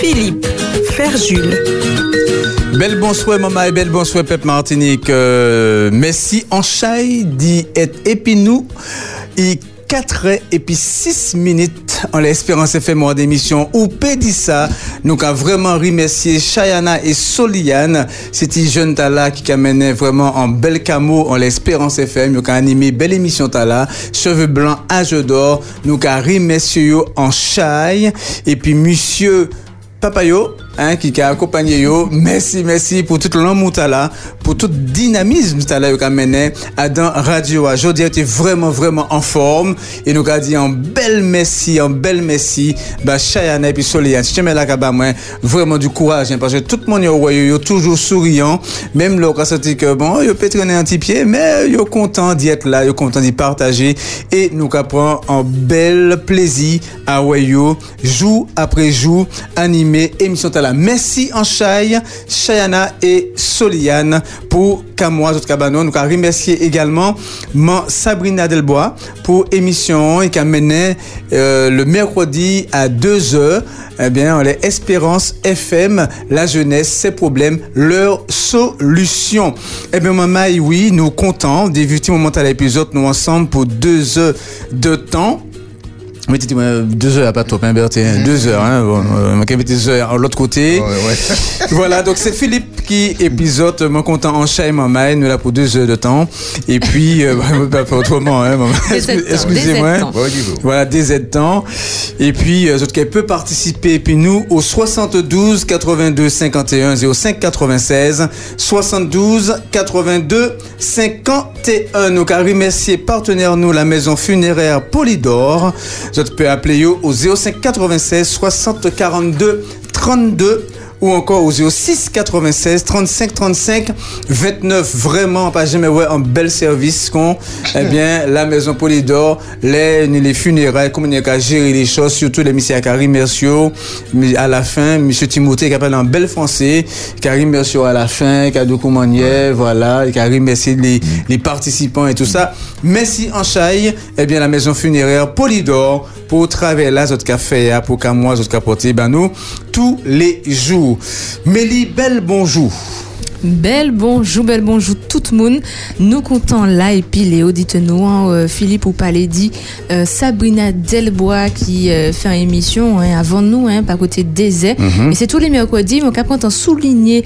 Philippe, Ferjul. Bel bonsoir maman et bel bonsoir Pep Martinique. Euh, merci en chai dit et épinou 4 heures et puis 6 minutes en l'espérance FM en d'émission ou Pédissa. Nous avons vraiment remercié Chayana et Soliane. C'était jeune Tala qui amené vraiment en bel camo en l'espérance FM. Nous avons animé belle émission Tala. Cheveux blancs, âge d'or. Nous avons remercié en chai. Et puis monsieur Papayo, hein, qui a accompagné yo. Merci, merci pour tout l'amour là, pour tout dynamisme là que mené à dans radio. Aujourd'hui, était vraiment, vraiment en forme. Et nous avons dit un bel merci, un bel merci, bah, Chayana et puis. Si tu là, vraiment du courage, hein, parce que tout le monde est toujours souriant. Même là, quand dit que bon, yo peut traîner un petit pied, mais yo content d'y être là, yo content d'y partager. Et nous avons un bel plaisir à Wayo, jour après jour, animé émission Merci en Chaya, Chayana et Soliane pour Camois, autres cabanon. Nous remercier également Sabrina Delbois pour émission et qui a mené euh, le mercredi à 2h. Eh bien, les Espérance FM, la jeunesse, ses problèmes, leurs solutions. Eh bien, maman, oui, nous comptons d'éviter moment à l'épisode, nous ensemble pour deux heures de temps. Oui, deux heures, pas trop, hein, Bertie. Hein. Deux heures, hein. Bon, euh, deux heures de l'autre côté. voilà, donc c'est Philippe qui épisode mon content en chat et maman. Nous là pour deux heures de temps. Et puis, euh, bah, pas autrement, hein, Excusez-moi. Voilà, des aides temps. Et puis, euh, qui peut participer. Et puis nous, au 72 82 51 05 96 72 82 51. Nous, car remercier partenaire nous, la maison funéraire Polydor. Vous pouvez appeler au 05 96 60 42 32 ou encore au 06 96 35 35 29. Vraiment, pas jamais ouais, un bel service qu'on, eh bien, la maison Polydor, les, les funérailles, comment il a gérer les choses, surtout les messieurs Karim Mercio, à la fin, monsieur Timothée qui appelle en bel français, Karim Mercio à la fin, Kadou Koumanier, voilà, Karim merci les, les participants et tout ça. Merci en chaille, eh bien, la maison funéraire Polydor, pour travailler là, autres café, pour qu'à moi, autres capoter, ben nous, tous les jours. Mélie, bel bonjour. Bel bonjour, bel bonjour tout le monde. Nous comptons là et puis les auditeurs nous, hein, euh, Philippe ou Palais dit, euh, Sabrina Delbois qui euh, fait une émission hein, avant nous, hein, par côté des mm Et c'est tous les mercredis, mais on peut souligner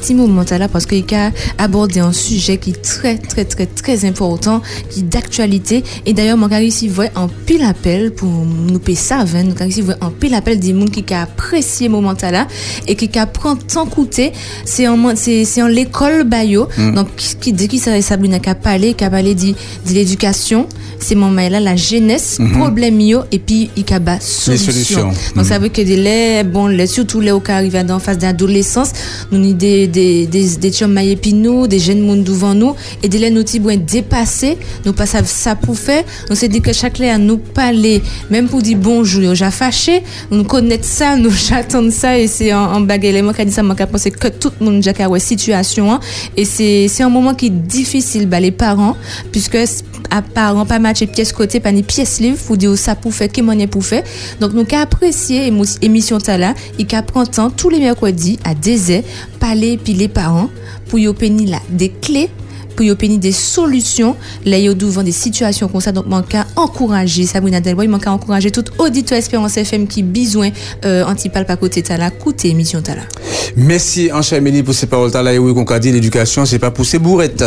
Timo Montala parce qu'il a abordé un sujet qui est très, très, très, très important, qui est d'actualité. Et d'ailleurs, mon ici voit un pile appel pour nous payer ça, nous ici voit un pile appel des gens qui a apprécié moment là et qui a pris tant coûté. C'est un, c'est c'est en l'école Bayo. Mm. Donc, qui dit qui ça Sabrina qui a parlé de, l'éducation. C'est mon là la jeunesse, mm -hmm. problème et puis il y a solution. solutions. Donc, ça mm. veut que des bon, les, surtout les qui arrivent en phase d'adolescence, nous avons des, des, des, des puis nous, des jeunes monde devant nous, et des nous qui dépasser, nous pas ça pour faire. Donc, c'est dit que chaque à nous parler, même pour dire bonjour, j'ai fâché, nous connaître ça, nous j'attends ça, et c'est en, en baguette. Moi, qui dit ça, moi, qui pense que tout le monde, j'ai situation hein. et c'est un moment qui est difficile bah, les parents puisque à parents pas matcher pièce côté pas ni pièce livre pour dire ça pour faire qui est pour faire donc nous apprécier émission là et temps tous les mercredis à 10h parler puis les parents pour y obtenir des clés pour y des solutions. Là y devant des situations comme ça. Donc manque à encourager Sabrina Delboy manque à encourager tout auditeur Espérance FM qui besoin euh, antipal pas côté tala. Coûter émission tala. Merci Ancha Amélie pour ces paroles tala. Et oui qu'on a dit l'éducation c'est pas pour ces bourrettes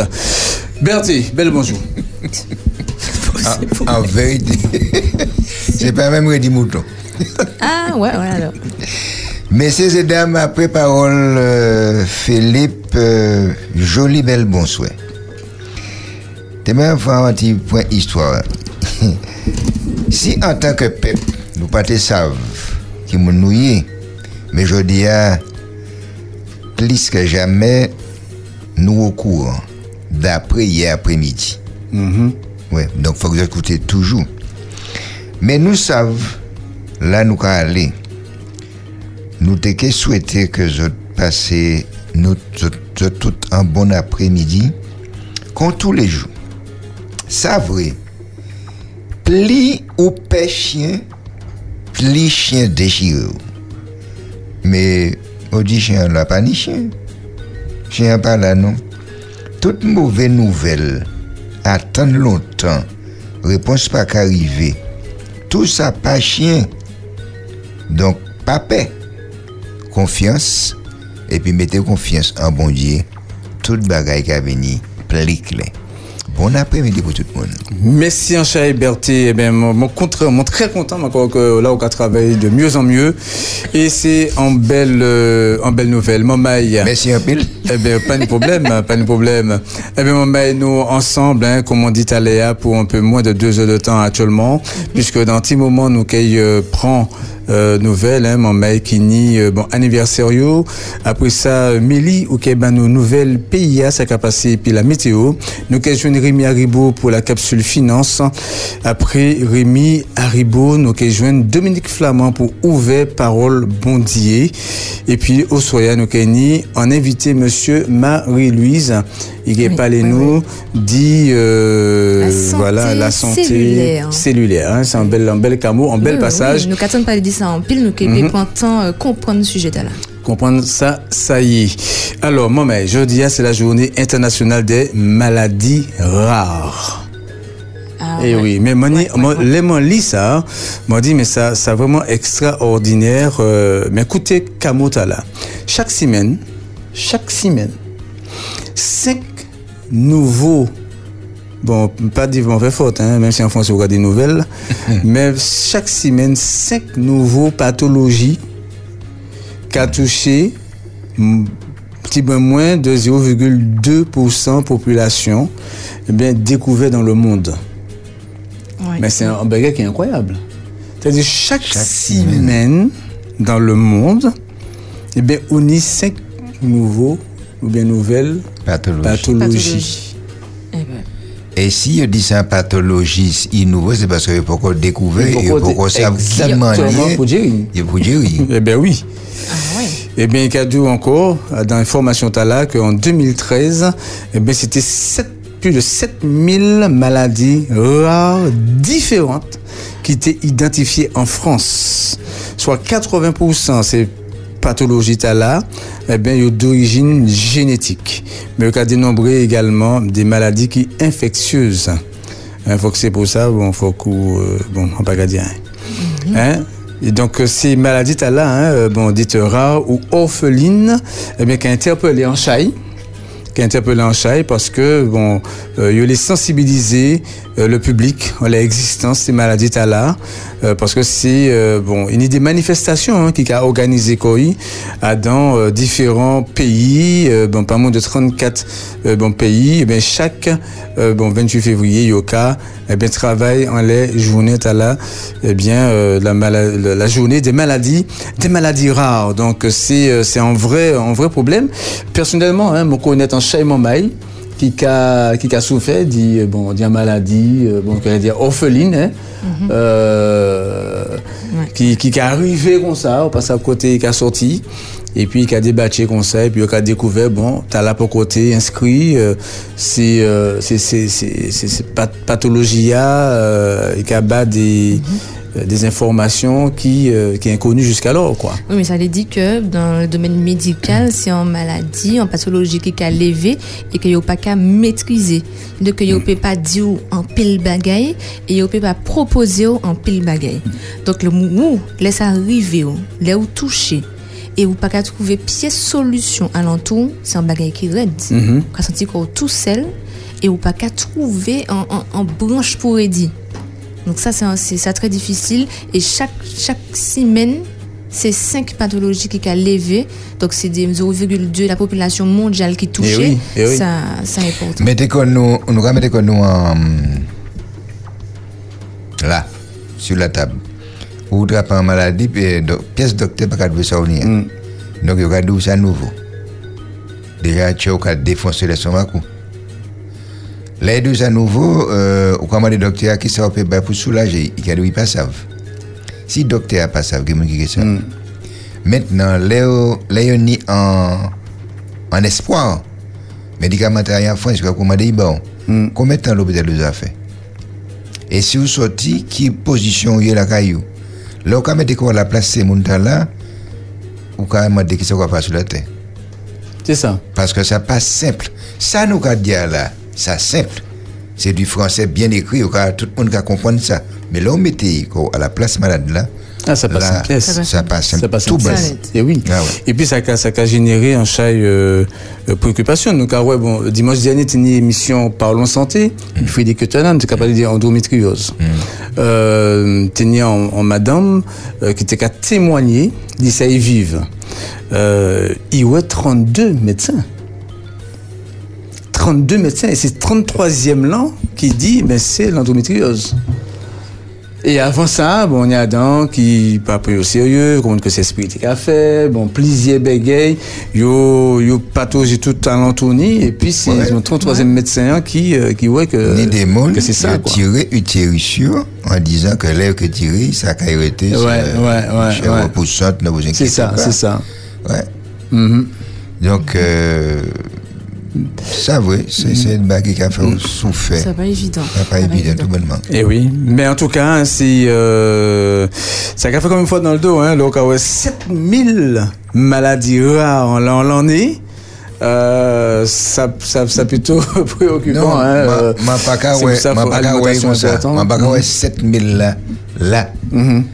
Bertie bel bonjour. En vérité c'est pas même Reddy Mouton. Ah ouais ouais alors. Messieurs et dames, après parole, euh, Philippe, euh, joli bel bonsoir même un point histoire. si en tant que peuple, nous pas savent qui nous nouillé, mais je dis à plus que jamais, nous au courant d'après hier après-midi. Mm ouais, donc il faut que vous écoutez toujours. Mais nous savons, là nous allons aller. Nous t'ai souhaité que je passe nous, tout un bon après-midi, comme tous les jours. Sa vre, pli ou pe chien, pli chien dechire ou. Me, ou di chien la pa ni chien. Chien pa la nou. Tout mouve nouvel, atan lontan, repons pa ka rive. Tout sa pa chien. Donk, pa pe. Konfians, epi mette konfians an bondye, tout bagay ka veni plik le. Bon après-midi pour tout le monde. Merci Ancha Berthe. Eh bien, mon, mon très content encore que là on travaille de mieux en mieux. Et c'est en belle, euh, en belle nouvelle. Mamaï. Merci un pile. Eh bien, pas de problème, pas de problème. Eh bien, Mamaï, nous ensemble, hein, comme on dit à Léa, pour un peu moins de deux heures de temps actuellement, puisque dans un petit moment, nous qu'elle euh, prend euh, nouvelle, hein, Mamaï qui nie euh, bon anniversaire. Après ça, Mélie, ou qu'elle ben nos nouvelles pays, ça qu'a passé, puis la météo. Nous joue Rémi Haribo pour la capsule finance. Après Rémi Haribo, nous joue Dominique Flamand pour ouvert parole bondier. Et puis, au soya, nous nie en invité monsieur Marie-Louise. Il est Oui, parlé oui, nous, dit, euh, La santé voilà, la santé cellulaire. cellulaire, hein. c'est un bel, un bel camo, un bel passage. Nous pas de ça en pile, nous qui Mhm. prend temps euh, comprendre le sujet là. Comprendre ça, ça y est. Alors, moi, mais jeudi, hein, c'est la journée internationale des maladies rares. Ah, Eh ouais. oui, mais moi, Ouais, les moi lis ça, m'a dit mais ça, ça vraiment extraordinaire. euh, mais écoutez, Kamota là, chaque semaine, chaque semaine, cinq nouveaux, bon, pas dire on fait faute, hein, même si en France on regarde des nouvelles, mais chaque semaine, cinq nouveaux pathologies qu'a touché mm, petit peu moins de 0,2% population eh bien, découvert dans le monde. Ouais. Mais c'est un bagage qui est incroyable. C'est-à-dire, chaque, Chaque semaine, semaine. dans le monde, eh bien, on y cinq nouveaux ou bien nouvelles Pathologie. pathologies. Pathologie. Eh Et si on dit ça pathologie innovée, c'est parce qu'il faut qu'on découvre, Il faut il qu'on sache exactement pour dire. Il faut dire oui. Eh bien, oui. ah. Eh bien, il y a dit encore, dans l'information Tala, qu'en 2013, eh bien, c'était plus de 7000 maladies rares différentes qui étaient identifiées en France. Soit 80% ces pathologies Tala, eh bien, sont d'origine génétique. Mais il y a dénombré également des maladies qui infectieuses. Il faut que c'est pour ça, bon, faut qu'on, euh, bon, on va pas dire. hein. Hein? Et donc, euh, ces maladies là, hein, euh, bon, dites rares ou orphelines, eh bien, qui a interpellé en chaille, qui a interpellé en chaille parce que, bon, euh, il les sensibiliser euh, le public à l'existence de ces maladies là, euh, parce que c'est, bon, il y a des manifestations hein, qui a organisé à dans différents pays, bon, pas moins de 34 euh, bon, pays, eh bien, chaque, bon, 28 février, Yoka, eh bien, travaille en les journées là, eh bien, la, la, journée des maladies, des maladies rares. Donc, c'est, c'est un vrai, un vrai problème. Personnellement, hein, moi, connais chat maille qui a, qui a souffert, dit, euh, bon, dit maladie, euh, bon, dire orpheline, hein, euh, qui, qui, qui est arrivé comme ça, on passe à côté, qui a sorti, et puis qui a débattu et puis qui a découvert, bon, t'as là pour côté inscrit, euh, c'est, euh, c'est, c'est, c'est, c'est, c'est pat- pathologie, euh, qui a bas des, euh, des informations qui, euh, qui est inconnues jusqu'alors, quoi. Oui, mais ça veut dire que dans le domaine médical, c'est en maladie, en pathologie qui a levé et que vous pas qu'à maîtriser. Donc, vous ne pouvez pas dire en pile bagaille et vous ne pouvez pas proposer en pile bagaille. Donc, le moment laisse arriver, là où toucher et vous pas qu'à trouver pièce solution alentour, c'est un bagaille qui raide. Mhm. Vous senti qu'on tout seul et vous pas qu'à trouver en, en, en branche pour aider. Donc ça, c'est ça très difficile. Et chaque, chaque semaine, c'est cinq pathologies qui ont levé. Donc c'est des 0,2 la population mondiale qui est touchée. Eh oui, eh oui. Ça, ça est important. Mettez qu'on nous, on nous va mettre qu'on nous en, là, sur la table. Ou drapez en maladie, puis do, pièce docteur pas qu'à ça venir. Donc, il y a ça nouveau. Déjà, tu as défoncé le stomac. Les deux à nouveau, euh, au commande des docteurs qui savent pas pour soulager, il y a des pas savent. Si le docteur n'a pas savent, il y a qui savent. Maintenant, les les ni en en espoir. Médicamentaire en France, quoi commander bon. Combien de temps l'hôpital nous a fait? Et si vous sortez, qui position est la caillou? Là, quand mettez quoi la place ces gens là, ou carrément dès qu'il se va sur la terre. C'est ça. Parce que ça pas simple. Ça nous a dit là, ça simple. C'est du français bien écrit, cas tout le monde comprendre ça. Mais là, on quoi, à la place malade là. Ah, ça passe là, simple. Ça Ça passe simple. Ça passe Tout simple. bas. Et oui. Ah ouais. Et puis, ça a, ça a généré un chat euh, euh, préoccupation. Donc, ah ouais, bon, dimanche dernier, tu as une émission Parlons Santé. Il faut dire que tu as capable de dire endométriose. Euh, tu en, en madame euh, qui était qu'à témoigner, dit ça y vive. Euh, il y a 32 médecins. 32 médecins. Et c'est 33e là qui dit, mais c'est l'endométriose. Et avant ça, bon, il y a Adam qui pas pris au sérieux, comment que c'est spirituel qu'a fait, bon, plusieurs bégayes, yo, yo patauge tout à l'entourni, et puis c'est Ouais. le 33e médecin qui, euh, qui voit que, Ni des mots, que c'est ça, quoi. tiré utérusio en disant que l'air que tiré, ça a été. Ouais, ouais, ouais, Chez ouais. repoussante, ne vous inquiétez C'est ça, pas. c'est ça. Ouais. Mhm. Donc, euh, ça, oui, c'est une bague qui a fait souffert. C'est pas évident. C'est pas évident, tout bonnement. Eh oui, mais en tout cas, c'est euh, ça a fait comme une fois dans le dos, hein, donc ouais, 7000 maladies rares en l'an l'an est. Euh, ça, ça, ça plutôt préoccupant. Non, hein, ma, euh, ma pour ouais, ça, ma qu'à ouais comme ça. Ma pas qu'à ouais 7000 là, là. Mhm.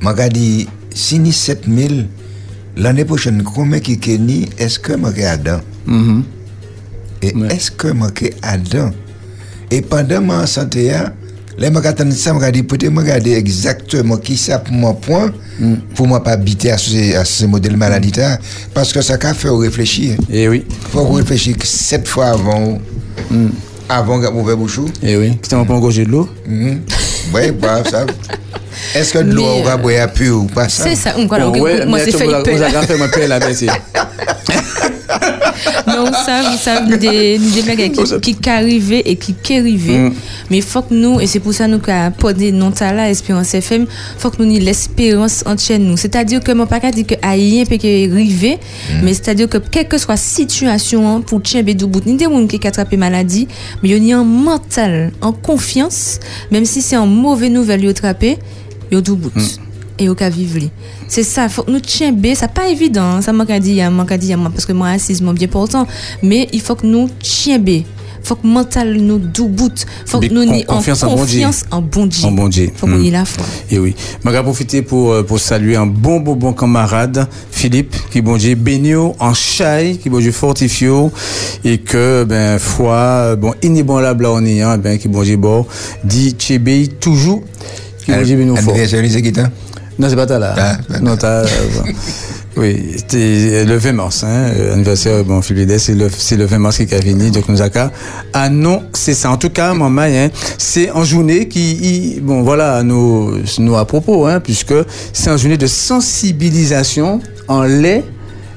Ma qu'à dit, si ni 7000, l'année prochaine, combien qui est-ce que ma qu'à Adam? Mhm. Et Ouais. est-ce que ma qu'à Adam? Et pendant ma santé, hein, là, ma qu'à ça, ma dit, peut-être regarder exactement qui ça pour mon point, Mm. pour moi pas habiter à ce, à ce modèle maladie là, parce que ça qu'a fait réfléchir. Eh oui, faut réfléchir que sept fois avant, Mm. avant qu'on ouvre bouchou. eh oui. Qui t'a pas engorgé de l'eau? Mhm. Oui, bah, ça. Est-ce que de l'eau aura boire pur ou pas ça? C'est ça. Moi mais c'est tu fait vous avez fait ma paix là, c'est- Non, ça, vous savez, des, des blagues qui, qui arrivent et qui qui arrivent. Mm. Mais il faut que nous, et c'est pour ça nous qu'à poser non là, Espérance FM, faut que nous l'espérance entre nous. C'est-à-dire que mon pas dire que rien peut arriver, mais c'est-à-dire que quelle que soit la situation hein, pour tchembe du bout, ni des gens qui attrapent maladie, mais il y a un mental, en confiance, même si c'est en mauvaise nouvelle, il attrapé, il y a. Et au cas vivre. C'est ça, faut que nous tchembe, ça pas évident, hein. ça m'a qu'à dire, m'a qu'à dire, moi, parce que moi, bien important, mais il faut que nous tchembe. Faut que mental nous dou bout. Faut que nous ni en confiance en bon Dieu. confiance en bon Dieu. En bon Dieu. Faut qu'on Mm. y la foi. Et oui. Je vais profiter pour, pour saluer un bon, bon, bon camarade, Philippe, qui bon Dieu béni en chai, qui bon Dieu fortifie et que, ben, foi, bon, inébranlable on est, hein, ben, qui bon Dieu bon, dit Tchébé toujours, qui bon Dieu béni fort. Non, c'est pas ta là. Ah, pas non, t'as. euh, bon. Oui, c'était le 20 mars, hein, euh, anniversaire, bon, Philippe, c'est le, c'est le 20 mars qui est venu, donc nous avons Ah non, c'est ça. En tout cas, maman, hein, c'est en journée qui, y- bon, voilà, nous, nous à propos, hein, puisque c'est en journée de sensibilisation en lait,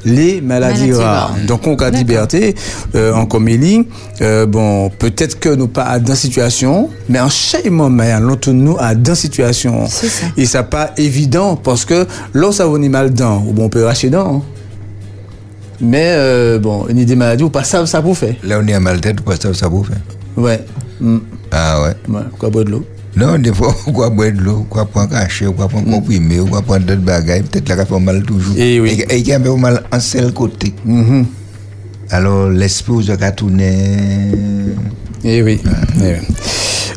les maladies Maladies rares. rares. Donc, on a D'accord. liberté, euh, en comélie, euh, bon, peut-être que nous pas dans situation, mais en chaque moment, l'autre nous à dans situation. C'est ça. Et ça pas évident parce que lorsque ça va mal dedans, ou bon, on peut racher dents. hein. Mais euh, bon, une idée maladie ou pas ça, ça pour faire. Là, on est à mal tête, pas ça, ça vous fait. Ouais. Mm. Ah ouais. Ouais. Quoi boire de l'eau. Non, des fois, on va boire de l'eau, on va prendre un cachet, on va prendre un comprimé, on va prendre d'autres bagages, peut-être là, ça fait mal toujours. Eh oui. Et il y a un peu mal en seul côté. Mhm. Alors, l'esprit, vous a tourné. Eh oui. Eh oui.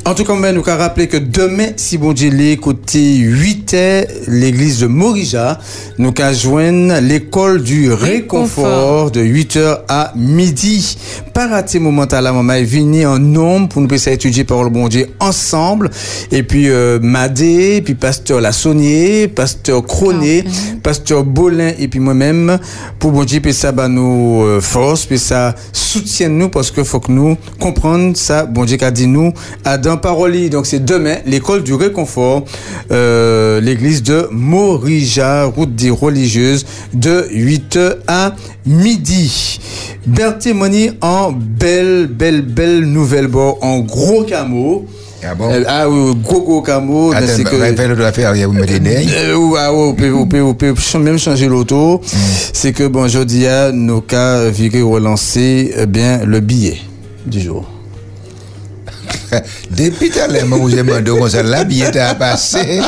En tout cas, nous avons rappelé que demain, si bon Dieu l'est, côté 8 h l'église de Morija, nous avons joindre l'école du réconfort de 8 h à midi. Pas rater moment à la maman est venu en nombre pour nous puissions étudier par le bon Dieu ensemble. Et puis, euh, Madé, puis pasteur Lassonnier, pasteur Croné, Ah, pasteur Bolin et puis moi-même pour bon Dieu puis ça bah, nous euh, force puis ça soutient nous parce que faut que nous ça bon Dieu qu'a dit nous à dans paroli donc c'est demain l'école du réconfort euh, l'église de Morija route des religieuses de 8h à midi Berthémonie en belle belle belle nouvelle bord en gros camo Ah bon? Euh, ah oui gros gros camo mais c'est Attends, que- ben, fais l'autre affaire, vous mettez les nez. ou, ouais, on peut, on peut, on peut ch- même changer l'auto. C'est que, bon, jeudi, nos cas, relancer, eh bien, le billet du jour. Depuis tout à l'heure, vous avez demandé comment ça la billet a passé.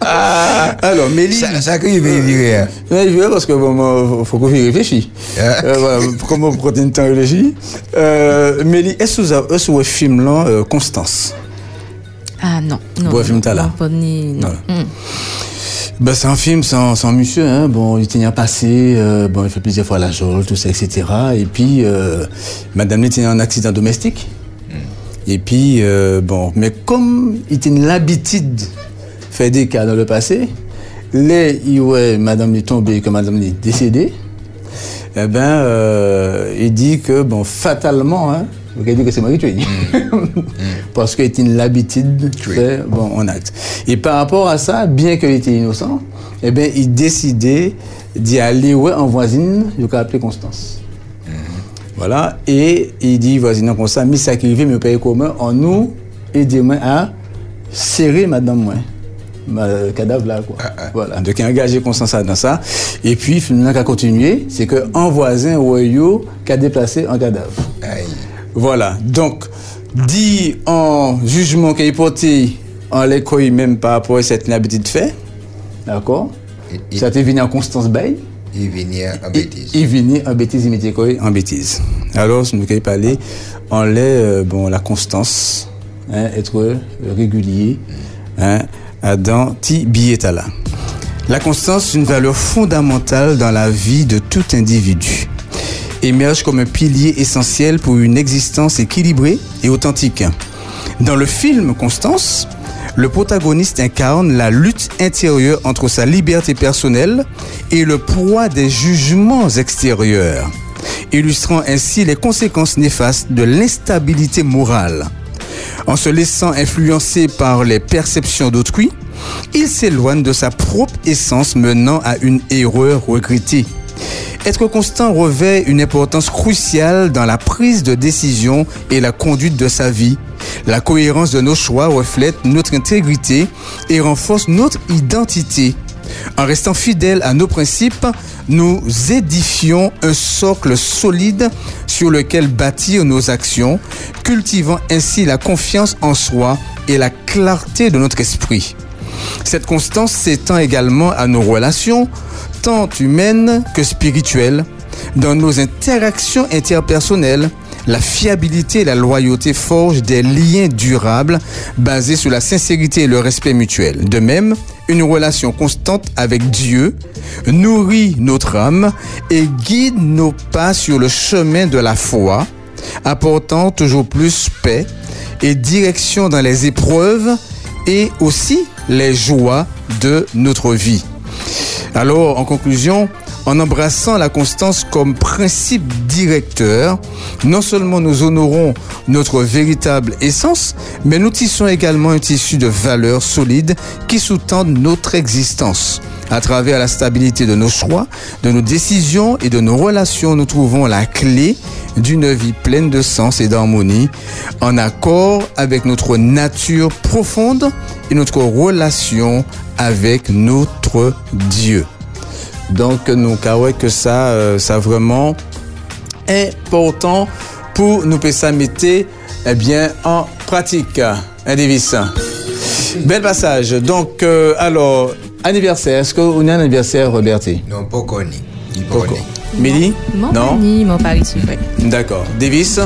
Alors, Mélie. Ça, ça veut virer. Ouais, je veux parce que bon, il faut qu'on y réfléchisse. Euh, voilà, comment vous prenez le temps de réfléchir euh, Mélie, est-ce que vous avez film là, euh, Constance? Ah non, non. Bon, film t'as là? non. Mm. Ben, c'est un film sans, sans monsieur, hein. Bon, il tenait à passer, euh, bon, il fait plusieurs fois la jole, tout ça, etc. Et puis, euh, madame tenait un accident domestique. Et puis, euh, bon, mais comme il tenait l'habitude de faire des cas dans le passé, il ouais, madame est tombée, que madame est décédée, eh ben, euh, il dit que, bon, fatalement, hein, vous dire que c'est moi qui tue. Parce qu'il était l'habitude bon, on acte. Et par rapport à ça, bien qu'il était innocent, eh bien, il décidait d'y aller ouais, en voisine, je vais appeler Constance. Voilà, et il dit, voisin comme ça, mis sacrifié, mais paye commun, en nous, et dit à serrer madame moi. Ma le cadavre là, quoi. Voilà. Donc, il a engagé Constance dans ça. Et puis, finalement, qui a continué, c'est que un voisin, Royo, qui a déplacé un cadavre. Aïe. Voilà. Donc, dit en jugement qu'il porté en l'école même par rapport à cette habitude de fait, d'accord? Ça t'est venu en Constance Bay. Il venait en bêtise. Il venait en bêtise, il mettait quoi en bêtise. Alors, si nous avons parlé, on l'est, euh, bon, la constance, hein, être régulier, hein, dans ti là. La constance une valeur fondamentale dans la vie de tout individu. Émerge comme un pilier essentiel pour une existence équilibrée et authentique. Dans le film Constance, le protagoniste incarne la lutte intérieure entre sa liberté personnelle et le poids des jugements extérieurs, illustrant ainsi les conséquences néfastes de l'instabilité morale. En se laissant influencer par les perceptions d'autrui, il s'éloigne de sa propre essence menant à une erreur regrettée. Être constant revêt une importance cruciale dans la prise de décision et la conduite de sa vie. La cohérence de nos choix reflète notre intégrité et renforce notre identité. En restant fidèles à nos principes, nous édifions un socle solide sur lequel bâtir nos actions, cultivant ainsi la confiance en soi et la clarté de notre esprit. Cette constance s'étend également à nos relations, tant humaines que spirituelles. Dans nos interactions interpersonnelles, la fiabilité et la loyauté forgent des liens durables basés sur la sincérité et le respect mutuel. De même, une relation constante avec Dieu nourrit notre âme et guide nos pas sur le chemin de la foi, apportant toujours plus paix et direction dans les épreuves et aussi les joies de notre vie. Alors, en conclusion, en embrassant la constance comme principe directeur, non seulement nous honorons notre véritable essence, mais nous tissons également un tissu de valeurs solides qui sous-tendent notre existence. À travers la stabilité de nos choix, de nos décisions et de nos relations, nous trouvons la clé d'une vie pleine de sens et d'harmonie, en accord avec notre nature profonde et notre relation avec notre Dieu. Donc, nous croyons que ça, euh, ça vraiment important pour nous ça mettre eh bien, en pratique. Un Davis? Bel passage. Donc, euh, alors, anniversaire. Est-ce qu'on a un anniversaire, Roberti? Non, pas connu. Pas. Mélie Mon Non? Pani, mon pari, c'est vrai. D'accord. Davis?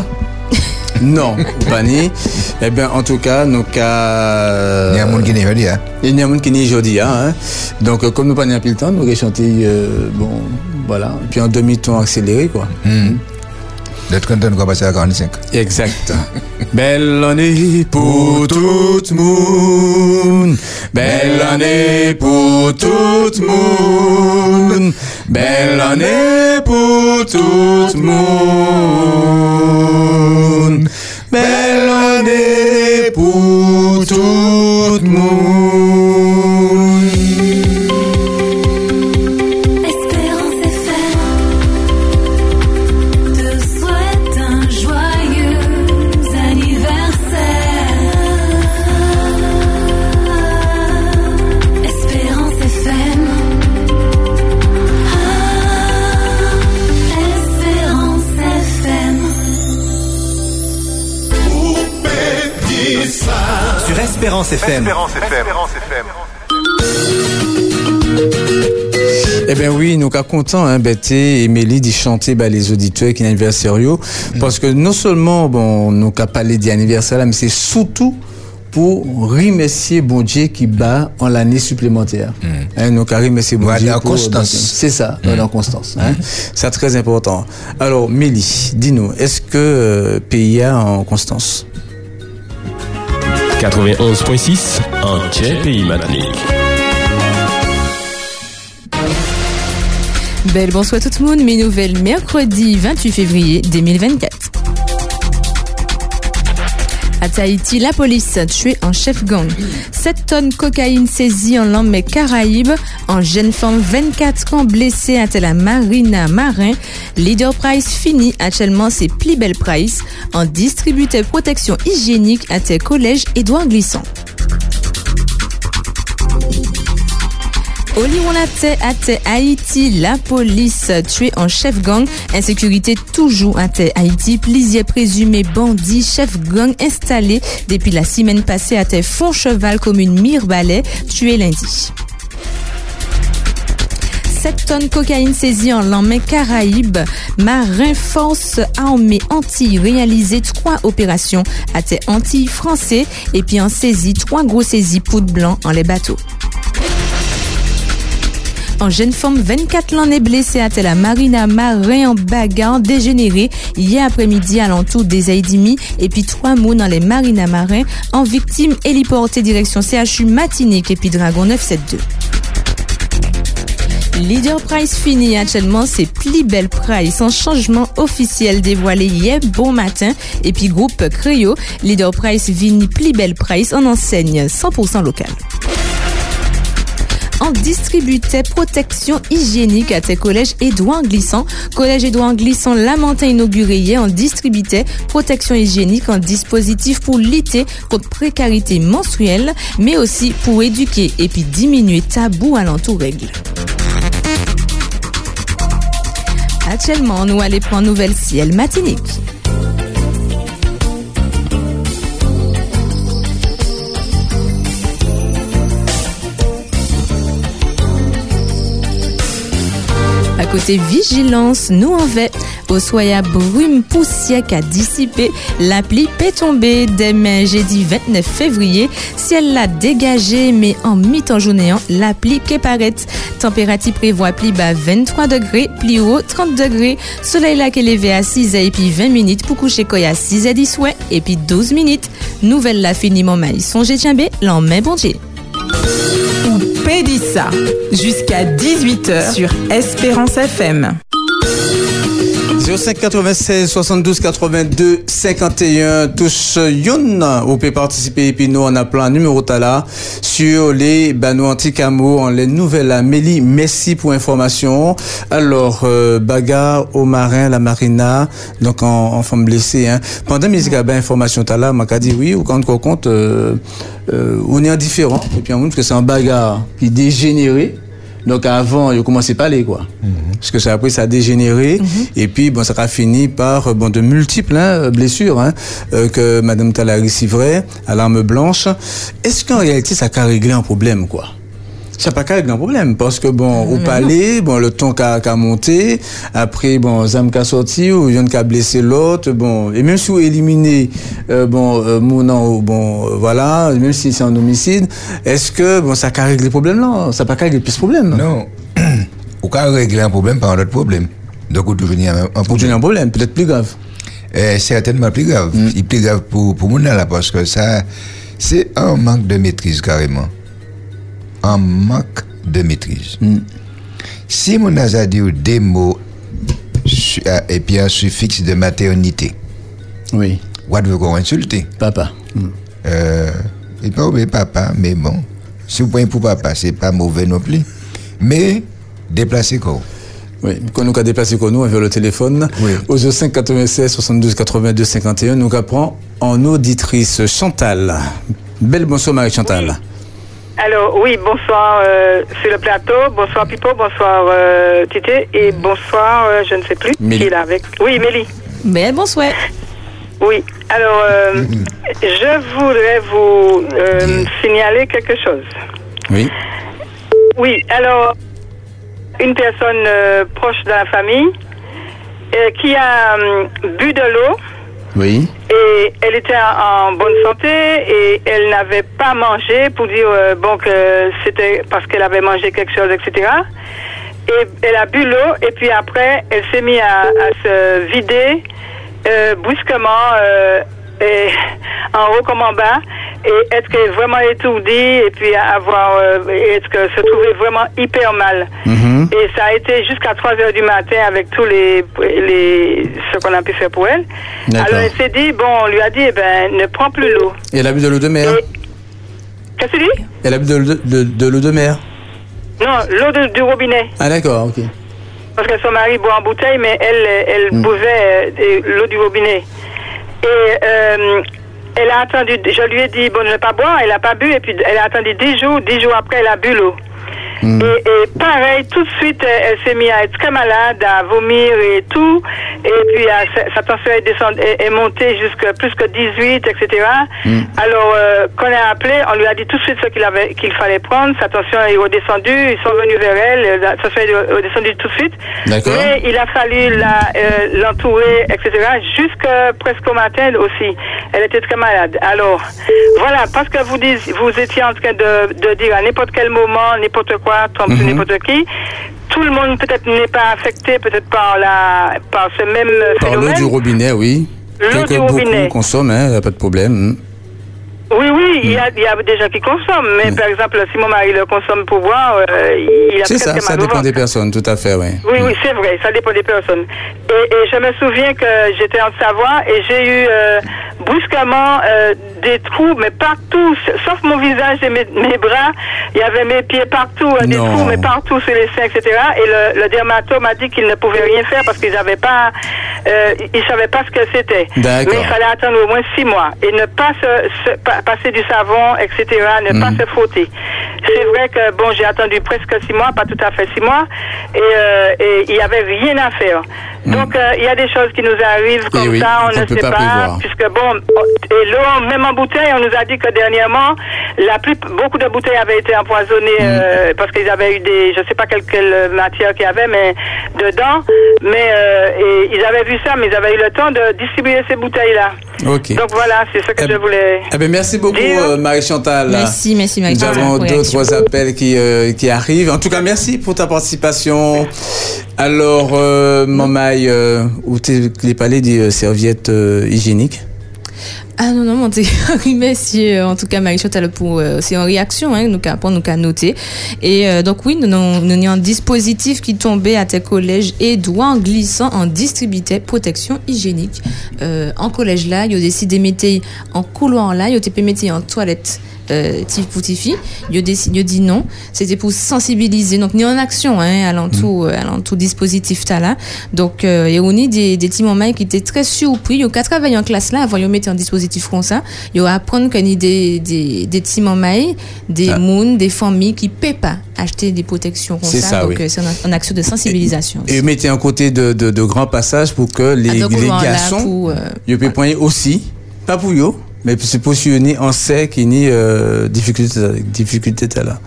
Non, pas ni. Eh bien, en tout cas, nous cas. Il y a un monde qui n'est dit, hein. Il y a un monde qui n'est jeudi, hein. Donc, euh, comme nous pas le temps, nous allons chanter, euh, bon, voilà. Puis en demi-ton accéléré, quoi. D'être content de passer à 45. Exact. Belle année pour tout le. Belle année pour tout le. Belle année pour tout le. Belle année pour tout le. Espérance FM. Espérance FM. Eh bien oui, nous sommes contents, hein, Betty et Mélie, d'y chanter bah, les auditeurs qui anniversaire. Parce que non seulement, bon, nous avons parlé d'anniversaire, mais c'est surtout pour remercier bon Dieu qui bat en l'année supplémentaire. Hein, nous avons remercié bon Voilà, Dieu. en pour- constance. C'est ça, voilà, en constance. Hein. C'est très important. Alors, Mélie, dis-nous, est-ce que euh, PIA en constance? 91.6 en Pays Matinique. Belle bonsoir tout le monde, mes nouvelles mercredi 28 février 2024. À Tahiti, la police a tué un chef gang. 7 tonnes cocaïne saisie en lendemain Caraïbes. En jeune femme 24 ans blessée à la Marina Marin. Leader Price fini actuellement c'est plus belle Price. En distributeur protection hygiénique à tes collèges Édouard Glissant. Oliwonate ate Haïti, la police tué en chef gang. Insécurité toujours à Haïti. Plusieurs présumés bandits, chef gang installés depuis la semaine passée à Font-Cheval, commune Mirbalet, tué lundi. 7 tonnes cocaïne saisie en lendemain Caraïbes. Marin Force Armée Antilles réalisé trois opérations à tes Antilles français et puis en saisie trois gros saisies poudre blanc en les bateaux. En jeune femme, 24 l'année blessée à la Marina Marin en bagarre dégénérée hier après-midi à l'entour des Aïdimi. Et puis trois mots dans les Marina Marin en victime héliportée direction CHU Matinique et puis Dragon 972. Leader Price fini actuellement, c'est belle Price en changement officiel dévoilé hier bon matin. Et puis groupe Creo, Leader Price vini belle Price en enseigne 100% local en distributait protection hygiénique à tes collèges Édouard Glissant. Collège Édouard Glissant, Lamentin inauguré hier, en distributait protection hygiénique en dispositif pour lutter contre précarité menstruelle, mais aussi pour éduquer et puis diminuer tabou à l'entour règle. Actuellement, nous allons prendre nouvelle ciel matinique. Côté vigilance, nous en vais. Au soya brume poussière qu'a dissipé, la pluie peut tomber demain jeudi 29 février. Ciel l'a dégagé, mais en mi-temps journée, la pluie qui paraît. Température prévoit pluie bas 23 degrés, pluie haut 30 degrés. Soleil là qui est levé à 6 et puis 20 minutes pour coucher à 6 et 10 ouais, et puis 12 minutes. Nouvelle là finiment maïs. Songez tiens l'en main bon Dieu. Ou Pédissa, jusqu'à 18h sur Espérance FM. 05 96 72 82 51 tous yon vous pouvez participer. Et puis nous on a plein numéro tala sur les banos anti-camo en les nouvelles. Amélie merci pour information alors euh, bagarre au marin la marina donc en, femme blessée hein. pendant à ben information tala m'a dit oui ou quand on compte euh, euh, on est indifférent. Et puis on montre que c'est un bagarre qui dégénéré donc avant, il commençait pas aller quoi. Parce que ça après ça a dégénéré et puis bon ça a fini par euh, bon de multiples hein, blessures hein, euh, que Madame Talari civrait à l'arme blanche. Est-ce qu'en réalité ça a réglé un problème quoi? Ça n'a pas qu'à régler un problème parce que bon au palais bon le ton qu'a qu'a monté après bon Zam qu'a sorti ou vient qu'a blessé l'autre bon et même si vous éliminez euh, bon euh, Mounan bon euh, voilà même si c'est un homicide est-ce que bon ça a réglé le problème là? Ça n'a pas qu'à régler plus ce problème? Non. Ou qu'à régler un problème par un autre problème. Donc, on toujours un un Ou problème. un problème peut-être plus grave Euh, certainement plus grave. Il est plus grave pour, pour moi là parce que ça, c'est un manque de maîtrise carrément. Un manque de maîtrise. Si mon a dit des mots ah, et puis un suffixe de maternité, oui what veut qu'on insulter? Papa euh, Il pas oublier papa, mais bon. Si vous prenez pour papa, c'est pas mauvais non plus. Mais déplacer quoi Oui, quand nous avons déplacé qu'on nous vers le téléphone, Oui. au 05 96 72 82 51, nous apprend en auditrice Chantal. Belle bonsoir Marie Chantal. Alors oui, bonsoir euh, sur le plateau, bonsoir Pipo, bonsoir euh, Tité et bonsoir, euh, je ne sais plus Mélie. qui est là avec. Oui, Mélie. Mais bonsoir. Oui, alors euh, je voudrais vous euh, signaler quelque chose. Oui. Oui, alors, une personne euh, proche de la famille euh, qui a hum, bu de l'eau Oui. et elle était en, bonne santé et elle n'avait pas mangé pour dire euh, bon que c'était parce qu'elle avait mangé quelque chose, etc. Et elle a bu l'eau et puis après elle s'est mise à, à se vider euh, brusquement euh, et en haut comme en bas et être vraiment étourdie et puis avoir euh, être que se trouver vraiment hyper mal. Mhm. Et ça a été jusqu'à 3 heures du matin avec tous les, les ce qu'on a pu faire pour elle. D'accord. Alors elle s'est dit, bon, on lui a dit, eh ben, ne prends plus l'eau. Et elle a bu de l'eau de mer Et- Qu'est-ce que tu dis? Elle a bu de, de- de- l'eau de mer Non, l'eau de- du robinet. Ah d'accord, ok. Parce que son mari boit en bouteille, mais elle, elle Mm. buvait euh, l'eau du robinet. Et euh, elle a attendu, je lui ai dit, bon, ne pas boire, elle n'a pas bu, et puis elle a attendu 10 jours, 10 jours après, elle a bu l'eau. Mm. Et, et pareil, tout de suite, elle, elle s'est mise à être très malade, à vomir et tout. Et puis, à- sa, tension est, descendue, est, est montée jusqu'à plus que 18, etc. Mm. Alors, euh, quand on a appelé, on lui a dit tout de suite ce qu'il avait qu'il fallait prendre. Sa tension est redescendue, ils sont venus vers elle, la tension est redescendue tout de suite. Mais il a fallu la, euh, l'entourer, etc. Jusqu'à presque au matin aussi. Elle était très malade. Alors, voilà, parce que vous, étiez en train de, de dire à n'importe quel moment, n'importe quoi, trompe Mhm. n'importe qui, tout le monde peut-être n'est pas affecté peut-être par, la, par ce même Par l'eau phénomène. du robinet, oui. L'eau du robinet. consomment, hein, y a pas de problème. Oui, oui, il y, a, il y a des gens qui consomment, mais par exemple, si mon mari le consomme pour boire, euh, il a C'est ça, ça dépend des personnes, tout à fait, oui. Oui, oui, c'est vrai, ça dépend des personnes. Et, et je me souviens que j'étais en Savoie et j'ai eu euh, brusquement euh, des trous, mais partout, sauf mon visage et mes, mes bras, il y avait mes pieds partout, euh, des trous, mais partout sur les seins, etc. Et le, le dermato m'a dit qu'il ne pouvait rien faire parce qu'ils n'avaient pas, euh, ils savaient pas ce que c'était. Mais il fallait attendre au moins six mois et ne pas se, se- pa- passer du savon, etc. Ne pas Mhm. se frotter. C'est vrai que bon, j'ai attendu presque six mois, pas tout à fait six mois, et, euh, il y avait rien à faire. Donc euh, il y a des choses qui nous arrivent comme oui, ça, on ne sait pas puisque bon, et l'eau, même en bouteille, on nous a dit que dernièrement, la plus, beaucoup de bouteilles avaient été empoisonnées Mhm. euh, parce qu'ils avaient eu des, je sais pas quelle, quelle matière qu'il y avait, mais dedans, mais et ils avaient vu ça, mais ils avaient eu le temps de distribuer ces bouteilles-là. Donc voilà, c'est ce que Eh je voulais. Eh ben, merci beaucoup, Dire. euh, Marie-Chantal. Merci, merci, Marie. Nous avons d'autres appels qui, euh, qui arrivent. En tout cas, merci pour ta participation. Alors, euh, Mamaï, euh, où t'es les palais des euh, serviettes euh, hygiéniques? Ah non, non, mon merci. euh, En tout cas, Marie-Chantal, pour, euh, c'est en réaction, hein, nous, pour nous qu'à noter. Et euh, donc, oui, nous, avons un dispositif qui tombait à tes collèges et doit en glissant en distributait protection hygiénique. En collège là, il y a décidé de mettre en couloir là, il y a en toilette. Euh, tif pour tifi, il dit non. C'était pour sensibiliser. Donc, ni en action, hein, alentour, euh, alentour dispositif t'as là. Donc, euh, et on a des, des mamans qui étaient très surpris. Il y a qu'à travailler en classe là avant de mettre un dispositif comme ça. Il y a apprendre qu'il y a des, des, des petits mamans, des Ah. moons, des familles qui ne paient pas acheter des protections comme C'est ça. ça, Donc, oui. euh, c'est une, une action de sensibilisation. Et mettez un côté de, de, de grands passages pour que les, Ah, donc, les voilà, garçons, euh, ils peuvent poigner aussi, pas pour eux, mais c'est pour ni en sec, ni euh, difficulté, difficulté là.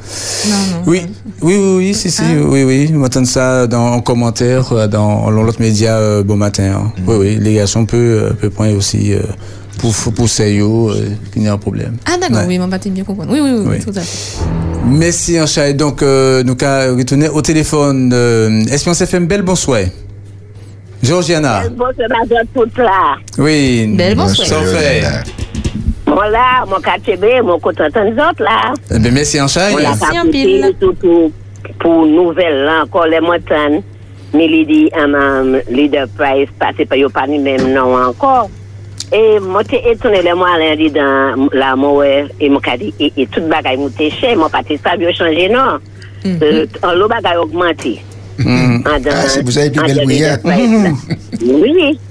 Non, non. Oui, oui, oui, oui, si, si, oui, oui. M'entendre ça dans, en commentaire euh, dans, dans l'autre média euh, bon matin. hein. Oui, oui, les garçons peuvent, euh, peuvent prendre aussi euh, pour, pour Seyo, euh, qu'il n'y a un problème. Ah, d'accord, Ouais. oui, mon bâtiment bien comprendre. Oui, oui, oui, Oui. tout à fait. Merci, Ancha. Et donc, euh, nous avons retourné au téléphone. Euh, Espérance FM, belle bonsoir. Georgiana. Bonsoir, madame toute là. Oui. Belle bonsoir. Ça Bon la, mwen katebe, mwen kontantan zot la. Ebe, eh mersi ansay. Mwen la kapite toutou pou nouvel lan kon le mwen tan. Mi li di anman leader price pase pa yo pa ni menm nan ankon. E mwen te etounen le mwen alen di dan la mwen e mwen ka di e tout bagay mwen te che, mwen pati sa biyo chanje nan. An lo bagay augmenti. An dan leader price la. Oui, oui.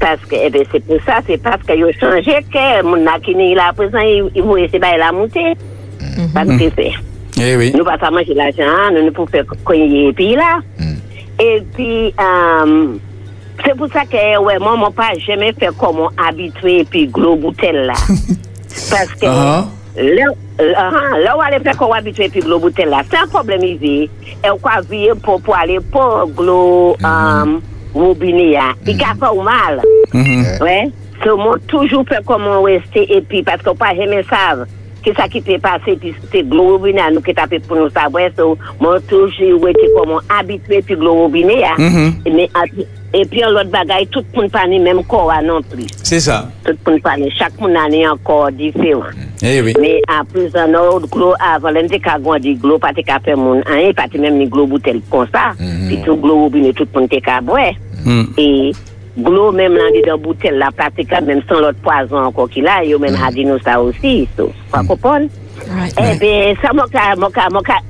Paske, eh ebe, se pou sa, se paske yo chanje ke moun akine ila prezant, yi vou ese bay la moutè. Paske se. Nou pa sa manje la jan, nou nou pou fè konye epi la. Epi, se pou sa ke, wè, moun moun pa jeme fè komon abitwe epi glo boutel la. Paske, lè wale fè komon abitwe epi glo boutel la, san problemize, e wak vye pou pou ale pou glo... robinet, il a fait mal. Mhm. Ouais. So, moi, toujours fait comment rester, et puis, parce qu'on pas jamais savent. Qu'est-ce ça qui peut passer, puis c'est gros robinet, nous, qui pour nous savoir. So, moi, toujours été comment habitué, puis gros robinet, mais, et puis, l'autre bagaille, tout le monde pas même corps non plus. C'est ça. Tout le monde pas chaque monde a un corps différent. Eh oui. Mais en plus, un autre gros, avant, l'un des cas, dit gros, pas te ka faire mon, hein, pas te même ni gros bouteille comme ça. Puis tout gros robinet, tout le monde te ka boire. Mm. Et gros même là dans bouteille là pratiquement même sans l'autre poison encore qu'il a yo même a dit nous ça aussi so, pas comprendre Right. eh bien ça moi ka moi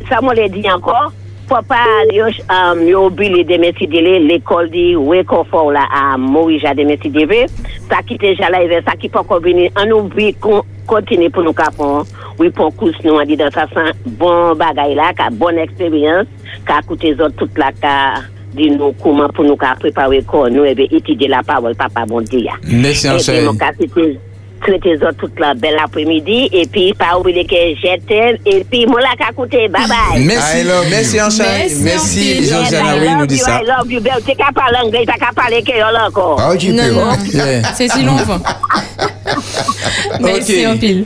ça moi le dit encore pas yo um, yo mettre de l'école dit up for là à mettre de ça qui déjà là il ça qui pas venir. On oublie qu'on continue pour nous capon oui pour course nous on dit dans ça bon bagaille là ka bonne expérience ka coûter autres toute la ka dit nous comment pour nous ka préparer corps nous et bien étudier la parole papa bon Dieu Merci, mon autres toute la belle après-midi. Et puis, pas oublier que j'étais. Et puis, moi, là, qu'à côté. Bye bye. Merci, merci Anchaï. Merci, oui, love nous dit you, ça. I love you, Belle. Tu qu'à parler anglais, tu qu'à parler créole encore. Ah, tu Non, peux. non. Yeah. C'est si longtemps. Merci Ok. en pile.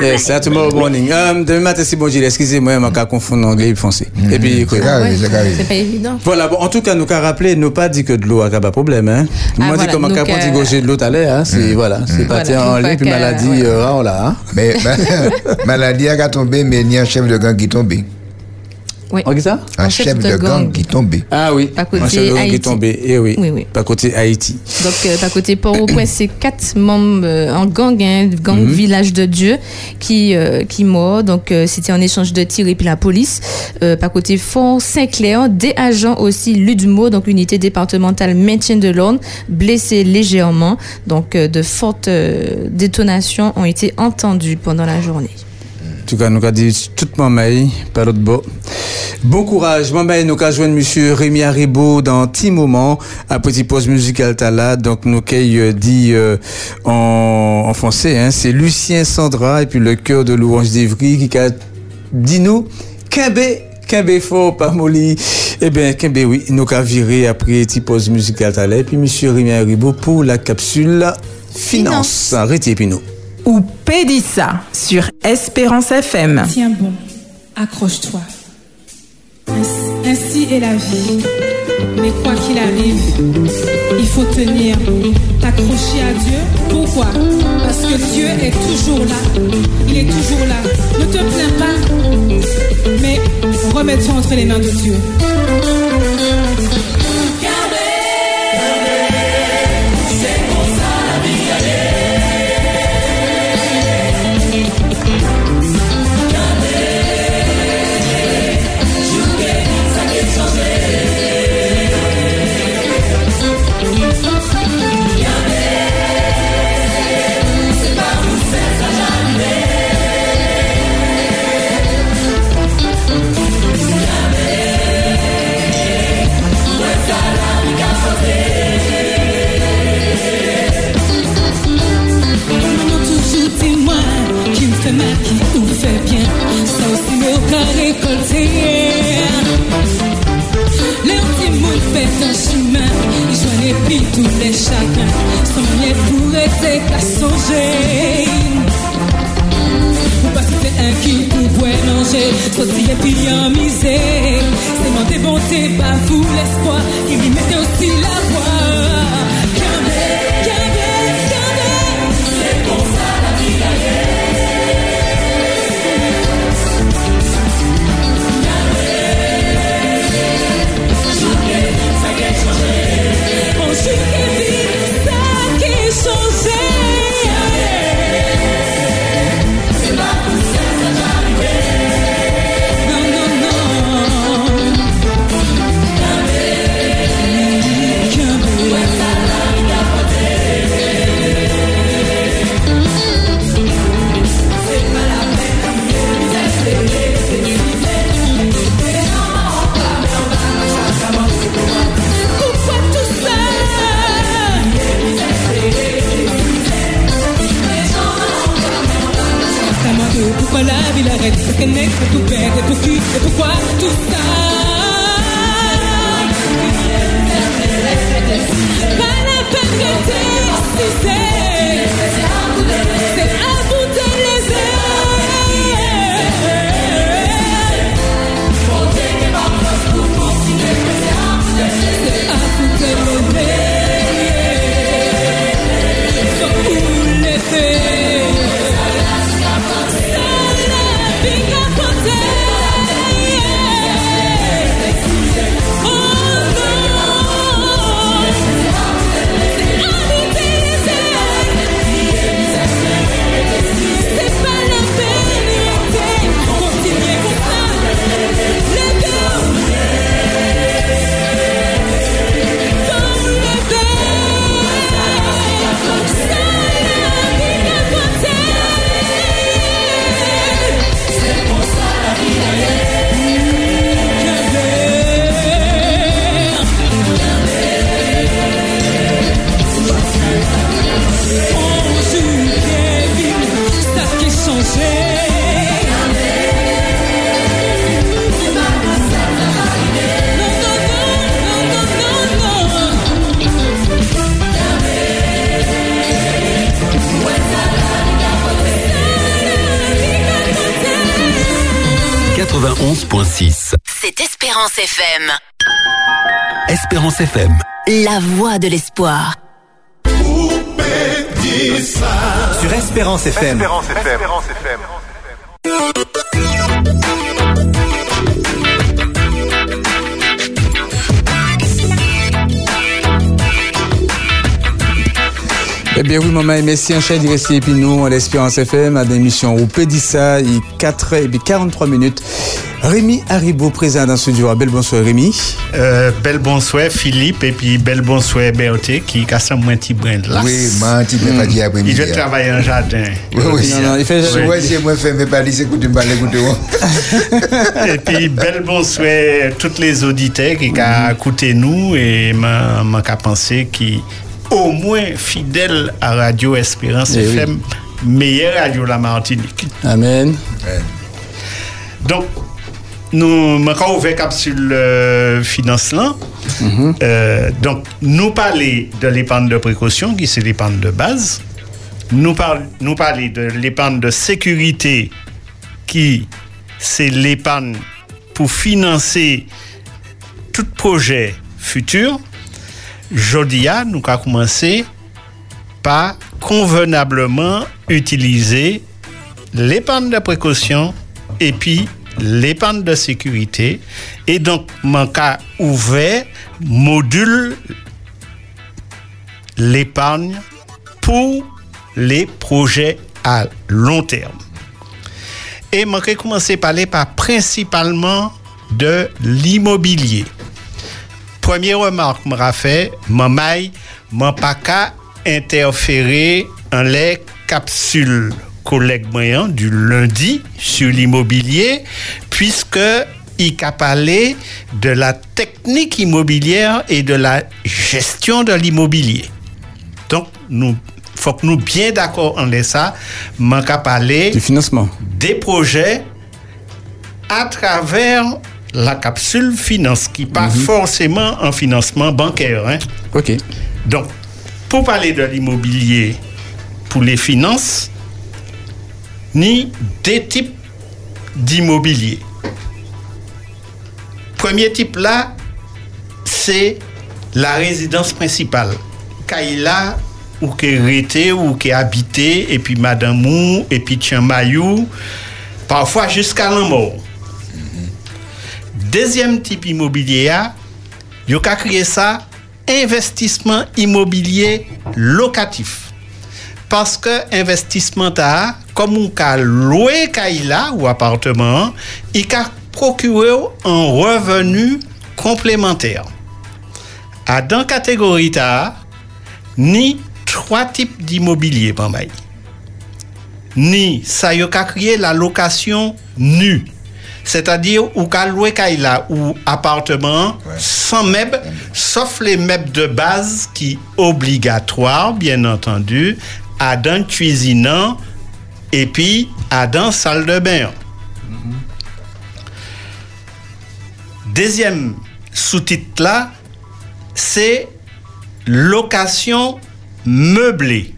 Yes, à tomorrow morning. Um, demain matin, c'est bon, Gilles. Excusez-moi, je vais confondre anglais et français. Et puis. C'est c'est pas évident. Voilà, bon, en tout cas, nous qu'à rappeler, nous pas dit que de l'eau a pas de problème, hein. Moi, dit voilà, comment nous qu'à qu'à- prendre gaucher de l'eau tout à l'heure, hein. C'est, voilà, c'est pas Voilà, en ligne, puis maladie, ouais. euh, hein. Mais ma- maladie a tombé, mais il y a un chef de gang qui est tombé. Oui. On dit ça? Un chef de gang qui est tombé. Ah oui. Pas côté Un chef de gang qui Haïti. est tombé. Eh oui. Oui, oui. Pas côté Haïti. Donc, euh, à côté Port-au-Prince, c'est quatre membres euh, en gang, hein, gang Mhm. Village de Dieu, qui euh, qui mort. Donc, euh, c'était en échange de tirs et puis la police. Euh, par côté Fort Saint-Clair, des agents aussi l'UDMO, donc l'unité départementale maintien de l'ordre, blessés légèrement. Donc, euh, de fortes euh, détonations ont été entendues pendant la journée. Tout cas, nous avons dit tout maman, par l'autre bord. Bon courage, maman, nous avons joindre monsieur Rémi Haribo dans petit moment, à petite pause musicale tala. Donc, nous avons dit euh, en, en français, hein, c'est Lucien Sandra et puis le cœur de Louange d'Evry qui a dit nous, Kembe, Kembe fort, pas molly. Eh bien, Kembe, oui, nous avons viré après petite pause musicale tala. Et puis monsieur Rémi Haribo pour la capsule finance. Arrêtez, puis nous. Ou Pédissa sur Espérance FM. Tiens bon, accroche-toi. Ainsi- est la vie. Mais quoi qu'il arrive, il faut tenir, t'accrocher à Dieu. Pourquoi? Parce que Dieu est toujours là. Il est toujours là. Ne te plains pas, mais remets-toi entre les mains de Dieu. Chemin, il joint les puis tous les chacun. Son manière pour être qu'à songer. Ou pas un qui pouvait manger, sortir et puis en misère. C'est mon démonté, pas vous l'espoir, il lui mettait aussi la voix. caneco do pé, é pro que, é pro quarto, tá? Espérance FM. La voix de l'espoir. Sur Espérance FM. Eh bien oui, maman, merci un chien direct et puis nous, à l'Espérance FM, à l'émission où peut dire ça, il 4 et puis 43 minutes. Rémi Haribo, présent dans ce studio. Bel bonsoir, Rémi. Euh, bel bonsoir Philippe et puis bel bonsoir Berthe qui casse un petit brin de là. Oui, moi, un petit peu pas dit après-midi. Il en jardin. Oui, oui. Non, non, il fait- Oui, c'est moi, fait mes palis, écoutez, pas l'écouter. Et puis bel bonsoir toutes les auditeurs qui ont écouté nous et m'a penser qui au moins fidèles à Radio Espérance Eh oui. FM, meilleure radio la Martinique. Amen. Donc, nous avons ouvert capsule euh, finance là. Euh, donc, nous parler de l'épargne de précaution, qui c'est l'épargne de base. Nous, parle, nous parler de l'épargne de sécurité, qui c'est l'épargne pour financer tout projet futur. Jodia, nous avons commencé par convenablement utiliser l'épargne de précaution et puis l'épargne de sécurité. Et donc, mon cas ouvert, module l'épargne pour les projets à long terme. Et je vais commencer par parler par principalement de l'immobilier. Première remarque, je fait, je ne pas interférer en les capsules collègue moyen du lundi sur l'immobilier, puisque il a parlé de la technique immobilière et de la gestion de l'immobilier. Donc, nous faut que nous bien d'accord en ça, manque à parler du financement des projets à travers la capsule finance, qui pas forcément un financement bancaire. Hein. Ok. Donc, pour parler de l'immobilier pour les finances, ni de tip d'immobilier. Premier tip la, se la rezidans prinsipal. Ka ila ou ke rete, ou ke habite, epi madamou, epi tchen mayou, pafwa jiska lan mou. Dezyem tip immobilier ya, yo ka kriye sa, investisman immobilier lokatif. Paske investisman ta a, comme on a loué kaila ou appartement, il a procuré un revenu complémentaire. À dans catégorie ta, ni trois types d'immobilier Bambay. Ni ça y a créé la location nue. C'est-à-dire ou qu'a loué kaila ou appartement sans meubles, sauf les meubles de base qui obligatoires, bien entendu, à d'un cuisinant et puis dans salle de bain. Deuxième sous-titre là, c'est location meublée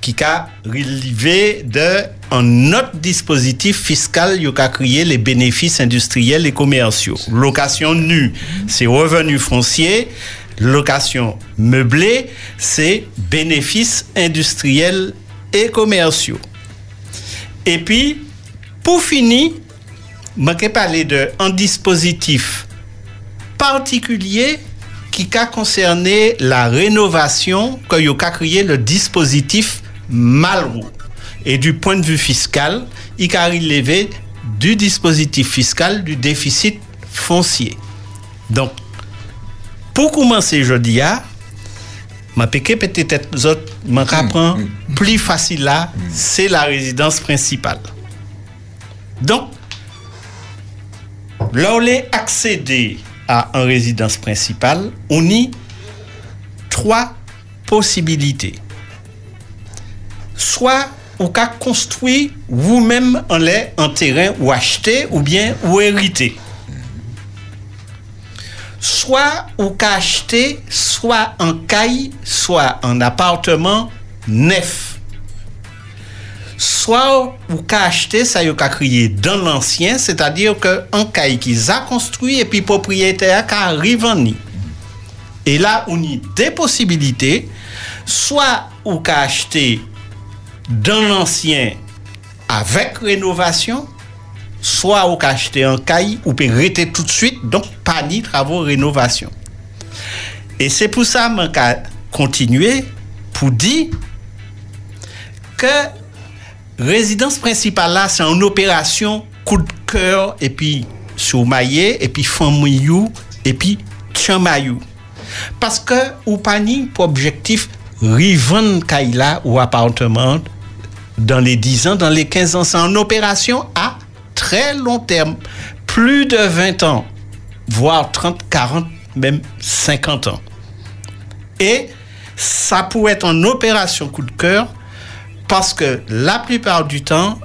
qui a relevé de un autre dispositif fiscal qui a créé les bénéfices industriels et commerciaux. Location nue, c'est revenu foncier. Location meublée, c'est bénéfices industriels et commerciaux. Et puis, pour finir, je parler d'un dispositif particulier qui a concerné la rénovation que a créé le dispositif Malraux. Et du point de vue fiscal, il a relevé du dispositif fiscal du déficit foncier. Donc, pour commencer jeudi, ma péché peut-être plus facile là, c'est la résidence principale. Donc, où est accéder à une résidence principale, on y trois possibilités. Soit ou qu'à construire vous-même un terrain ou acheter ou bien ou hériter. Soit ou acheter soit en caille, soit en appartement neuf. soit ou qu'à acheter ça y a crié dans l'ancien, c'est-à-dire que un caille qui a construit et puis propriétaire qui arrive en ni. Et là, on y a des possibilités, soit ou qu'à acheter dans l'ancien avec rénovation, soit ou acheter un caille ou peut arrêter tout de suite, donc pas ni travaux rénovation. Et c'est pour ça que je continuer pour dire que résidence principale là, c'est une opération coup de cœur et puis sur maillet et puis famille et puis chamayou. Parce que ou pas ni pour objectif rivendre kaila ou appartement dans les 10 ans, dans les 15 ans, c'est une opération à très long terme, plus de 20 ans, voire 30, 40, même 50 ans. Et ça pourrait être une opération coup de cœur parce que la plupart du temps,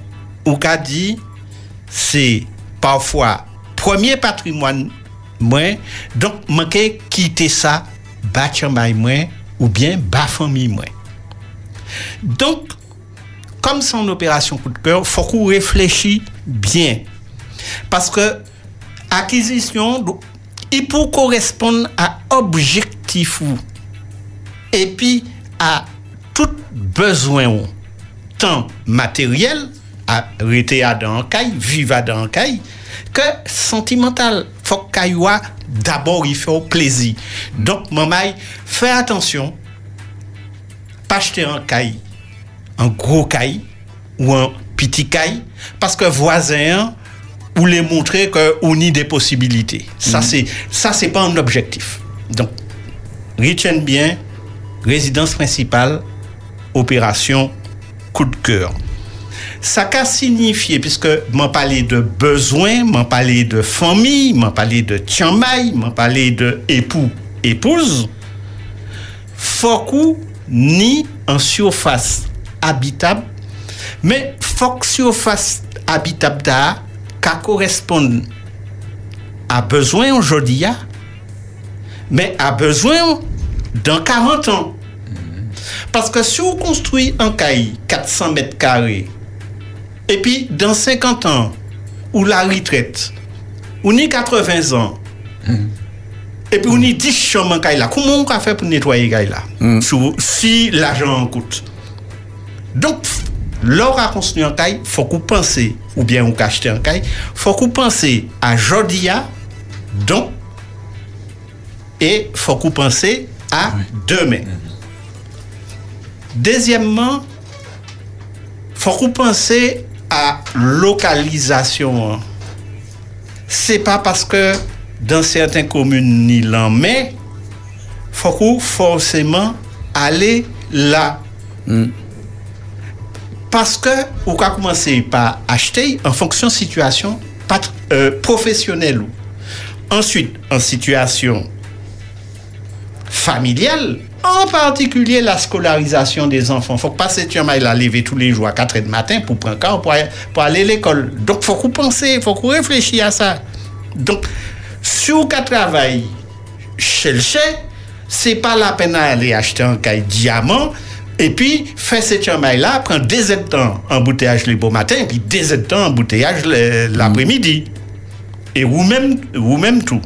ou qu'a dit, c'est parfois premier patrimoine moins, donc manquer quitter ça, bâtir moins, ou bien bas moins. Donc, comme c'est une opération coup de cœur, faut qu'on réfléchisse bien. Parce que acquisition, il faut correspondre à objectif et puis à tout besoin tant matériel à rester à dans vivre à dans que sentimental. Faut cailloua d'abord il fait plaisir. Donc maman fais attention pas acheter un caille un gros caille ou un petit caille parce que voisin ou les montrer que on a des possibilités. Ça c'est ça c'est pas un objectif. Donc retiens bien résidence principale, opération coup de cœur. Ça qu'a signifié, puisque m'en parler de besoin, m'en parler de famille, m'en parler de tchamaï, m'en parler de époux, épouse, faut ni en surface habitable, mais faut que surface habitable da, qu'à correspondre à besoin aujourd'hui, mais à besoin dans 40 ans. Parce que si on construit un caille 400 mètres carrés, et puis dans 50 ans, ou la retraite, on y 80 ans, et puis on y 10 chambres en caille là, comment on va faire pour nettoyer caille là? Sou- Si l'argent coûte. Donk, lor a konstru an kay, fok ou panse, ou bien ou ka achete an kay, fok ou panse a jodi ya, donk, e fok ou panse a demen. Dezyemman, fok ou panse a lokalizasyon. Se pa paske dan certain komoun ni lan, men, fok ou forceman ale la. Mm. Parce que on va commencer par acheter en fonction de situation euh, professionnelle. Ensuite, en situation familiale, en particulier la scolarisation des enfants. faut pas cette chama la lever tous les jours à 4 heures du matin pour prendre car pour, aller- pour aller à l'école. Donc, faut qu'on pense, faut qu'on réfléchisse à ça. Donc, si on travaille chez le chef, c'est pas la peine d'aller acheter un caille diamant et puis faire cette chamaille là, prendre des temps embouteillage le beau matin et puis des temps embouteillage l'après-midi. Et vous-même, vous-même tout.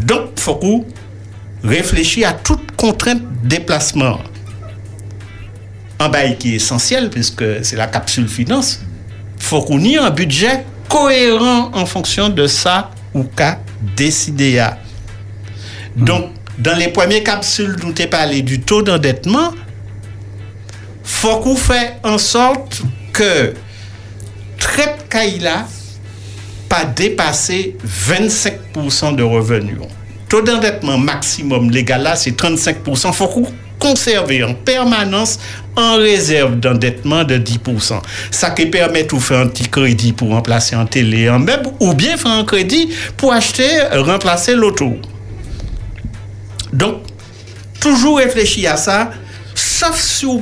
Donc, faut qu'on réfléchisse à toute contrainte de déplacement. Un bail qui est essentiel, puisque c'est la capsule finance, faut qu'on ait un budget cohérent en fonction de ça ou qu'a décidé. Donc, dans les premières capsules dont tu parlé du taux d'endettement, faut qu'on fait en sorte que traite Kaila pas dépasser 25% de revenus. Taux d'endettement maximum légal c'est 35%. faut qu'on conserver en permanence en réserve d'endettement de 10%. Ça qui permet de faire un petit crédit pour remplacer un télé, un meuble, ou bien faire un crédit pour acheter, remplacer l'auto. Donc, toujours réfléchir à ça, sauf sur,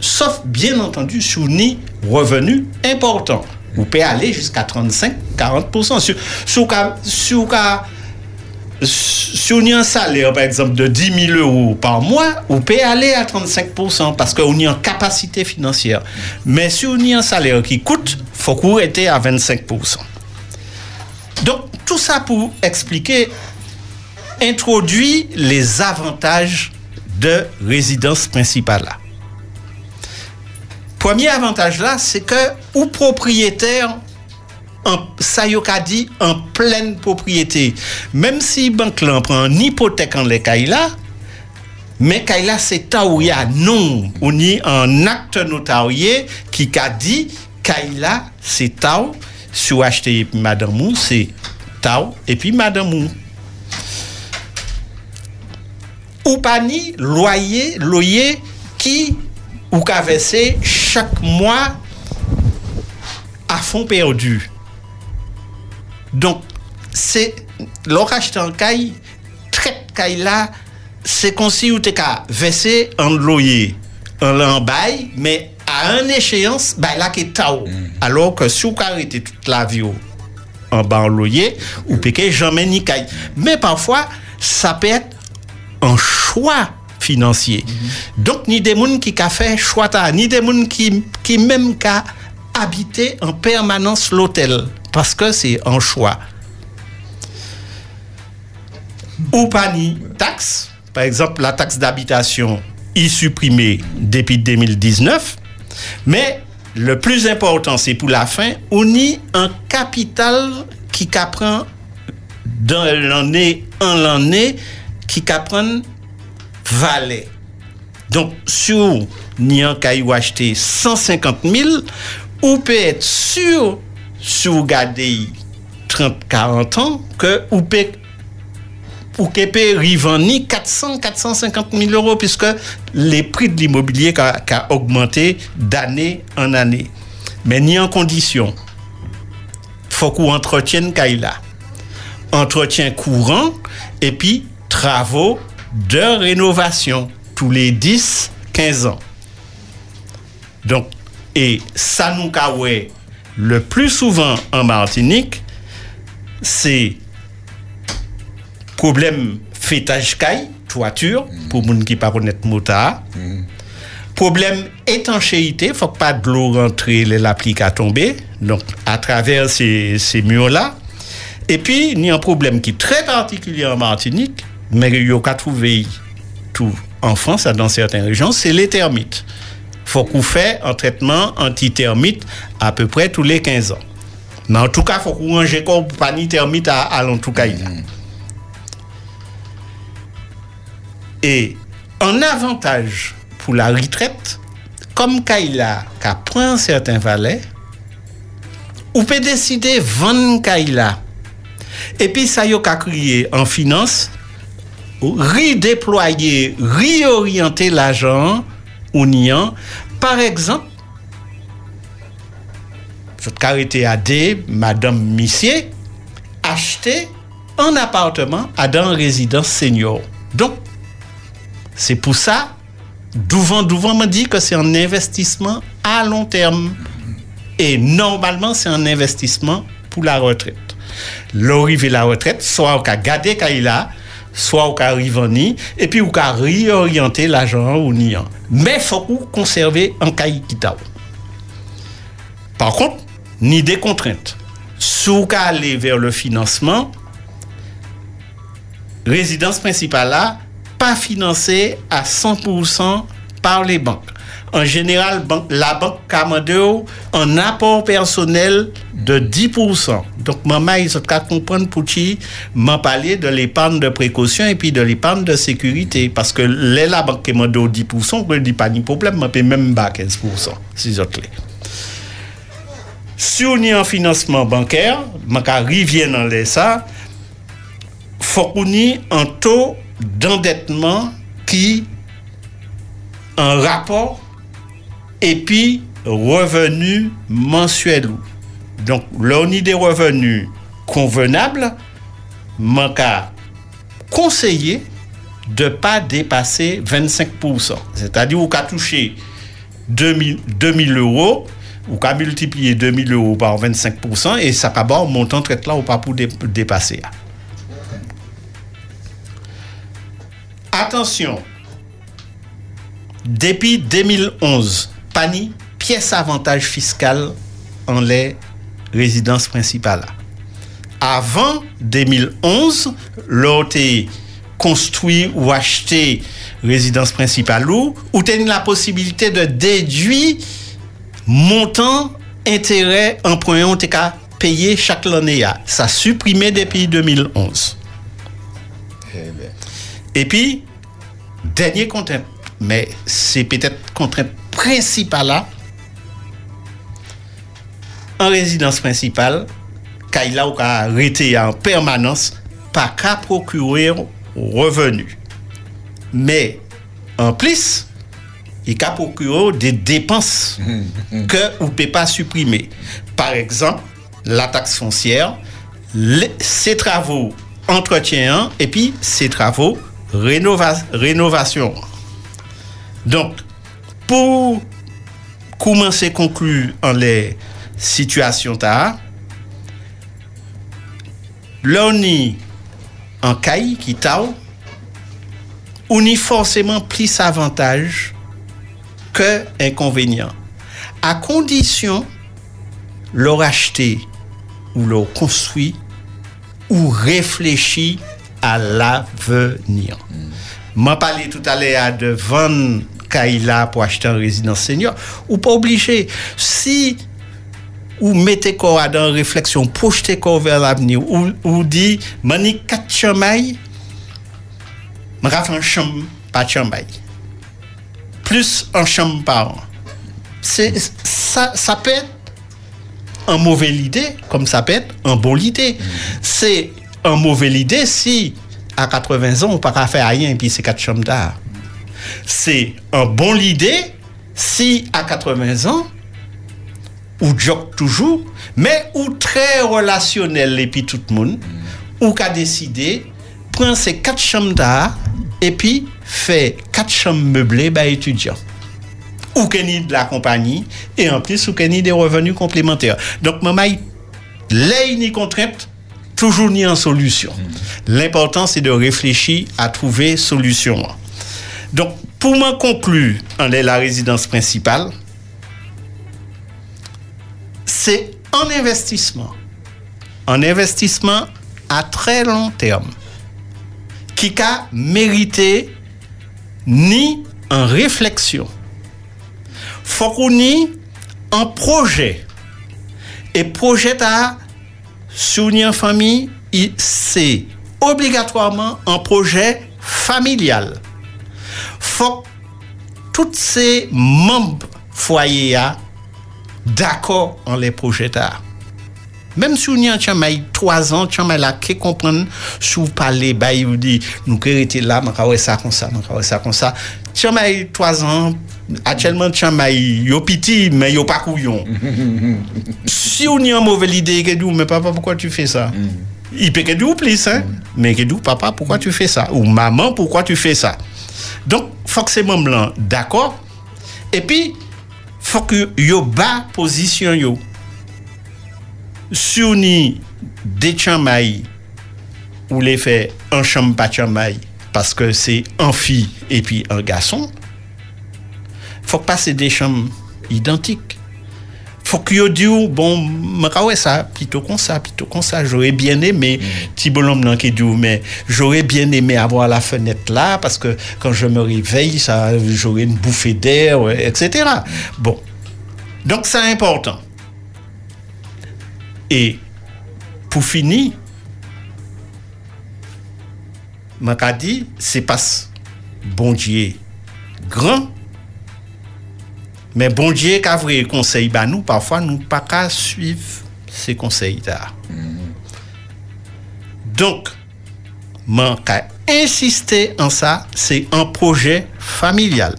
sauf bien entendu sur ni revenu important. Vous pouvez aller jusqu'à 35-40%. Sur, sur, sur, si on a un salaire, par exemple, de 10 000 euros par mois, on peut aller à 35% parce qu'on a une capacité financière. Mais si on a un salaire qui coûte, il faut qu'on était à 25%. Donc, tout ça pour expliquer, introduit les avantages de résidence principale. Premier avantage là, c'est que ou propriétaire ça y a dit en pleine propriété. Même si banque là prend une hypothèque en les là, mais là c'est taouya non, on y un acte notarié qui a dit là c'est tau sur acheter madame ou c'est tau et puis madame ou pas ni loyer loyer qui ou versé chaque mois à fond perdu. Donc, c'est l'orage en caille, traite caille là, c'est comme si vous t'es versé un loyer, un bail, mais à un échéance, bah là qui est tao. Alors que si vous arrêtez toute la vie en bas en loyer, ou peut jamais ni caille. Mais parfois, ça peut être un choix financier. Donc, ni des gens qui a fait choix, ta, ni des gens qui, qui même qui habité en permanence l'hôtel, parce que c'est un choix. Ou pas ni taxe, par exemple, la taxe d'habitation est supprimée depuis 2019, mais le plus important, c'est pour la fin, on y un capital qui apprend dans l'année en l'année qui apprend valet. Donc, ni un caillou acheté 150 000, ou peut être sûr, si vous gardez 30-40 ans, que que peut revendre 400, 450 000 euros, puisque les prix de l'immobilier a augmenté d'année en année. Mais ni en condition. faut qu'on entretienne Kaila. Entretien courant et puis travaux de rénovation tous les 10, 15 ans. Donc, et ça nous kawé le plus souvent en Martinique, c'est problème fêtage caille, toiture, pour moun qui pas connaître motard. Problème étanchéité, faut que pas de l'eau rentrer, l'applique à tomber. Donc, à travers ces, ces murs-là. Et puis, il y a un problème qui est très particulier en Martinique, mais il y a qu'à trouver tout en France, dans certaines régions, c'est les termites. faut qu'on fait un traitement antitermite à peu près tous les 15 ans. Mais en tout cas, faut qu'on range comme pas ni termite à, à. Et en avantage pour la retraite, comme Kaila qui prend certains valets, ou peut décider vendre Kaila. Et puis ça y a qu'à crier en finance, redéployer, réorienter l'argent ou niant. Par exemple, je arrêté à D, Madame Missier, acheter un appartement à dans résidence senior. Donc, c'est pour ça, Douvent, Douvent me dit que c'est un investissement à long terme. Et normalement, c'est un investissement pour la retraite. L'arrivée la retraite, soit au cas garder Kaila, soit au cas Rivani, et puis au cas réorienter l'argent ou niant. Mais faut conserver un Kitao. Par contre, ni des contraintes. Sous qu'à aller vers le financement, résidence principale pas financée à 100% par les banques. En général, la banque Camado un apport personnel de 10%. Donc, maman, il faut comprendre pour qui m'a parlé de l'épargne de précaution et puis de l'épargne de sécurité. Parce que les, la banque Camado 10%, je ne dis pas ni problème, je peux même pas 15%, si. Si on est en financement bancaire, je revient dans ça, faut qu'on ait un taux d'endettement qui en rapport et puis revenu mensuel. Donc, là, on a des revenus convenables, manque conseiller de ne pas dépasser 25%. C'est-à-dire, vous avez touché 2000, 2000 euros, ou qu'à multiplier 2000 euros par 25% et ça va un montant traite là ou pas pour dé- dépasser. Attention, depuis 2011, pani pièce avantage fiscal en les résidences principales. Avant 2011, l'autre construit ou acheté résidence principale ou, ou tenir la possibilité de déduire montant intérêt emprunt on qu'à payer chaque année. Ça supprimé depuis 2011. Et puis, dernier contrainte, mais c'est peut-être principale là, en résidence principale, Kaila ou ka arrêté en permanence, pas qu'à procurer revenu. Mais, en plus, il a procuré des dépenses que vous ne pouvez pas supprimer. Par exemple, la taxe foncière, les- ses travaux entretien et puis ses travaux rénova- rénovation. Donc, pour commencer à conclure en les situations ta, l'on y en caille qui tao, y forcément plus avantage que inconvénient. À condition leur acheter ou leur construit ou réfléchir à l'avenir. M'a parlé tout à l'heure de vendre Kaila pour acheter une résidence senior. Ou pas obligé. Si ou mettez corps dans réflexion, projetez corps vers l'avenir, ou, ou dit, mani quatre fait un chambre, pas chambay. Plus un chambre par an. C'est, ça, ça peut être un mauvais idée, comme ça peut être un bon idée. C'est un mauvais idée si à 80 ans, on ne peut pas faire rien et puis c'est quatre chambres d'art. C'est un bon idée si à 80 ans, ou joke toujours, mais ou très relationnel et puis tout le monde, ou qu'a décidé, prend ces quatre chambres d'art et puis fait quatre chambres meublées bah, étudiants. Ou qu'il y ait de la compagnie et en plus ou qu'il y ait des revenus complémentaires. Donc, maman, là, ni contrainte, toujours ni en solution. L'important, c'est de réfléchir à trouver solution. Donc, pour m'en conclure, en est la résidence principale, c'est un investissement. Un investissement à très long terme qui a mérité ni en réflexion. Faut qu'on ait un projet. Et projet à souvenir en famille, il- c'est obligatoirement un projet familial. Faut que tous ces membres foyer d'accord en les projets d'art. Même si on y a chamaï trois ans, chamaï là, qui comprendre, si vous parlez, bah, il vous dit, nous qui là, mais ouais ça comme ça, mais ouais ça comme ça. Chamaï trois ans, actuellement, chamaï, yo petit, mais yo pas couillon. si on y a une mauvaise idée, que dit, mais papa, pourquoi tu fais ça? Il peut dit plus, hein? Mais que dit, papa, pourquoi tu fais ça? Ou maman, pourquoi tu fais ça? Donk, fòk se mèm lan d'akor, epi, fòk yo ba pozisyon yo. Sou ni de chanmai, ou le fè an chanm pa chanmai, paske se an fi epi an gason, fòk pa se de chanm identik. Faut que yo dit bon, ouais ça plutôt comme ça, plutôt comme ça, j'aurais bien aimé petit bonhomme nan qui mais j'aurais bien aimé avoir la fenêtre là parce que quand je me réveille, ça j'aurais une bouffée d'air, etc. Bon. Donc c'est important. Et pour finir, m'a dit, c'est parce bon Dieu grand, Men bon diye kavre konsey ba nou, pafwa nou pa ka suiv se konsey ta. Mm. Mm-hmm. Donk, man ka insistè an sa, se an proje familial.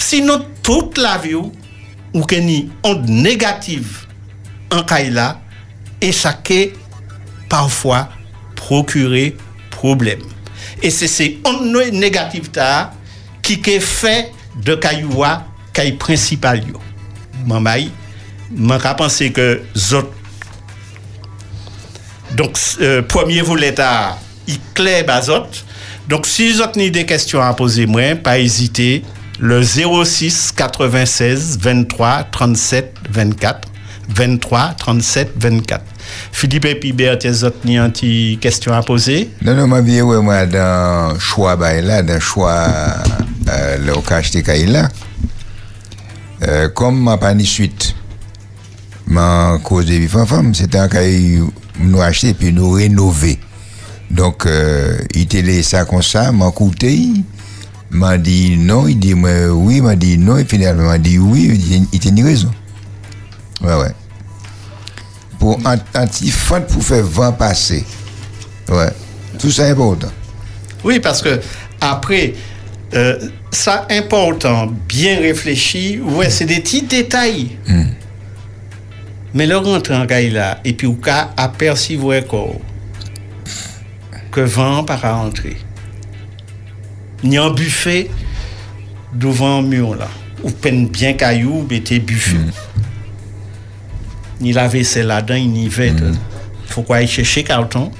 Sinon, tout la vi ou, ou ke ni ond negatif an kay la, e sa ke pafwa prokure problem. E se se ond negatif ta, ki ke fe de kayouwa kay principal yo. Man bay, man ka pense ke zot. Donk, euh, premier volet a, i kle ba zot. Donk, si zot ni de kestyon a pose mwen, pa ezite, le 06 96 23 37 24. 23 37 24. Philippe Pibert, tes autres ni anti question à poser Non, non, ma vie, moi, dans le choix, bah, là, dans le choix, euh, le cash de Kaila, euh, comme ma pas ni suite, ma cause de vie femme, c'était un cas, nous acheter puis nous rénover. Donc, euh, il laissé ça comme ça, m'a coûté, m'a dit non, il dit moi, oui, m'a dit non, et finalement, m'a dit oui, il tenait raison. Ouais, ouais. Pour fond pour faire vent passer. Ouais. Tout ça est important. Oui, parce que après, euh, ça important, bien réfléchi, ouais, c'est des petits détails. Mais le rentre en là, et puis au cas apercevoir quoi, que vent par à entrer. Ni un buffet devant un mur là, ou peine bien caillou, mettez buffet. Ni la vaisselle là-dedans, il y va. Faut quoi aller chercher carton,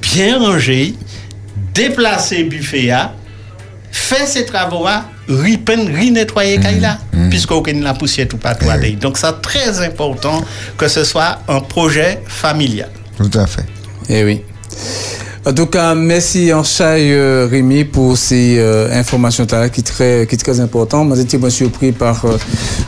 bien rangé, déplacer buffet là, Fè se travou a, ripen, rinetwaye mhm. ka ila. Mhm. Piske ou ken la poussye tou patou a dey. Donk sa trez important que ce soit un projet familial. Tout à fait. Eh oui. En tout cas, merci en Chai euh, Rémi pour ces euh, informations qui très qui très important. Moi j'étais bien surpris par euh,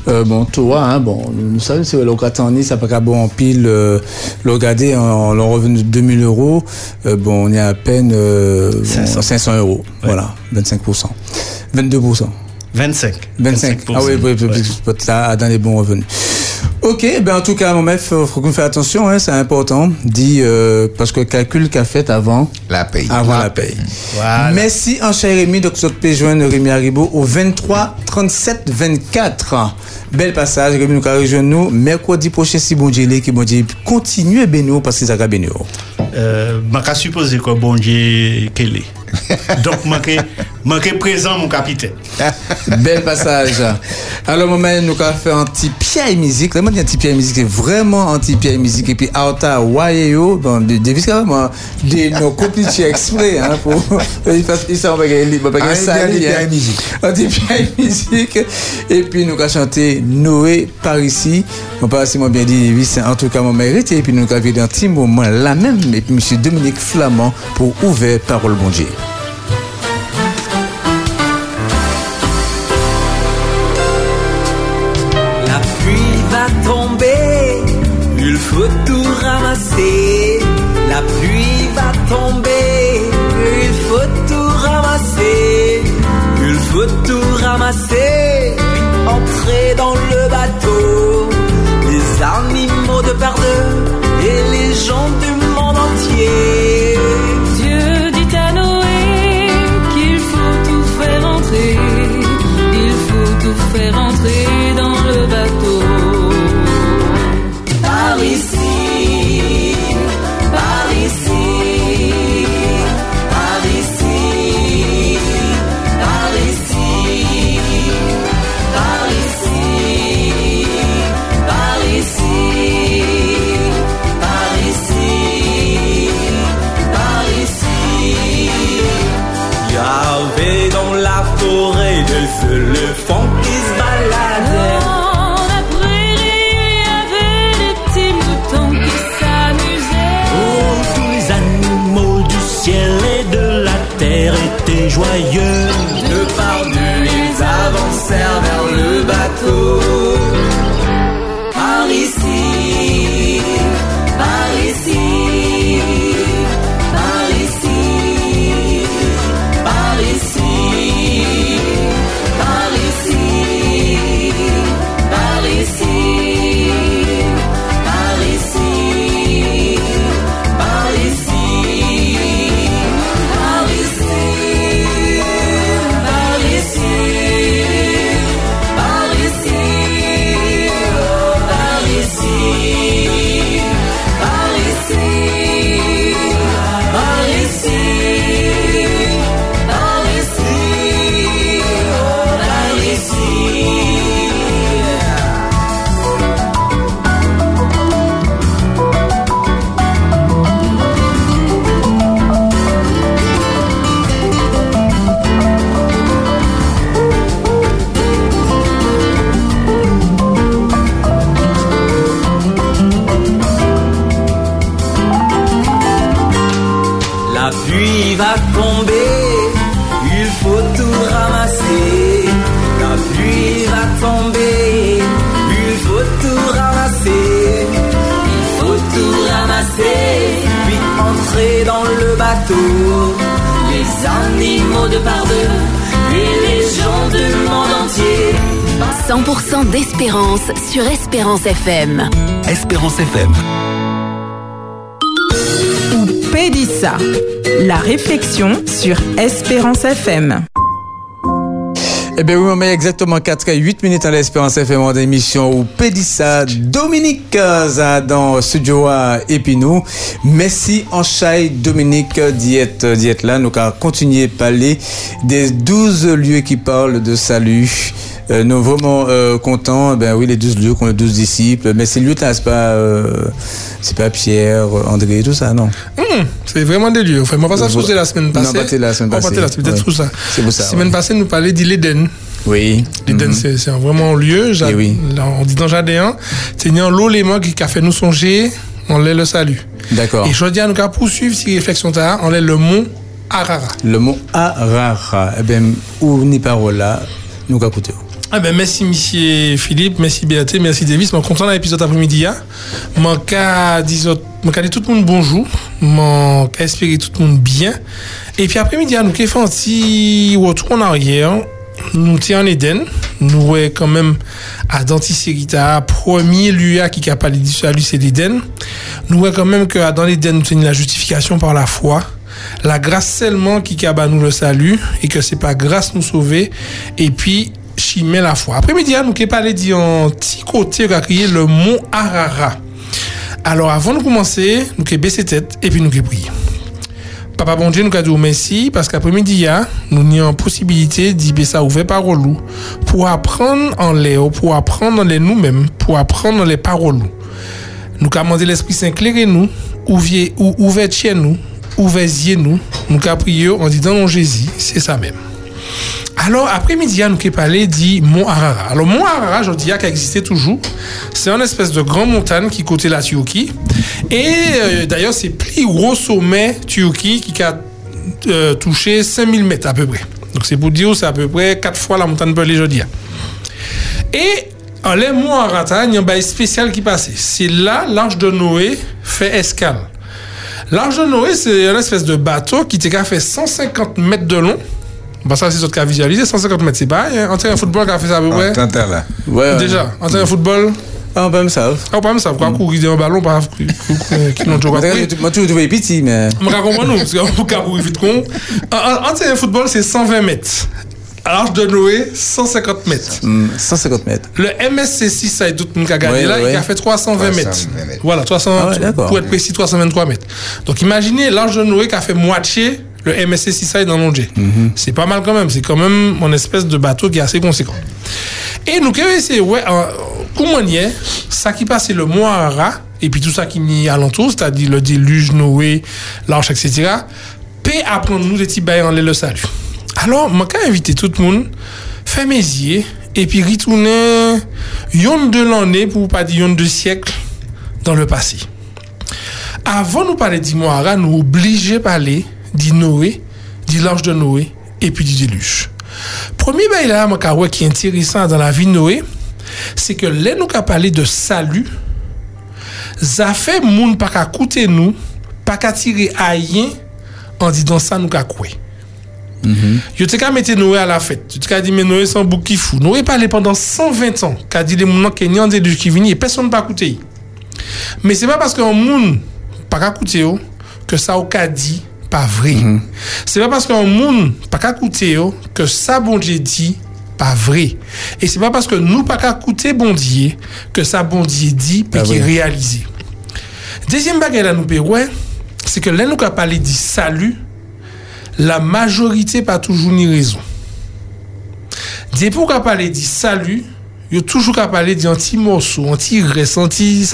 euh, bon toi hein, bon nous savons c'est le Katani ça pas qu'à bon en pile euh, le regarder en leur revenu de 2000 euros euh, bon on est à peine euh, bon, 500. 500 euros voilà 25% 22 25. 25. Ah oui, oui, oui, oui, là, dans les bons revenus. Ok, ben en tout cas, mon mec, faut, faut qu'on fasse attention, hein, c'est important. Dit euh, parce que le calcul qu'a fait avant la paye. Avant la paye. Voilà. Merci en cher Rémi, donc pouvez joindre Rémi Haribo au 23 37 24. Bel passage, Rémi nous rejoindre nous mercredi prochain si bon Dieu qui bon Dieu continue à bénir parce que ça va bénir. Euh, je supposer que bon Dieu qu'elle est. Donc, manquer, manquer présent, mon capitaine. Bel passage. Alors, moment, nous avons fait un petit pied musique. Moi, un petit pied musique, c'est vraiment un petit pied musique. Et puis, Aota, Wayeyo, bon, de, de, vraiment, des, nos compliqués exprès, hein, pour, il fasse, il s'en va gagner, va Ah, gagner il ça, a des hein. musique. Un petit pied musique. Et puis, nous avons chanté Noé par ici. On pas si moi bien dit, oui, c'est en tout cas mon mérite. Et puis, nous avons un petit moment là même. Et puis, monsieur Dominique Flamand pour ouvrir parole bon Dieu. Espérance FM. Espérance FM. Ou Pédissa, la réflexion sur Espérance FM. Eh bien oui, on met exactement 4 et 8 minutes à l'Espérance FM en émission où Pédissa Dominique dans Studio à Epinou. Merci en chai Dominique d'être d'être là. Nous allons continuer à parler des 12 lieux qui parlent de salut. Euh, nous sommes vraiment euh, contents. Ben oui, les 12 lieux qu'on les 12 disciples. Mais ces lieux-là, c'est pas, euh, c'est pas Pierre, André, tout ça, non? Hum, c'est vraiment des lieux. Enfin, moi, pas ça Vous- la semaine Non, passée. pas la semaine On passée. partait la semaine, Ouais. ça. C'est pour ça, La semaine ouais. passée, nous parlait de l'Éden. Oui. L'Éden, c'est c'est vraiment un lieu. J'a- Eh oui. dit dans Jardin, c'est l'eau, les mots qui a fait nous songer, on l'est le salut. D'accord. Et je dis à nous qu'à poursuivre ces réflexions, là, on l'est le mont Arara. Le mot arara, eh bien, où ni parole là, nous allons écouter. Ah ben merci monsieur Philippe, merci Béatrice, merci Davis. Je suis content de l'épisode après-midi. hein. Je dire tout le monde bonjour. Je cas espérer tout le monde bien. Et puis après-midi, nous avons fait un petit retour en arrière. Nous sommes en Éden. Nous ouais quand même à Dantiserita, premier lieu qui a parlé salut, c'est l'Éden. Nous ouais quand même que dans l'Éden, nous tenons la justification par la foi. La grâce seulement qui bah, nous le salut et que c'est pas grâce nous sauver. Et puis, chimé la foi. Après-midi, nous avons parlé d'un petit côté qui a créé le mont Arara. Alors, avant de commencer, nous avons baissé tête et puis nous avons prié. Papa bon Dieu nous a dit merci parce qu'après-midi, nous avons possibilité d'y baisser ouvert parole ou, pour apprendre en les, pour apprendre en nous-mêmes, pour apprendre en les paroles. ou. Nous avons demandé l'Esprit Saint éclairer nous, ouvert chez nous, ouvert nous, nous avons prié en disant Jésus, c'est ça même. Alors, après-midi, nous avons parlé du Mont Arara. Alors, Mont Arara, je dis qu'il existait toujours. C'est une espèce de grande montagne qui côté la Turquie. Et euh, d'ailleurs, c'est le plus gros sommet Turquie qui a euh, touché 5000 mètres à peu près. Donc, c'est pour dire c'est à peu près 4 fois la montagne Pelée, je. Et en les Mont Arara, il y a un bail spécial qui passait. C'est là, l'Arche de Noé fait escale. L'Arche de Noé, c'est une espèce de bateau qui fait 150 mètres de long. Bah ça, c'est ce qu'a visualisé, 150 mètres, c'est pas rien. En terrain de football, qui a fait ça à peu près. Là. Ouais. Déjà, en terrain de football. Ah, on peut me savent. Ah, on peut me savent. Quoi, courir un ballon, pas qui n'ont toujours pas courir. Moi, tu vois petit, mais. Je comprends nous, parce qu'on peut courir vite con. En en- en terrain de football, c'est 120 mètres. À l'Arche de Noé, 150 mètres. 150 mètres. Le MSC6, ça est tout le monde qui a gagné là, il a fait 320 mètres. 320 mètres. Voilà, 300, Ah pour être précis, 323 mètres. Donc imaginez l'Arche de Noé qui a fait moitié le MSC6 ça est dans l'ongé. Mhm. C'est pas mal quand même. C'est quand même une espèce de bateau qui est assez conséquent. Et nous, c'est? Ouais, comment y est Ça qui passe, c'est le Arara, et puis tout ça qui est alentour, c'est-à-dire le déluge, Noé, l'arche, etc. Paix apprendre nous des petits bails en l'air le salut. Alors, je vais inviter tout le monde, faire mes yeux, et puis retourner yon de l'année, pour pas dire yon de siècle, dans le passé. Avant de nous parler d'Imoara, nous obligés parler d'Inoé, de l'arche de Noé, et puis du déluge. Premier bail là, qui est intéressant dans la vie de Noé, c'est que là, nous avons parlé de salut, ça fait moun pas qu'à coûter nous, pas qu'à tirer à rien, en disant ça, nous qu'à quoi. Yo te ka mette Noé à la fête. Tu te ka dit, mais Noé, c'est un bouc qui fou. Noé parlait pendant 120 ans. Qu'a dit les moun qui n'y en qui vini et personne pas coûté. Mais c'est pas parce qu'un moun pas qu'à coûter yo, que ça au ka dit pas vrai. C'est pas parce qu'un moun pas qu'à coûter yo, que ça bon Dieu dit pas vrai. Et c'est pas parce que nous pas qu'à coûter bon Dieu, que ça bon Dieu dit Pas qui réalisé. Deuxième bagage là nous ouais, c'est que là nous qu'a parlé du salut, la majorité pas toujours ni raison. Depuis pour qu'a parler du salut, il y a toujours qu'à parler d'un petit morceau, reste, un petit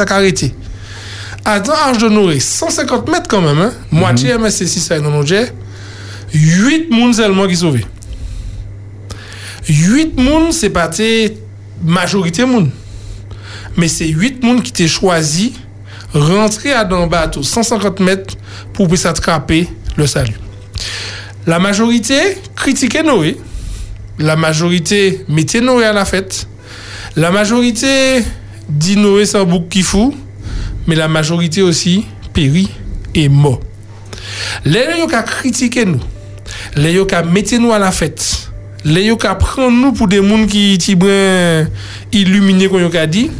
Adam Arche de Noé, 150 mètres quand même, hein? Moitié MSC 6 ça dans nos jets. 8 moun seulement qui sauvés. 8 moun, c'est pas majorité moun. Mais c'est 8 moun qui t'ont choisi rentrer à dans le bateau 150 mètres pour pouvoir s'attraper le salut. La majorité critiquait Noé. La majorité mettait Noé à la fête. La majorité dit Noé c'est un bouc qui fout. Mais la majorité aussi périt et mort. Les gens qui critiqué nous, les gens qui mettez nous à la fête, les gens qui prennent nous pour des gens qui sont illuminés, comme on dit,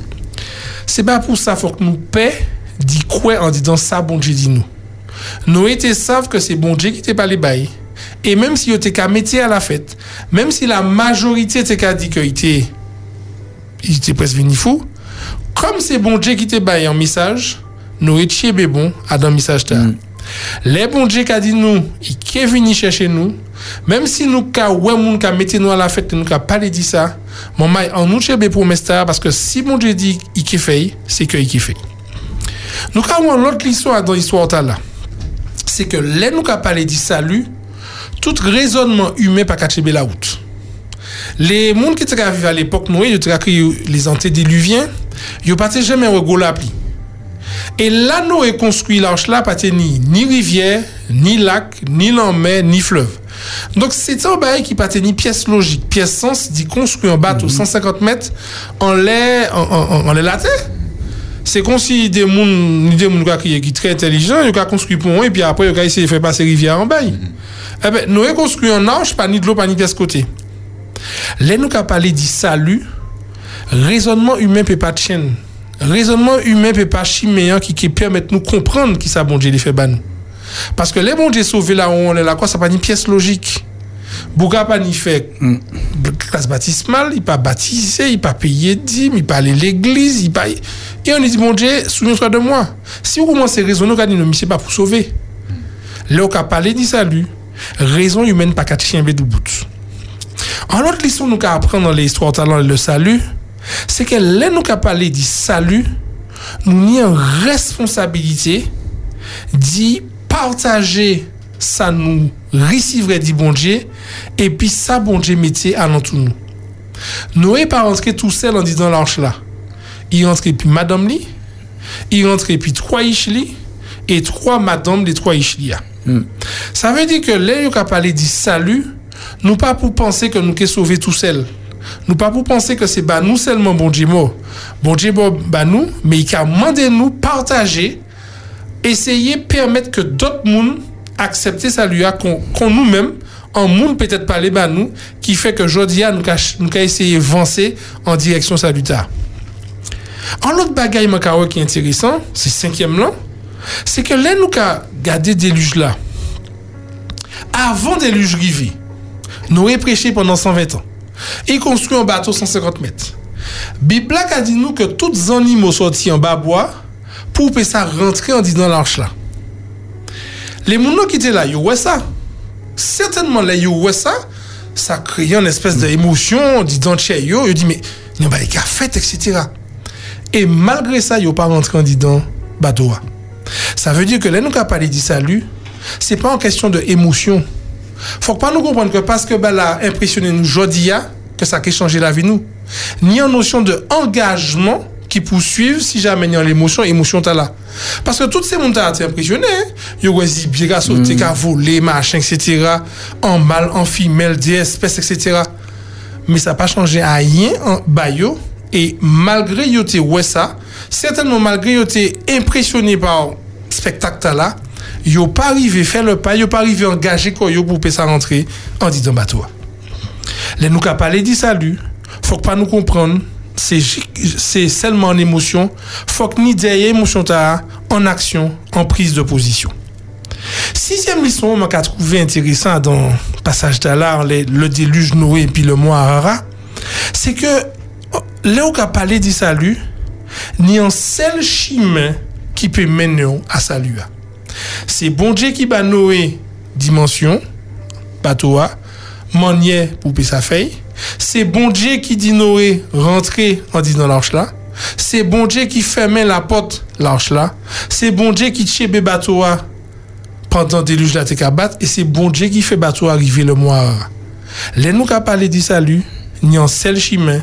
c'est pas pour ça faut que nous paix dit quoi en disant ça, bon Dieu dit nous. Nous étions savent que c'est bon Dieu qui t'a pas les bails. Et même si était qu'à mettre à la fête, même si la majorité était dit qu'il était, était presque venu fou, kom se bon dje ki te baye an misaj, nou etche be bon adan misaj ta. Mm. Le bon dje ka di nou, i ke vini chèche nou, mèm si nou ka wè moun ka mette nou an la fèt, nou ka pale di sa, moun may an nou chè be pou mè star, paske si bon dje di i ke fèy, se ke i ke fèy. Nou ka wè an lot liswa adan liswa an ta la. Se ke le nou ka pale di salu, tout rezonman yume pa kache be la wout. Le moun ki te ka vive al epok nou, e, yo te ka kri les antediluvyen, yo pati jemen wè go la pli. E la nou e konskwi lanj la pati ni, ni rivyer, ni lak, ni lanmen, ni flev. Donk se te ou baye ki pati ni piyes logik, piyes sens di konskwi an bat ou 150 met an lè la te. Se kon si de moun, ni de moun kwa kriye ki tre intelijan, yo kwa konskwi pou an, e pi apre yo kwa ese fè pase rivyer an baye. Mm-hmm. Ebe eh nou e konskwi an lanj, pa ni dlo, pa ni piyes kote. Lè nou kwa pale di salu, raisonnement humain peut pas chaîne. Raisonnement humain peut pas chiméen qui, qui permet de nous comprendre qui ça bon Dieu fait ban. Parce que les bon Dieu sauvés là où on est là, quoi, ça pas une pièce logique. Bouga pas ni fait classe baptismale, il pas baptisé, il pas payé dîme, il pas aller l'église, il pas. Et on dit, bon Dieu, souviens-toi de moi. Si vous commencez à raisonner, on dit, non, mais pas pour sauver. Là, on parlé du salut. Raison humaine, pas quatre chiens, de bout. En l'autre leçon, nous avons apprendre dans l'histoire talent le salut, c'est que là, nous avons parlé du salut, nous avons une responsabilité d'y partager ça nous recevrait du bon Dieu et puis ça bon Dieu métier à nous. Noé pas rentré tout seul en disant l'arche là. Il rentre puis madame li, il rentre puis trois ichli et trois madame les trois ichli. Ça veut dire que là, nous avons parlé du salut, nous pas pour penser que nous sommes sauvés tout seul. Nous pas pour penser que c'est bah nous seulement bon Dieu mot. Bon Dieu bah nous, mais il a demandé nous partager, essayer permettre que d'autres monde accepter ça lui a qu'on nous-mêmes en monde peut-être parler bah nous qui fait que jodia nous nous essayer avancer en direction salutaire. En l'autre bagaille qui est intéressant, c'est cinquième là, c'est que là nous avons gardé déluge là. Avant déluge rivé, Noé prêché pendant 120 ans. Il construit un bateau 150 mètres. Bible a dit nous que tous les animaux sortis en bas bois pour que ça rentrer en disant l'arche là. Les gens qui étaient là, ils ont ça. Certainement, ils ont ça. Ça crée une espèce d'émotion, disant chez eux, ils disent, mais il n'y a pas de fait, etc. Et malgré ça, ils n'ont pas rentré en disant bateau. Ça veut dire que là, nous avons parlé du salut, c'est pas en question de émotion. Faut pas nous comprendre que parce que ben, là, impressionné nous jodia, que ça a changé la vie nous. Ni en notion de engagement qui poursuivent si jamais il y a l'émotion, émotion t'as là. Parce que toutes ces gens t'as été impressionné, ils ont dit bien sauté, qu'à voler, machin, etc. En mâle, en femelle, des espèces, etc. Mais ça n'a pas changé à rien en bayo. Et malgré yo te ouais ça, certainement malgré yo te impressionné par le spectacle là, yo pas arrivé faire le pas, yo pas arrivé engager quoi yo pour ça rentrer en disant bateau. Les nous qu'a parlé dit salut, faut pas nous comprendre c'est c'est seulement en émotion, faut que ni derrière émotion ta en action, en prise de position. Sixième leçon, on m'a trouvé intéressant dans le passage d'Allah, le déluge Noé et puis le mois Arara, c'est que là où a parlé du salut, ni un seul chemin qui peut mener à salut. C'est bon Dieu qui va Noé dimension, bateau, manière pour sa feuille. C'est bon Dieu qui dit Noé rentrer en disant l'arche là. C'est bon Dieu qui fermait la porte l'arche là. C'est bon Dieu qui tchebe bateau pendant déluge la tekabat et c'est bon Dieu qui fait bateau arriver le mois. Les nous qu'a parlé du salut, ni en seul chemin,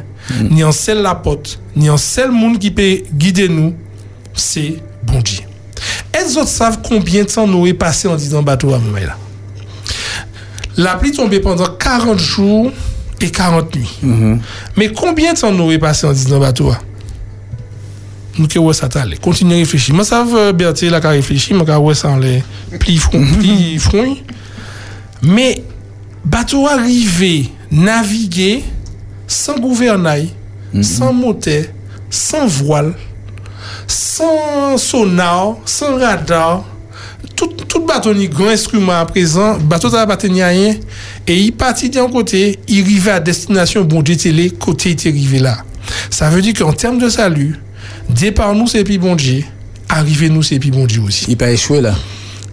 ni en seul la porte, ni en seul monde qui peut guider nous, c'est bon Dieu. Est-ce les autres savent combien de temps Noé passé en disant bateau à là. La pluie tombait pendant 40 jours et 40 nuits. Mais combien de temps Noé passé en disant bateau à nous que ça t'allait. Continuez à réfléchir. Moi, ça veut Berthier là, qui réfléchir, moi, qui ça en les plis front, plis front. Mais, bateau arrivé, naviguer, sans gouvernail, sans moteur, sans voile, sans sonar, sans radar, tout, tout ni grand instrument à présent, bateau tenir rien, et il partit d'un côté, il arrivait à destination, bon Dieu télé, côté il était arrivé là. Ça veut dire qu'en termes de salut, départ nous c'est puis bon Dieu, arriver nous c'est puis bon Dieu aussi. Il pas échoué là.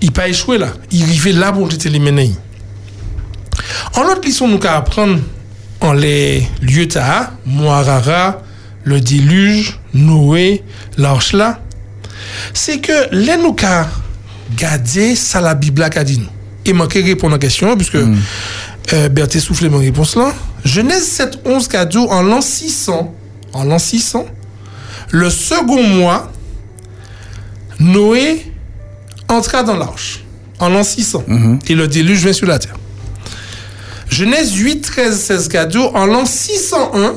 Il pas échoué là. Il arrivé là bon Dieu télé maintenant. En l'autre leçon nous qu'à apprendre en les lieux ta, Moarara, le déluge, Noé, l'arche là, c'est que les nous qu'à garder ça la Bible a dit nous. Et manquer répondre à la question, puisque euh, Berthe soufflé mon réponse là. Genèse 7, 11 cadeau en l'an 600, en l'an 600, le second mois, Noé entra dans l'arche en l'an 600 et le déluge vint sur la terre. Genèse 8, 13, 16 cadeau en l'an 601,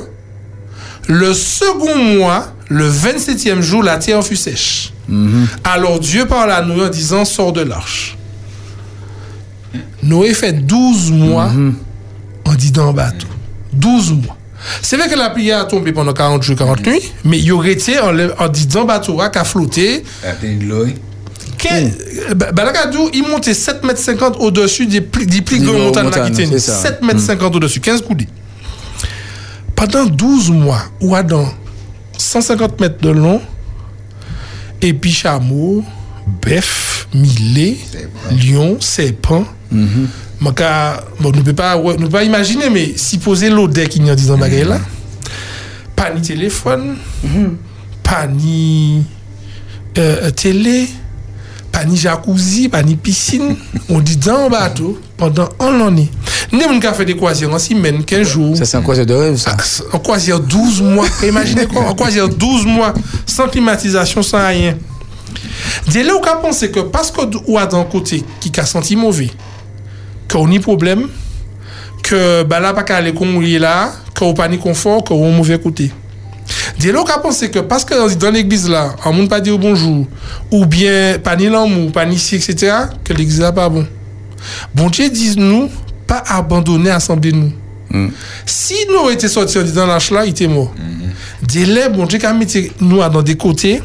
le second mois, le 27e jour, la terre fut sèche. Alors Dieu parla à Noé en disant Sors de l'arche. Noé fait 12 mois en disant bateau. 12 mois. C'est vrai que la pluie a tombé pendant 40 jours, 40 nuits, mais il y aurait été en, disant bateau qui a flotté. Que- bah, bah, là, Kadou, il montait 7 mètres 50 au-dessus des plis, des plis Des grands grands montagnes là montagnes, qui tenaient. c'est ça. 7 mètres Mm. 50 au-dessus, 15 coudées. Pendant 12 mois, ou à dans 150 mètres de long, et puis chameau, bœuf, millet, lion, serpent. Ka- bon, nous ne pouvons pas, pas imaginer, mais si poser l'odeur qu'il y a dans bagage là, pas ni téléphone, pas ni euh, télé, pas ni jacuzzi, pas ni piscine. On dit dans un bateau pendant un an. Nous avons fait des croisières en semaine, 15 jours. Ça, c'est un croisière de rêve, ça. En croisière 12 mois. Imaginez quoi En croisière 12 mois, sans climatisation, sans rien. Dès là, on a pensé que parce que ou a d'un côté qui a senti mauvais, qu'on a problème, que bah là, pas qu'à aller est là, qu'on pas ni confort, qu'on a un mauvais côté. Dès a pensé que parce que dans- l'église là, on ne pas dire bonjour, ou bien pas ni l'amour, pas ni ci, etc., que l'église là pas bon. Bon Dieu dit nous, pas abandonner, assembler nous. Si nous étions sortis dans l'arche là, il était mort. Dès là, bon Dieu, mettait nous dans des côtés,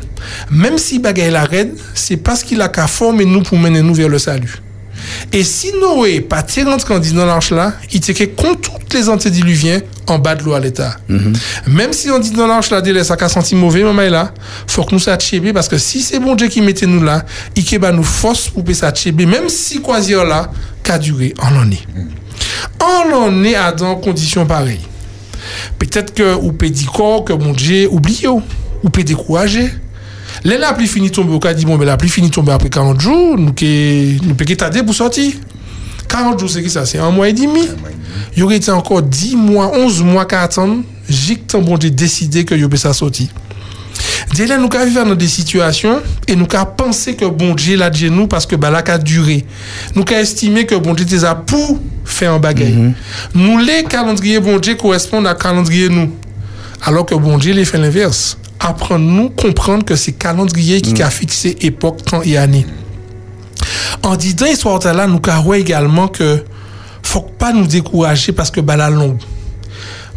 même si bagaille la raide, c'est parce qu'il a qu'à former nous pour mener nous vers le salut. Et si Noé pas tiré rentré dans l'arche là, il était contre toutes les antédiluviens en bas de l'eau à l'état. Même si on dit dans l'arche là, délai, ça senti mauvais, maman est là, faut que nous ça tchébé parce que si c'est bon Dieu qui mettait nous là, il qui nous force pour que ça tchébé, même si croisière là, qu'a duré en l'année. On en est à dans conditions pareilles. Peut-être que ou peut dire que mon Dieu oublie ou ou peut décourager. Là, la pluie finit tomber, au cas dit bon, mais la pluie finit tomber après 40 jours, nous nous peut pour sortir. 40 jours, c'est qui ça? C'est un mois et demi? Il y aurait été encore 10 mois, 11 mois qu'à attendre, j'ai que bon Dieu décidé que peut ça sortir. Dès là, nous avons vivre dans des situations et nous avons pensé que bon Dieu l'a dit nous parce que bah, a duré. Nous avons estimé que bon Dieu était là pour faire un bagage. Nous, les calendriers bon Dieu correspondent à calendrier nous. Alors que bon Dieu les fait l'inverse. Apprendre-nous comprendre que c'est calendrier qui a fixé époque, temps et année. En disant histoire de là, nous avons également que faut pas nous décourager parce que bah, la longue.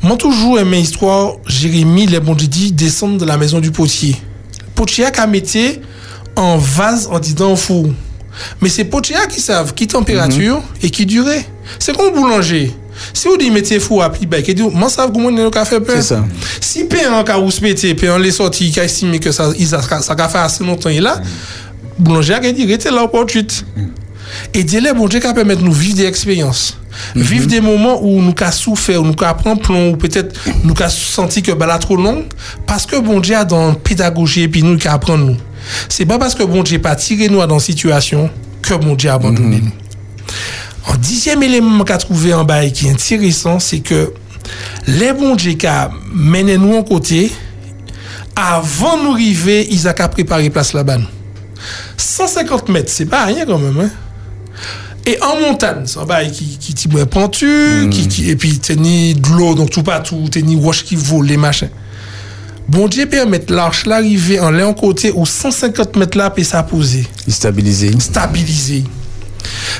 Moi, toujours aimé histoire, Jérémie, les bon Dieu dit, descendre de la maison du potier. Potier a mettre en vase en disant au four. Mais c'est potier qui savent qui température et qui durée. C'est comme boulanger. Si vous dites mettez four à pli qui dit, moi savez comment a fait peur. C'est ça. Si pain qui a rouspété, pain les sorti, qui a estimé que ça, ça a fait assez longtemps, il est là, boulanger a dit, restez là pour suite. Et délai, bon Dieu, qui permettre de nous vivre des expériences. Vivre des moments où nous avons souffert, où nous avons plomb, ou peut-être nous avons senti que bah, là trop long, parce que bon Dieu a dans la pédagogie et puis nous qui apprendre nous. C'est pas parce que bon Dieu pas tiré nous dans une situation que bon Dieu a abandonné nous. En dixième élément qu'a trouvé en bas et qui est intéressant, c'est que les bon Dieu qui a mené nous en côté, avant nous arriver, ils ont qu'à préparer place là-bas. nous. 150 mètres, c'est pas rien quand même. Hein? Et en montagne, c'est un bail qui, qui t'y boit pentu, qui, qui, et puis t'es ni de l'eau, donc tout partout, t'es ni roche qui vole, les machins. Bon Dieu permet l'arche l'arriver en l'un côté où 150 mètres là, puis ça poser. Stabilisé. Stabilisé.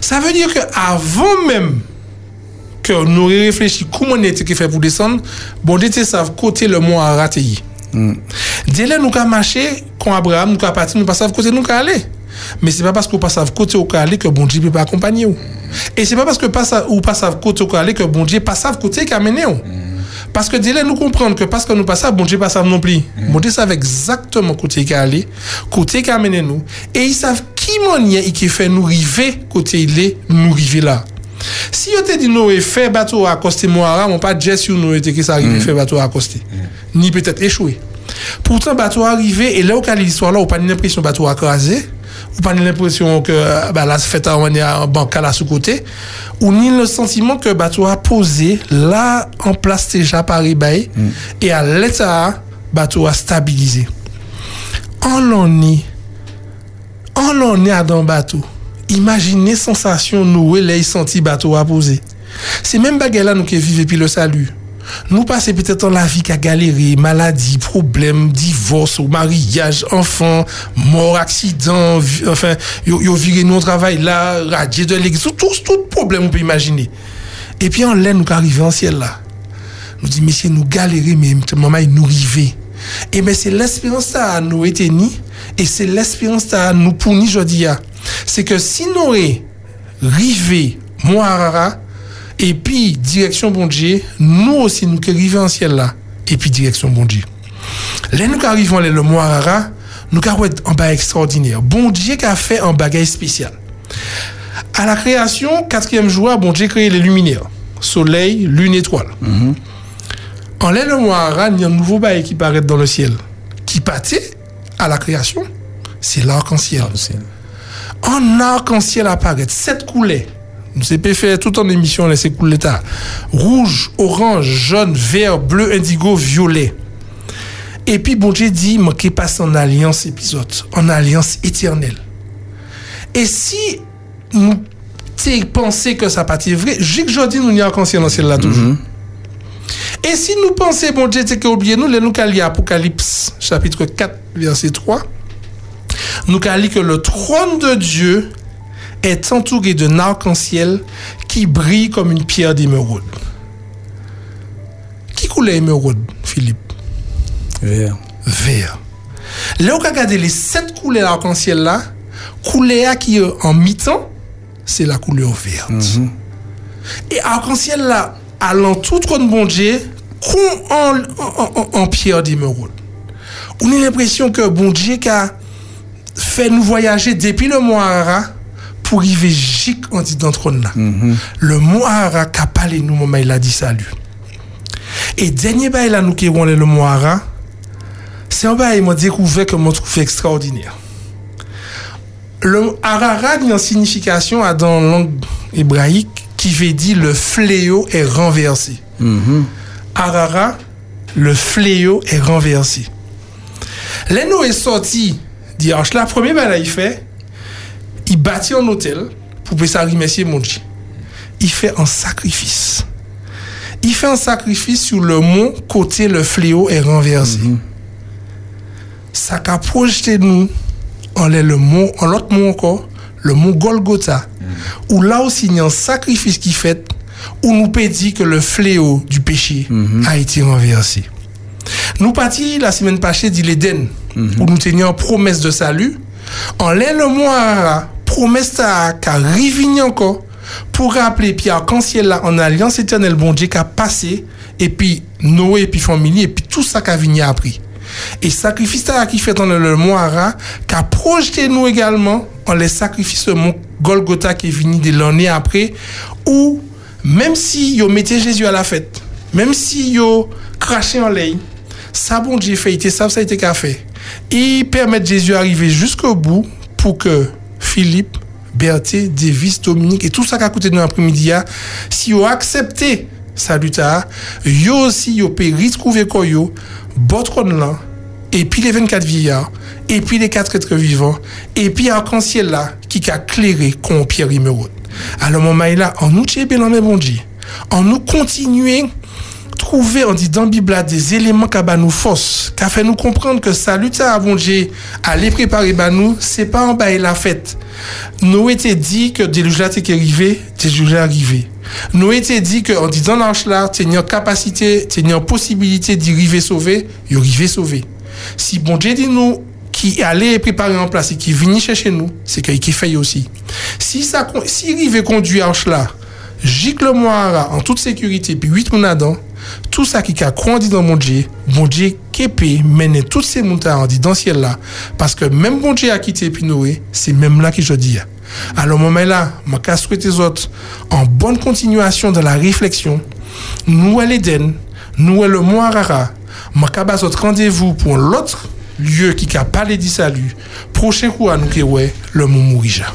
Ça veut dire que avant même que nous réfléchissions comment on était fait pour descendre, bon Dieu savent côté le mont a raté. Dès là, nous avons marché, quand Abraham, nous avons parti, nous ne savons pas côté nous avons aller. Mais ce n'est pas parce qu'on passe à côté au aller que bon Dieu ne peut pas accompagner. Et ce n'est pas parce que passe à côté au aller que bon Dieu passe à côté qui a mené. vous. Parce que dès là, nous comprenons que parce que nous passons, bon Dieu passe à non plus. Bon Dieu savent exactement côté qui a allé, côté qui a mené nous. Et ils savent qui moyen et qui fait nous river côté il est, nous river là. Si on te dit nous fait bateau à Coste Moara, on pas dire si nous était que ça arrive fait bateau à Coste. Ni peut-être échoué. Pourtant bateau arrivé et là où qu'a l'histoire là, on pas l'impression bateau a crasé, ou pas l'impression que bah là fait on est en banque là sous côté, ou ni le sentiment que bateau a posé là en place déjà Paris Bay et à l'état bateau a stabilisé. En l'on est en l'on est à dans bateau. Imaginez sensation nous les senti bateau à poser. C'est même baguette là nous qui vivons puis le salut. Nous passons peut-être dans la vie qui a galéré, maladie, problème, divorce, mariage, enfant, mort, accident, enfin, yo, yo viré nous au travail là, radié de l'église, tout, tout, problème on peut imaginer. Et puis en l'air nous arrivons en ciel là. Nous dit, messieurs, nous galérer, mais maman, il nous river. Et bien, c'est l'espérance ça à nous ni, et c'est l'espérance ça à nous pour ni jodi a. C'est que si nous rivé, moi, et puis direction bon Dieu, nous aussi, nous qui arrivons en ciel là, et puis direction bon Dieu. Là, nous qui arrivons là, le Moirara, nous qui avons un bagage extraordinaire. Bon Dieu qui a fait un bagage spécial. À la création, quatrième jour, bon Dieu créé les luminaires. Soleil, lune, étoile. En l'air le Moirara, il y a un nouveau bail qui paraît dans le ciel. Qui pâtit à la création, c'est l'arc-en-ciel. En arc-en-ciel apparaît sept coulées. Nous avons fait tout en émission, ces coulées là. Rouge, orange, jaune, vert, bleu, indigo, violet. Et puis, bon Dieu dit, manquez pas en alliance épisode, en alliance éternelle. Et si nous pensé que ça pas vrai, j'ai que je dis nous n'y a ciel là toujours. Et si nous pensons, bon Dieu, c'est que oubliez nous, les nous qu'à Apocalypse, chapitre 4, verset 3, nous qu'à que le trône de Dieu est entouré d'un arc-en-ciel qui brille comme une pierre d'émeraude. Qui coulait émeraude, Philippe? Vert. Vert. Là, on les sept couleurs arc-en-ciel là, couleur qui est en mi-temps, c'est la couleur verte. Et arc-en-ciel là, alentour de bon Dieu, en, en, en- en pierre d'émeraude. On a l'impression que bon Dieu qui a fait nous voyager depuis le Moara pour arriver jic en dit là. Le Moara qui a parlé nous, moment il a dit salut. Et dernier bail là, nous qui avons le Moara, c'est un bail m'a découvert que m'a trouvé extraordinaire. Le y a une signification à dans la langue hébraïque qui veut dire le fléau est renversé. Ararat, le fléau est renversé. Là, nous est sorti dimanche. La première il fait, il bâtit un hôtel pour pouvoir remercier mon Dieu. Il fait un sacrifice. Il fait un sacrifice sur le mont côté le fléau est renversé. Ça a projeté nous en l'air le mont, en l'autre mont encore, le mont Golgotha, où là aussi il y a un sacrifice qui fait, où nous dire que le fléau du péché a été renversé. Nous partis la semaine passée d'Iléden, où nous tenions promesse de salut. En l'air le mois, promesse à qu'a revenu encore pour rappeler puis arc-en-ciel là en alliance éternelle bon Dieu qui a passé et puis Noé et puis famille et puis tout ça qu'a venu après. Et sacrifice ça qui fait dans le, Moara, qui a projeté nous également en les sacrifices mon Golgotha qui est venu de l'année après, où même si yo mettez Jésus à la fête, même si yo craché en l'air, ça bon Dieu fait, et ça ça a été qu'a fait. Il permet Jésus d'arriver jusqu'au bout pour que Philippe, Berthe, Davis, Dominique et tout ça qui a coûté nous l'après-midi, si vous accepté salut ta, yo aussi yo peut retrouver quoi yo, votre là, et puis les 24 vieillards, et puis les quatre êtres vivants, et puis arc-en-ciel là, qui a clairé con Pierre Imeraude. Alors, mon maï là, en nous tchébé dans mes bon Dieu, en nous continuer trouver, on dit dans Bible, des éléments qui nous force, qui fait nous comprendre que salut à bon aller préparer bah nous, c'est pas en bas la fête. Nous était dit que des jours là t'es arrivé, des arrivé. Nous était dit que en disant l'arche là, t'es une capacité, t'es une possibilité d'y arriver sauvé, y arriver sauvé. Si bon Dieu dit nous qui allait préparer en place et qui venait chercher nous, c'est qu'il qui fait aussi. Si ça, si arrive conduire arche là, gicle moi en toute sécurité, puis huit mounadans, tout ça qui a grandi dans mon Dieu, bon Dieu qui mener toutes ces montagnes dans ciel là, parce que même bon Dieu a quitté puis Noé, c'est même là que je dis. Alors, moment là, les autres en bonne continuation de la réflexion. Nous à l'Éden, nous à le Moirara, vais autre rendez-vous pour l'autre lieu qui a parlé du salut. Prochain coup à nous qui ouais, le Moumouija.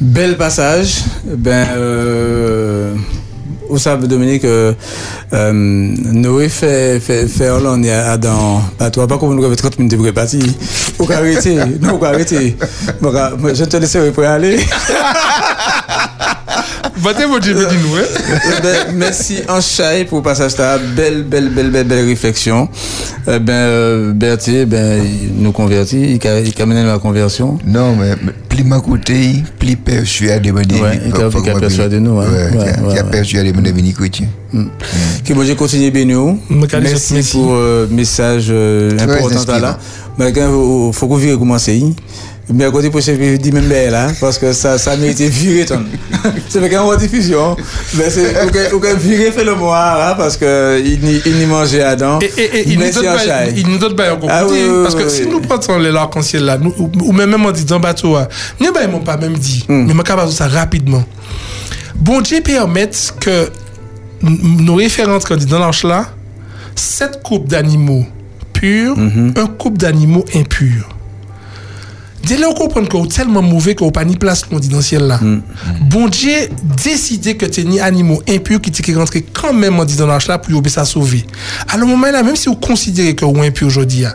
Bel passage. Ben, euh, vous savez, Dominique, euh, euh, Noé fait, fait, fait Hollande à Adam. Bah, toi, pas comme nous avons 30 minutes de répartir. Ou arrêter? Non, ou arrêter? Bon, je te laisserai pour aller. Votez votre Dieu, nous, hein? ben, merci en chai pour le passage là. Belle, belle, belle, belle, belle réflexion. Eh ben, euh, Berthier, ben, il nous convertit, il a, il a mené la conversion. Non, mais plus m'a coûté, plus persuadé de il a, il a persuadé nous, hein. Qui a- persuadé de venir chrétien. Que bon, j'ai continué Benoît. Merci, merci. pour le message euh, Très important inspirant. là. Mais il faut qu'on vire commencer. Mais à côté prochain, je dis même ben là, parce que ça, ça mérite viré ton. C'est quand on diffusion. Mais c'est, ou que, virer fait le mois, là, parce que il n'y, il n'y mangeait Adam. Et, et, et il nous donne pas, il nous donne pas encore Ah oui, parce que oui, si oui. nous prenons les l'arc-en-ciel là, nous, ou, ou même en disant bateau, ah, nous ben, ils m'ont pas même dit, Hmm. mais je capable ça rapidement. Bon Dieu permet que nos références qu'on dit dans l'arche là, sept coupes d'animaux purs, Mhm. un couple d'animaux impurs. Dès là, on comprend que tellement mauvais qu'on pas ni place qu'on dit dans le ciel là. Mm. Bon Dieu décidé que tu ni animaux impurs qui t'es rentré quand même en disant là pour y ça sauver. À le moment là, même si vous considérez que vous impur aujourd'hui, ah,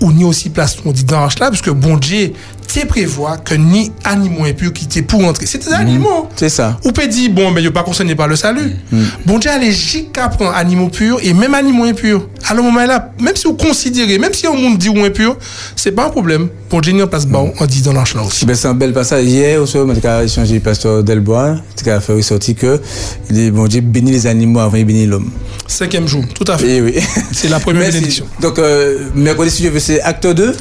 ou ni aussi place qu'on dit dans là, parce que bon Dieu t'es prévoit que ni animaux impurs qui t'es pour rentrer. C'est des animaux. C'est ça. Ou peut dire, bon, mais il pas concerné par le salut. Bon Dieu, allez, jusqu'à prendre animaux purs et même animaux impurs. À le moment là, même si vous considérez, même si on monde dit ou impur, c'est pas un problème. Bon Dieu, a une place bas, on dit dans l'arche là aussi. Ben, c'est un bel passage. Hier, au soir, on a échangé le pasteur Delbois, qui a fait ressortir que, bon Dieu, bénit les animaux avant de bénir l'homme. Cinquième jour, tout à fait. Eh oui. C'est la première bénédiction. Donc, euh, mercredi, si je veux, c'est acte 2.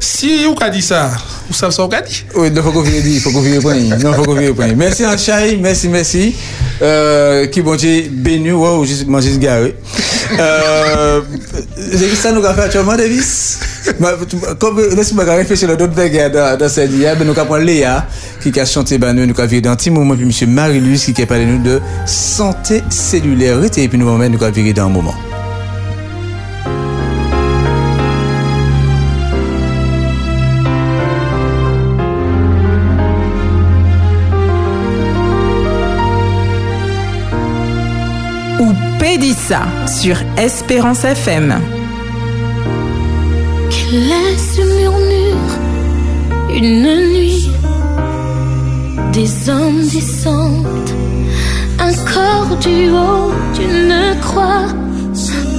Si vous avez dit ça, vous savez ça, vous avez dit Oui, il faut qu'on vire, il faut qu'on. Non, faut qu'on. Merci, Anchaï, merci, merci. Euh, qui bon Dieu béni, ou juste manger ce garé. J'ai vu ça, nous avons fait actuellement, Davis? Bah, Comme, laisse-moi réfléchir à d'autres bagages dans, cette dia, ben, nous avons Léa, qui a chanté, ben, nous, avons viré dans petit moment, puis monsieur Marie-Louise, qui a parlé nous de santé cellulaire, et puis nous avons viré dans un moment. Pédissa sur Espérance FM. Ce murmure Une nuit, des hommes descendent, un corps du haut d'une croix,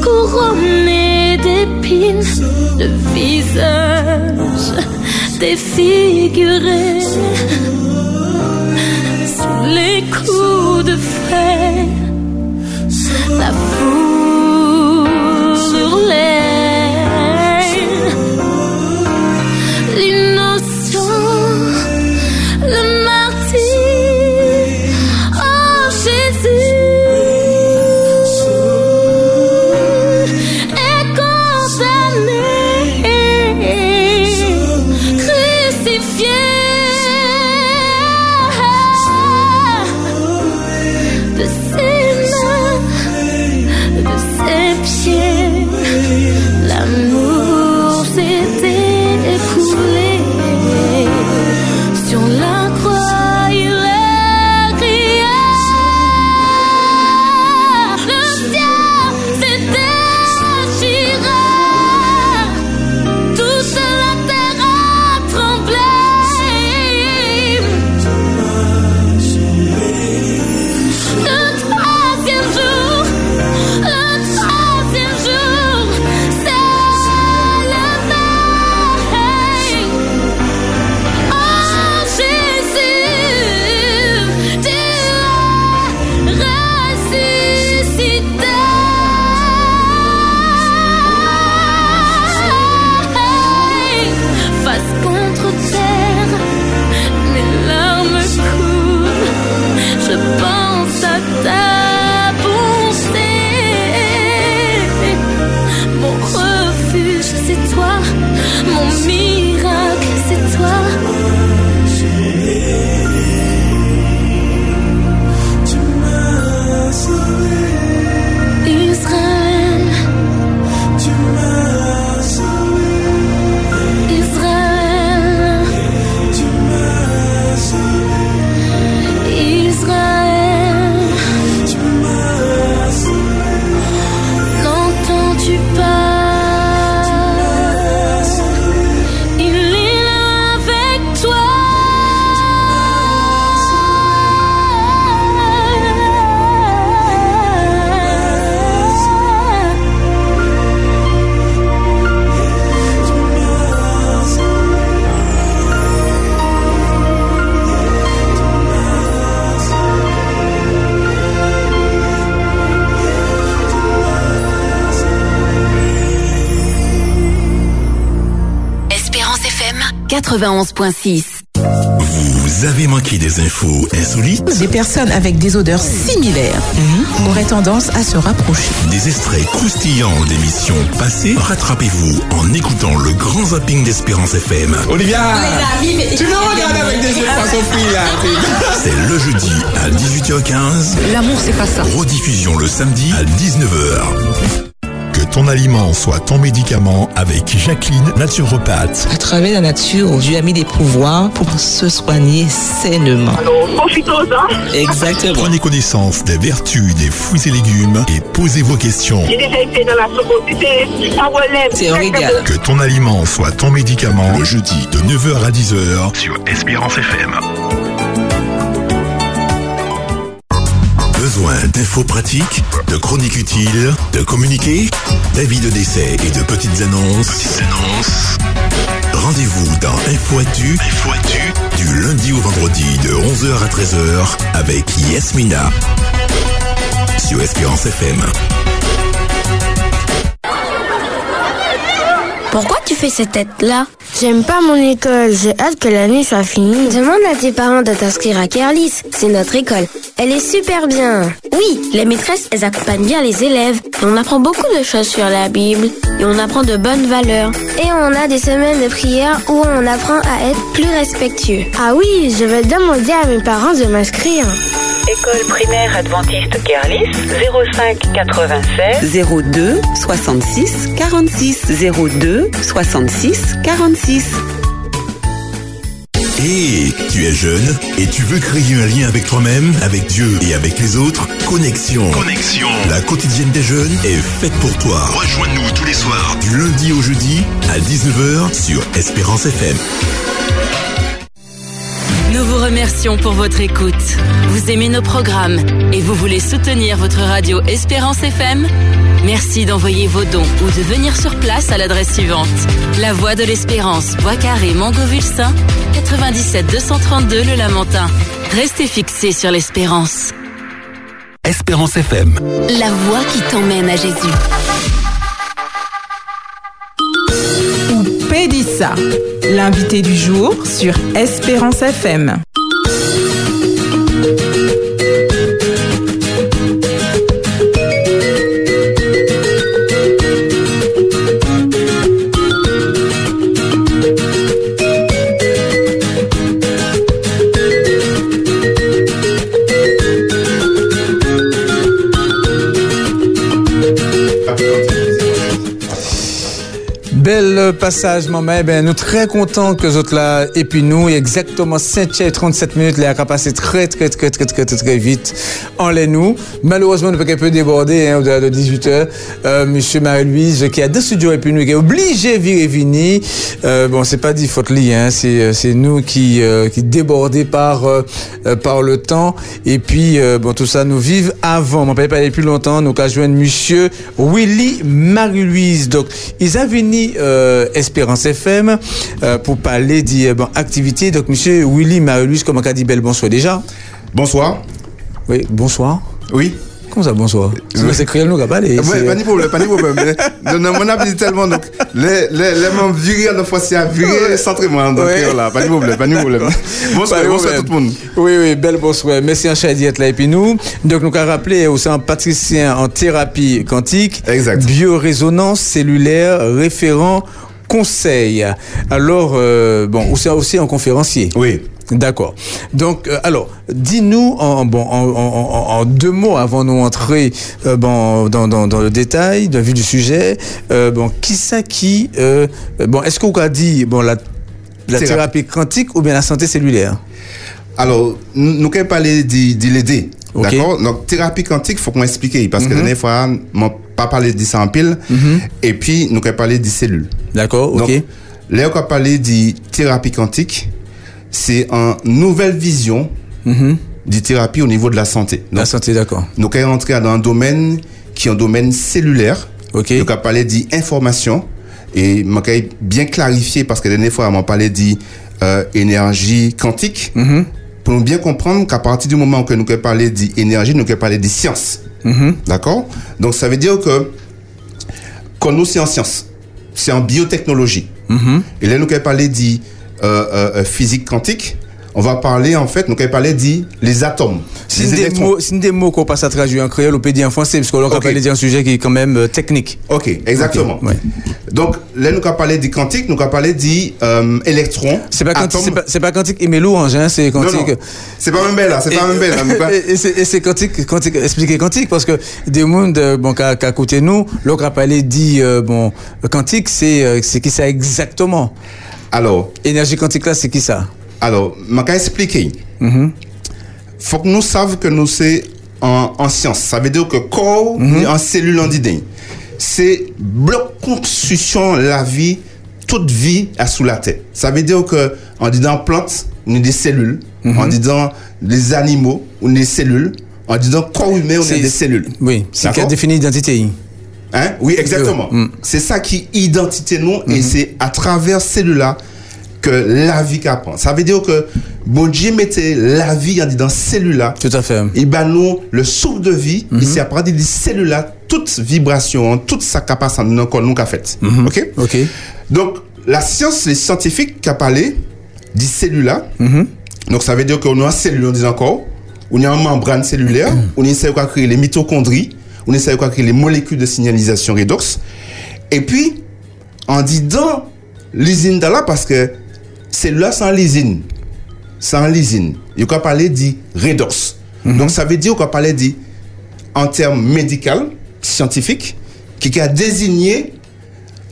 couronné d'épines, le visage défiguré, sous les coups de fer, la foule l'air. 91.6. Vous avez manqué des infos insolites Des personnes avec des odeurs similaires auraient tendance à se rapprocher. Des extraits croustillants d'émissions passées Rattrapez-vous en écoutant le grand zapping d'Espérance FM. Olivia, tu nous regardes avec des yeux façon fille là. C'est le jeudi à 18h15. L'amour, c'est pas ça. Rediffusion le samedi à 19h. Que ton aliment soit ton médicament avec Jacqueline, naturopathe. À travers la nature, Dieu a mis des pouvoirs pour se soigner sainement. Profitons-en. Exactement. Prenez connaissance des vertus des fruits et légumes et posez vos questions. J'ai déjà été dans la soupe, c'est régal. Que ton aliment soit ton médicament le jeudi de 9h à 10h sur Espérance FM. Besoin d'infos pratiques, de chroniques utiles, de communiqués, d'avis de décès et de petites annonces. Rendez-vous dans Info Actu, Info Actu, du lundi au vendredi de 11h à 13h avec Yasmina. Sur Espérance FM. Pourquoi tu fais cette tête-là? J'aime pas mon école, j'ai hâte que l'année soit finie. Demande à tes parents de t'inscrire à Kerlis, c'est notre école. Elle est super bien. Oui, les maîtresses, elles accompagnent bien les élèves. Et on apprend beaucoup de choses sur la Bible. Et on apprend de bonnes valeurs. Et on a des semaines de prière où on apprend à être plus respectueux. Ah oui, je vais demander à mes parents de m'inscrire. École primaire adventiste Kerlis 05 96 02 66 46 02 66 46. Et tu es jeune et tu veux créer un lien avec toi-même, avec Dieu et avec les autres? Connexion. Connexion. La quotidienne des jeunes est faite pour toi. Rejoins-nous tous les soirs du lundi au jeudi à 19h sur Espérance FM. Nous vous remercions pour votre écoute. Vous aimez nos programmes et vous voulez soutenir votre radio Espérance FM Merci d'envoyer vos dons ou de venir sur place à l'adresse suivante. La Voie de l'Espérance, Bois Carré, Mangovulsin, 97 232 Le Lamentin. Restez fixés sur l'espérance. Espérance FM. La voie qui t'emmène à Jésus. Ou Pédissa, l'invité du jour sur Espérance FM. Passage, maman. Ben, nous très contents que vous êtes là. Et puis nous, exactement 5 et 37 minutes, les a passé très, très, très, très, très, très, vite. En les nous. Malheureusement, nous peut un peu déborder, hein, au-delà de 18 heures. Euh, Monsieur Marie-Louise, qui a deux studios et puis nous, qui est obligé de virer venir. Euh, bon, c'est pas dit faute hein. C'est, euh, c'est nous qui, euh, débordés par, euh, par le temps. Et puis, bon, tout ça, nous vivons avant. On peut pas aller plus longtemps. Nous, avons joindre Monsieur Willy Marie-Louise. Donc, ils venu euh, Espérance FM euh, pour parler des bon, activités. Donc, monsieur Willy Marie-Louise, comment qu'a dit belle bonsoir déjà Bonsoir. Oui, bonsoir. Oui. comme ça, bonsoir? C'est créole nous a parlé. Ouais, c'est- pas de problème, pas de problème. Dans mon avis, tellement, donc, les, les, les membres virés, la fois, c'est à virer centrément, donc, voilà, pas de problème, pas de problème. Bonsoir, Pas bonsoir tout le monde. Oui, oui, belle bonsoir. Merci en Chadi être là. Et puis nous, donc nous avons rappelé aussi un patricien en thérapie quantique, exact. biorésonance cellulaire, référent conseil. Alors, euh, bon, aussi, aussi un conférencier. Oui. D'accord. Donc, euh, alors, dis-nous en, bon, en, en- en- en deux mots avant de nous entrer euh, bon, dans, dans, dans le détail, dans le vue du sujet. euh, bon, qui ça qui Bon, est-ce qu'on a dit bon la, la Thérapie. quantique ou bien la santé cellulaire? Alors, nous allons parler de, de l'aider. D'accord? Donc, thérapie quantique, il faut qu'on explique. Parce que Mhm. la dernière fois, on pas parlé de ça en pile. Et puis, nous parler des cellules. D'accord, ok. Donc, là, on parler de thérapie quantique. C'est une nouvelle vision de thérapie au niveau de la santé. Mhm. la santé, d'accord. Nous allons entrer dans un domaine qui est un domaine cellulaire. Ok. Nous allons parler d'information. Et je bien clarifier parce que la dernière fois, on parlé d'énergie quantique. Mhm. Pour nous bien comprendre qu'à partir du moment que nous allons parler d'énergie, nous parler de science. Mhm. D'accord Donc ça veut dire que quand nous c'est en science, c'est en biotechnologie. Mhm. Et là, nous allons parler de euh, euh, euh, physique quantique. On va parler, en fait, nous allons parler de les atomes. C'est des des mots qu'on passe à traduire en créole ou en français, parce qu'on va Ok. parler d'un sujet qui est quand même euh, technique. Ok, exactement. Ouais. Donc, là, nous allons parler du quantique, nous allons parler du euh, électron. C'est pas quantique, atome. c'est pas, c'est pas quantique et mélange, hein, c'est quantique. C'est pas même belle, là, c'est pas même belle. allons- Et, c'est- quantique, quantique, expliquer quantique, parce que des mondes, euh, bon, qu'à qu'à côté nous, l'autre a parlé dit, euh, bon, quantique, c'est, c'est qui ça exactement? Alors. Énergie quantique là, c'est qui ça? Alors, je vais expliquer. faut que nous sachions que nous c'est en, en science. Ça veut dire que corps Mhm. ni en cellule en. C'est bloc construction la vie, toute vie est sous la terre. Ça veut dire que en disant plante, on a des cellules. Mhm. En disant les animaux, on des cellules. En disant corps humain, on a C'est- des cellules. Oui, c'est qui a D'accord? défini l'identité. Hein? Oui, exactement. Mm. C'est ça qui identité nous et c'est à travers celle-là que la vie qu'apprend. Ça veut dire que bon Dieu mettait la vie en dit dans cellule-là. Tout à fait. Et ben nous, le souffle de vie, Mhm. et c'est à partir de cellule-là, toute vibration, toute sa capacité dans corps nous qu'a fait. Mhm. OK? OK. Donc, la science, les scientifiques qui a parlé des cellules-là, Mhm. donc ça veut dire qu'on a une cellule, on dit encore, on a une membrane cellulaire, on essaie de créer les mitochondries, on essaie de créer les molécules de signalisation redox. Et puis, on dit dans l'usine là, parce que cellule-là, l'usine. C'est en l'usine. Il faut parler de redox. Donc, ça veut dire qu'on parler de, en termes médicaux, scientifiques, qui a désigné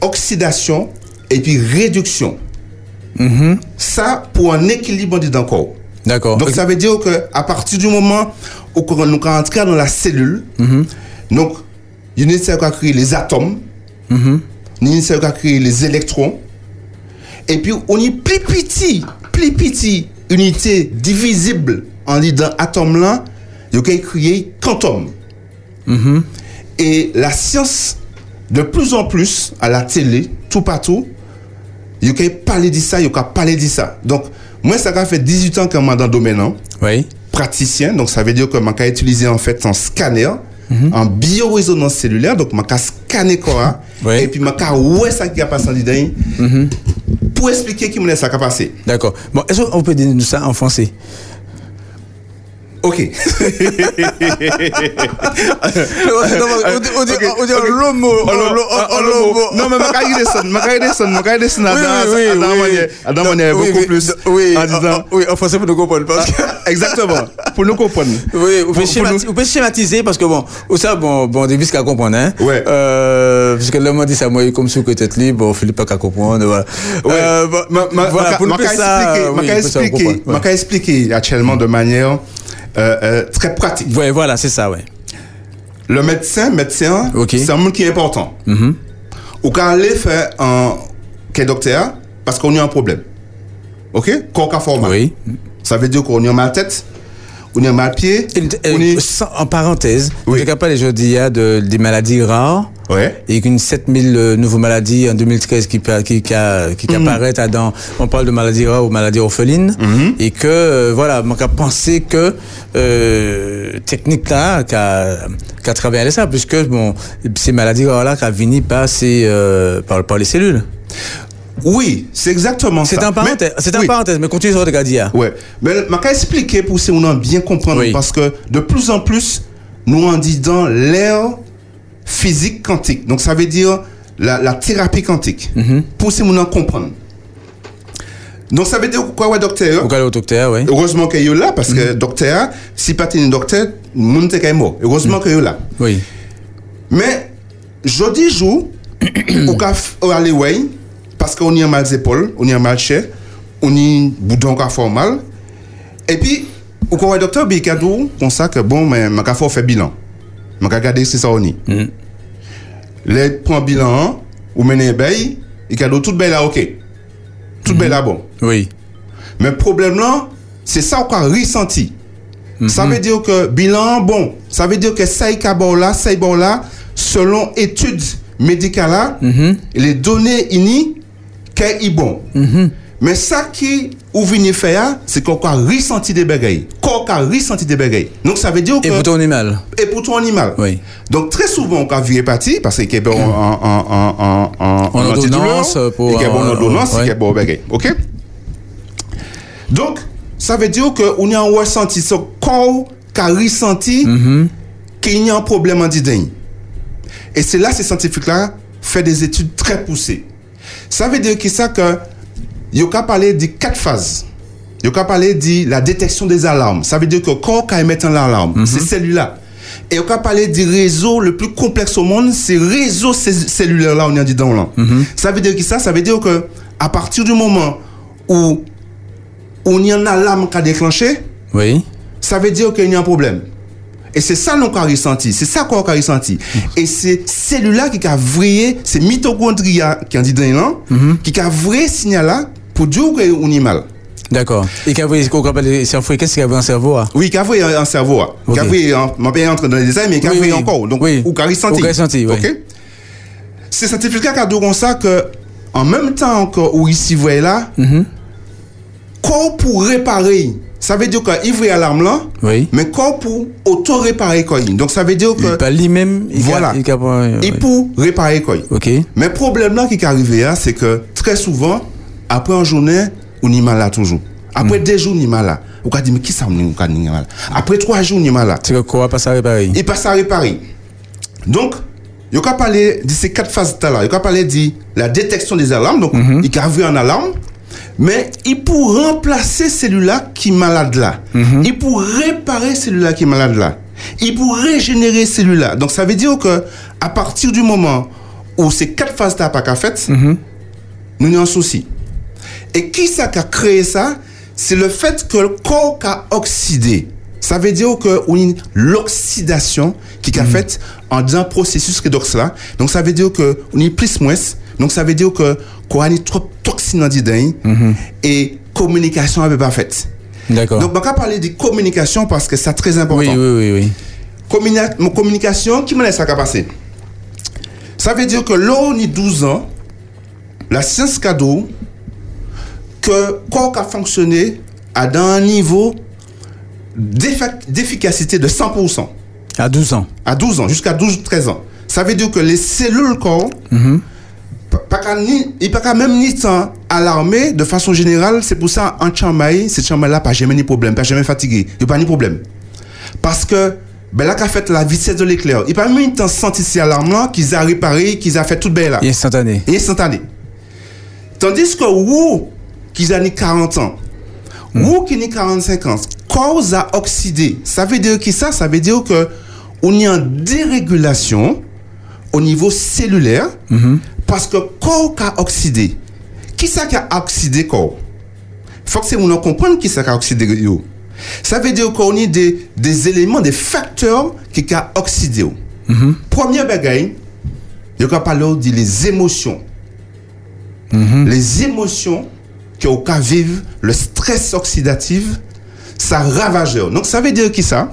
oxydation et puis réduction. Ça, pour un équilibre du corps. D'accord. Donc, ça veut dire que à partir du moment où nous rentrons dans la cellule, donc, il nécessaire à créer les atomes, il nécessaire à créer les électrons, et puis on y plus petit, plus petit unité divisible en disant atome là, il faut créer quantum. Et la science, de plus en plus, à la télé, tout partout, il faut parler de ça, il faut parler de ça. Donc, moi, ça fait 18 ans que je suis dans le domaine. hein. Oui. Praticien, donc ça veut dire que je vais utiliser en fait un scanner, en biorésonance cellulaire, donc je scanner quoi, et puis je voir ça qui a passé en dedans, pour expliquer qui laisse ça a. D'accord. Bon, est-ce qu'on peut dire ça en français? Ok. Non, mais vais descendre, je vais descendre Oui, dans manière- beaucoup plus oui, en disant. Oui, en français pour nous comprendre. Parce que... Exactement. Pour nous comprendre. Oui, vous pouvez, schématiser parce que bon, ça, bon, bon, on qu'à comprendre, hein. Ouais. Euh, parce que moi, dit ça, moi, comme sous que tête libre, bon, Philippe pas qu'à comprendre, voilà. Euh, ma- voilà, pour nous expliquer- oui, ma- pour ça, on expliquer- comprend, ouais. ma- expliquer actuellement de manière euh, euh, très pratique. Ouais, voilà, c'est ça, ouais. Le médecin, médecin, c'est un monde qui est important. Mhm. Ou quand aller faire un qu'est docteur parce qu'on a un problème. OK? Corps qu'a format. Oui. Ça veut dire qu'on a mal tête, on a mal pied, on est Sans- en parenthèse, je suis capable aujourd'hui hein, de, des maladies rares. Ouais. Et qu'une 7000 euh, nouvelles maladies en 2013 qui, qui, qui, a- qui Mhm. apparaissent à dans, on parle de maladies rares ou maladies orphelines. Et que, euh, voilà, on a pensé que, euh, technique là, qu'a, qu'à travers ça, puisque bon, ces maladies là qui viennent par, ces, euh, par, par les cellules. Oui, c'est exactement C'est ça. un parenthèse, c'est un oui. parenthèse, mais continue sur dit. hein. Ouais. Mais je vais expliquer pour que nous bien comprendre Oui. parce que de plus en plus, nous en dit dans l'ère physique quantique. Donc ça veut dire la, la thérapie quantique. Mhm. Pour que nous en comprendre. Donc ça veut dire quoi, ouais, docteur? Cas où docteur, oui. Heureusement qu'il est là parce que docteur, si pas un docteur, monde est mort. Heureusement qu'il est là. Oui. Mais jeudi jour, caf au aller ouais, parce qu'on y a mal épaules, on y a mal chair, on y boudon qu'a fort mal. Et puis, au corps docteur Bicadou, comme ça que bon, mais ma fort fait bilan. Ma regarder si ça on y. Les prend bilan, ou mener bay, et cadeau tout belle là ok. Tout belle là bon. Oui. Mais problème là, c'est ça qu'on a ressenti. Ça veut dire que bilan bon, ça veut dire que ça y là, ça y est bon là, selon études médicales là, les données ini bon. Mais ça qui ou vini faire, c'est qu'on a ressenti des bagailles. Qu'on a ressenti des. Donc ça veut dire que Et pour ton animal. et pour ton animal. Oui. Donc très souvent, on a vu parti parce qu'il y a bon en, ordonnance, qu'il y a bon euh, ordonnance, qu'il y a bon bagaille. OK? Donc, ça veut dire qu'on a ressenti ce corps qui a ressenti qu'il y a un problème en didin. Et c'est là, ces scientifiques-là font des études très poussées. Ça veut dire que ça que, il a parlé de quatre phases. Il a parlé de la détection des alarmes. Ça veut dire que quand on émet un alarme, c'est celui-là. Et on a parlé du réseau le plus complexe au monde, c'est réseau cé- cellulaire-là, on y a dit dans là. Ça veut dire que ça, ça veut dire que à partir du moment où on y a une alarme qui a déclenché, Oui. ça veut dire qu'il y a un problème. Et c'est ça qu'on a ressenti, c'est ça qu'on a ressenti. Et c'est celui-là qui a vrillé, c'est mitochondria qui a dit dans là, qui a vrillé signal là pour dire qu'on est mal. D'accord. Et qu'on cerveaux, qu'est-ce qu'il y avait un cerveau? Oui, qui a vrillé un cerveau. Ok. Qui a vrillé, on va pas entrer dans les détails, mais qui a Oui, vrillé oui. encore. Donc, Oui. ou qui a ressenti. Ressenti, oui. C'est scientifique qui a dit comme ça que, en même temps encore, où ici, vous voyez là, Mm-hmm. corps pour réparer, ça veut dire qu'il vrille alarme là, Oui. mais corps pour auto-réparer quoi. Donc ça veut dire que Pas lui-même. il voilà. il Et pour réparer quoi. Ok. Mais problème là qui est arrivé là, c'est que très souvent après une journée, on est malade toujours. Après deux jours, on est malade. On a dit mais qui ça on est malade? Après trois jours, on est malade. C'est que quoi passe à réparer? Il passe à réparer. Donc il a parlé de ces quatre phases là. Il a parlé de la détection des alarmes. Donc il a vu un alarme. Mais il pour remplacer celui-là qui est malade là. Il pour réparer celui-là qui est malade là. Il pour régénérer celui-là. Donc ça veut dire que à partir du moment où ces quatre phases là pas qu'à fait, nous avons un souci. Et qui ça qui a créé ça? C'est le fait que le corps a oxydé. Ça veut dire que l'oxydation qui a fait en un processus redox là. Donc ça veut dire que on est plus moins. Donc ça veut dire que une trop toxine dans dedans et communication avait pas faite. D'accord. Donc on va parler de communication parce que c'est très important. Oui, oui, oui, oui. Communication, qui me laisse ça qu'a passé Ça veut dire que là, on est 12 ans, la science cadeau, que corps a fonctionné à un niveau d'efficacité de 100%. À 12 ans. À 12 ans, jusqu'à 12-13 ans. Ça veut dire que les cellules corps, il pas même ni temps alarmé de façon générale, c'est pour ça en chamaï, cette chambre-là pas jamais ni problème, pas jamais fatigué, il n'y a pas ni problème. Parce que ben là qu'a fait la vitesse de l'éclair, il pas même temps senti ces alarmes là qu'ils a réparé, qu'ils a fait tout bien là. Instantané. Instantané. Tandis que vous qui a ni 40 ans, vous qui ni 45 ans, cause a oxydé. Ça veut dire que ça, ça veut dire que on a une dérégulation au niveau cellulaire parce que corps a oxydé. Qui ça qui a oxydé corps? Faut que c'est on comprendre qui ça qui a oxydé yo. Ça veut dire qu'on a des, des éléments, des facteurs qui a oxydé. yo. Première bagaille, il y a parlé de les émotions. Les émotions que au cas vivre, le stress oxydatif, ça ravageur. Donc ça veut dire qui ça?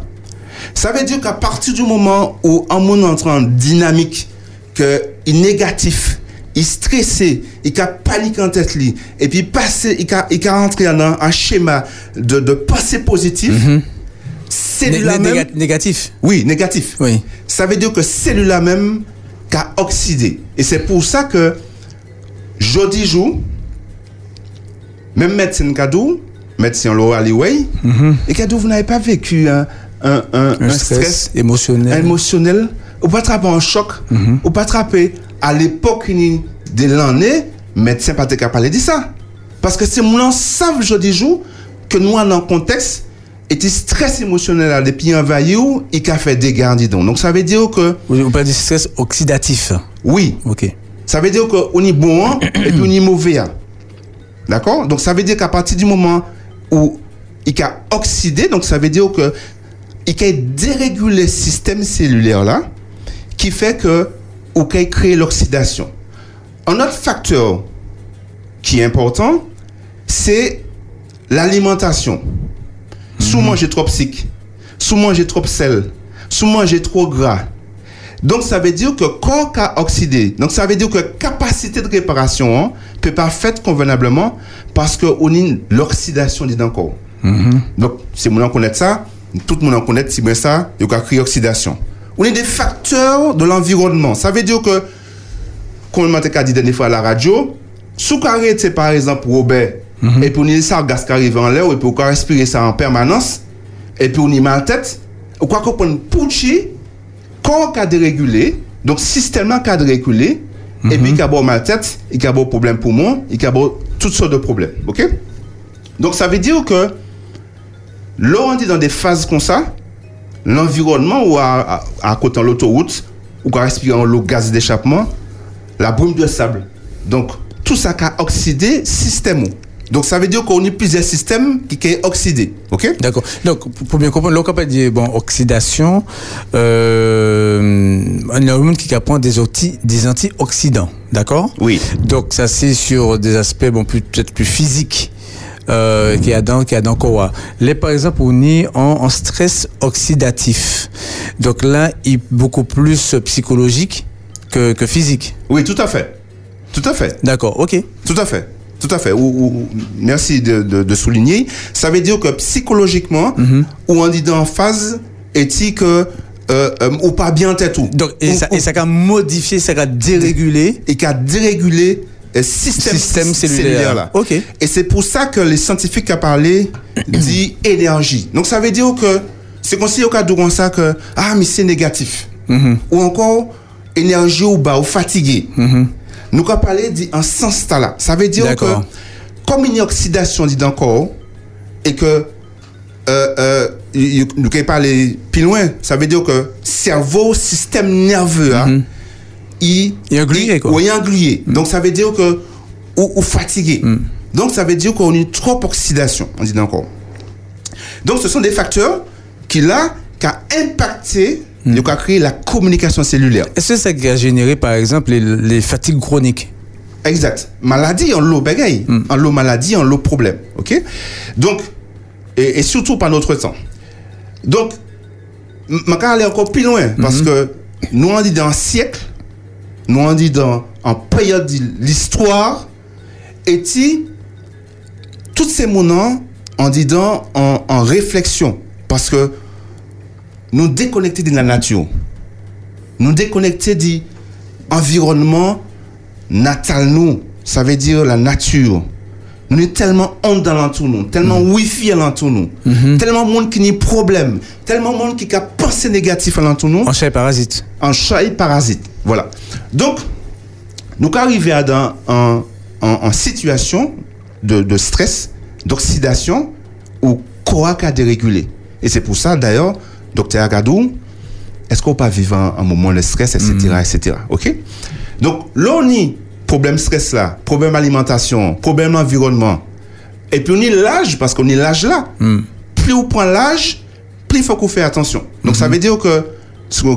Ça veut dire qu'à partir du moment où un monde entre en dynamique, que négatif, il est stressé, il a panique en tête lui, et puis passer, il a, il a rentré dans un schéma de, de pensée positive, cellule-là Né- né- même... Négatif. Oui, négatif. Oui. Ça veut dire que cellule-là même qu'a oxydé. Et c'est pour ça que, jeudi jour, même médecin Kadou, médecin Laura Aliway, et Kadou, vous n'avez pas vécu un, stress émotionnel. émotionnel, ou pas attraper un choc, ou pas attraper à l'époque de l'année, médecin pas capable de dire ça. Parce que c'est mon savent jeudi jour que nous en un contexte le stress émotionnel depuis envahi ou il a fait des dégâts dis donc. Donc ça veut dire que On parle du stress oxydatif. oui, Ok. ça veut dire qu'on est bon hein, et puis on est mauvais. hein. D'accord? Donc ça veut dire qu'à partir du moment où il a oxydé, donc ça veut dire que il a dérégulé le système cellulaire là, qui fait que ou qu'il crée l'oxydation. Un autre facteur qui est important, c'est l'alimentation. Sous manger trop psych, sous manger trop sel, sous manger trop gras. Donc ça veut dire que corps a oxydé. Donc ça veut dire que capacité de réparation hein, peut pas faite convenablement parce que on a l'oxydation du corps. Donc si on connaît ça, tout le monde en connaît si bien ça, il y a créé oxydation. On est des facteurs de l'environnement. Ça veut dire que comme on m'a dit dernière fois à la radio, sous carré, c'est par exemple Robert, et puis on a ça gaz qui arrive en l'air, et puis on respirer ça en permanence, et puis on y mal tête, ou quoi qu'on peut pouchi, corps qui a dérégulé, donc système qui a dérégulé, et puis il y a mal tête, il y a des problème poumon, il y a toutes sortes de problèmes. Ok? Donc ça veut dire que là, on dit dans des phases comme ça, l'environnement ou à, à, à côté de l'autoroute, ou qu'on respire en l'eau gaz d'échappement, la brume de sable. Donc, tout ça qui a oxydé système. Donc, ça veut dire qu'on a plusieurs systèmes qui sont oxydés. OK? D'accord. Donc, pour- bien comprendre, l'on peut dire, bon, oxydation, euh, un hormone qui prend des, anti, des antioxydants. D'accord? Oui. Donc, ça, c'est sur des aspects, bon, peut-être plus physiques. Euh, qui a dans qui a dans quoi là par exemple on est en, en stress oxydatif donc là il est beaucoup plus psychologique que, que physique Oui, tout à fait. Tout à fait. d'accord ok Tout à fait. Tout à fait. Ou, ou- merci de, de- de souligner. Ça veut dire que psychologiquement, ou on dit dans phase éthique, euh, euh, ou pas bien tête tout. Donc, et, ça, et ça a modifié, ça a dérégulé. Et qui a dérégulé système, Système cellulaire. là. Ok. Et c'est pour ça que les scientifiques qui ont parlé dit énergie. Donc ça veut dire que c'est considéré au cas de comme ça que ah mais c'est négatif. Ou encore énergie ou bas ou fatigué. Nous avons parlé dit en sens là. Ça veut dire que comme une oxydation dit encore et que euh, euh, nous pouvons parler plus loin, ça veut dire que cerveau, système nerveux, hein, il, est englué, quoi. Oui, il est englué. Donc ça veut dire que ou, ou fatigué. Donc ça veut dire qu'on a trop oxydation, on dit encore. Donc ce sont des facteurs qui là, qui a impacté, qui a créé la communication cellulaire. Est-ce que ça a généré, par exemple, les, les fatigues chroniques? Exact. Maladie en l'eau bagaille. En l'eau maladie, en l'eau problème. OK? Donc, et, et surtout pas notre temps. Donc, je vais aller encore plus loin. Parce que nous, on dit dans un siècle, nous, on dit dans en période de l'histoire, et ti, toutes ces moments, on dit dans en, en réflexion. Parce que nous déconnecter de la nature. Nous déconnecter de l'environnement natal nous, ça veut dire la nature. Nous sommes tellement honte dans l'entour nous, tellement wifi à l'entour nous, tellement monde qui n'a problème, tellement monde qui a pensé négatif à nous. En chat parasite. En chat et parasite. Voilà. Donc, nous arrivons à dans en, en, en situation de, de stress, d'oxydation, ou quoi a dérégulé. Et c'est pour ça, d'ailleurs, docteur Agadou, est-ce qu'on peut vivre un, un moment de stress, etc., etc. OK? Donc, là, on y problème stress là, problème alimentation, problème environnement. Et puis, on y l'âge, parce qu'on est l'âge là. Plus on prend l'âge, plus il faut qu'on fait attention. Donc, ça veut dire que,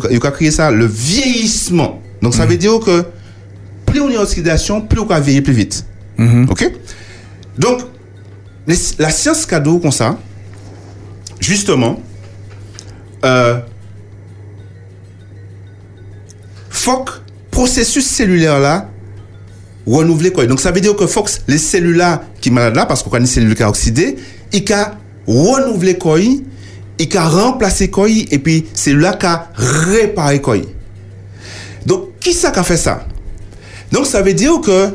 il a créé ça, le vieillissement. Donc, ça veut dire que plus on est en oxydation, plus on va vieillir plus vite. OK? Donc, les- la science cadeau comme ça, justement, euh, faut que processus cellulaire là renouveler quoi. Donc ça veut dire que faut que les cellules là qui sont malades là parce qu'on a une cellule qui a oxydé, il a renouvelé quoi il a remplacé quoi et puis c'est là qu'a réparé quoi. Donc, qui ça qui a fait ça? Donc, ça veut dire que,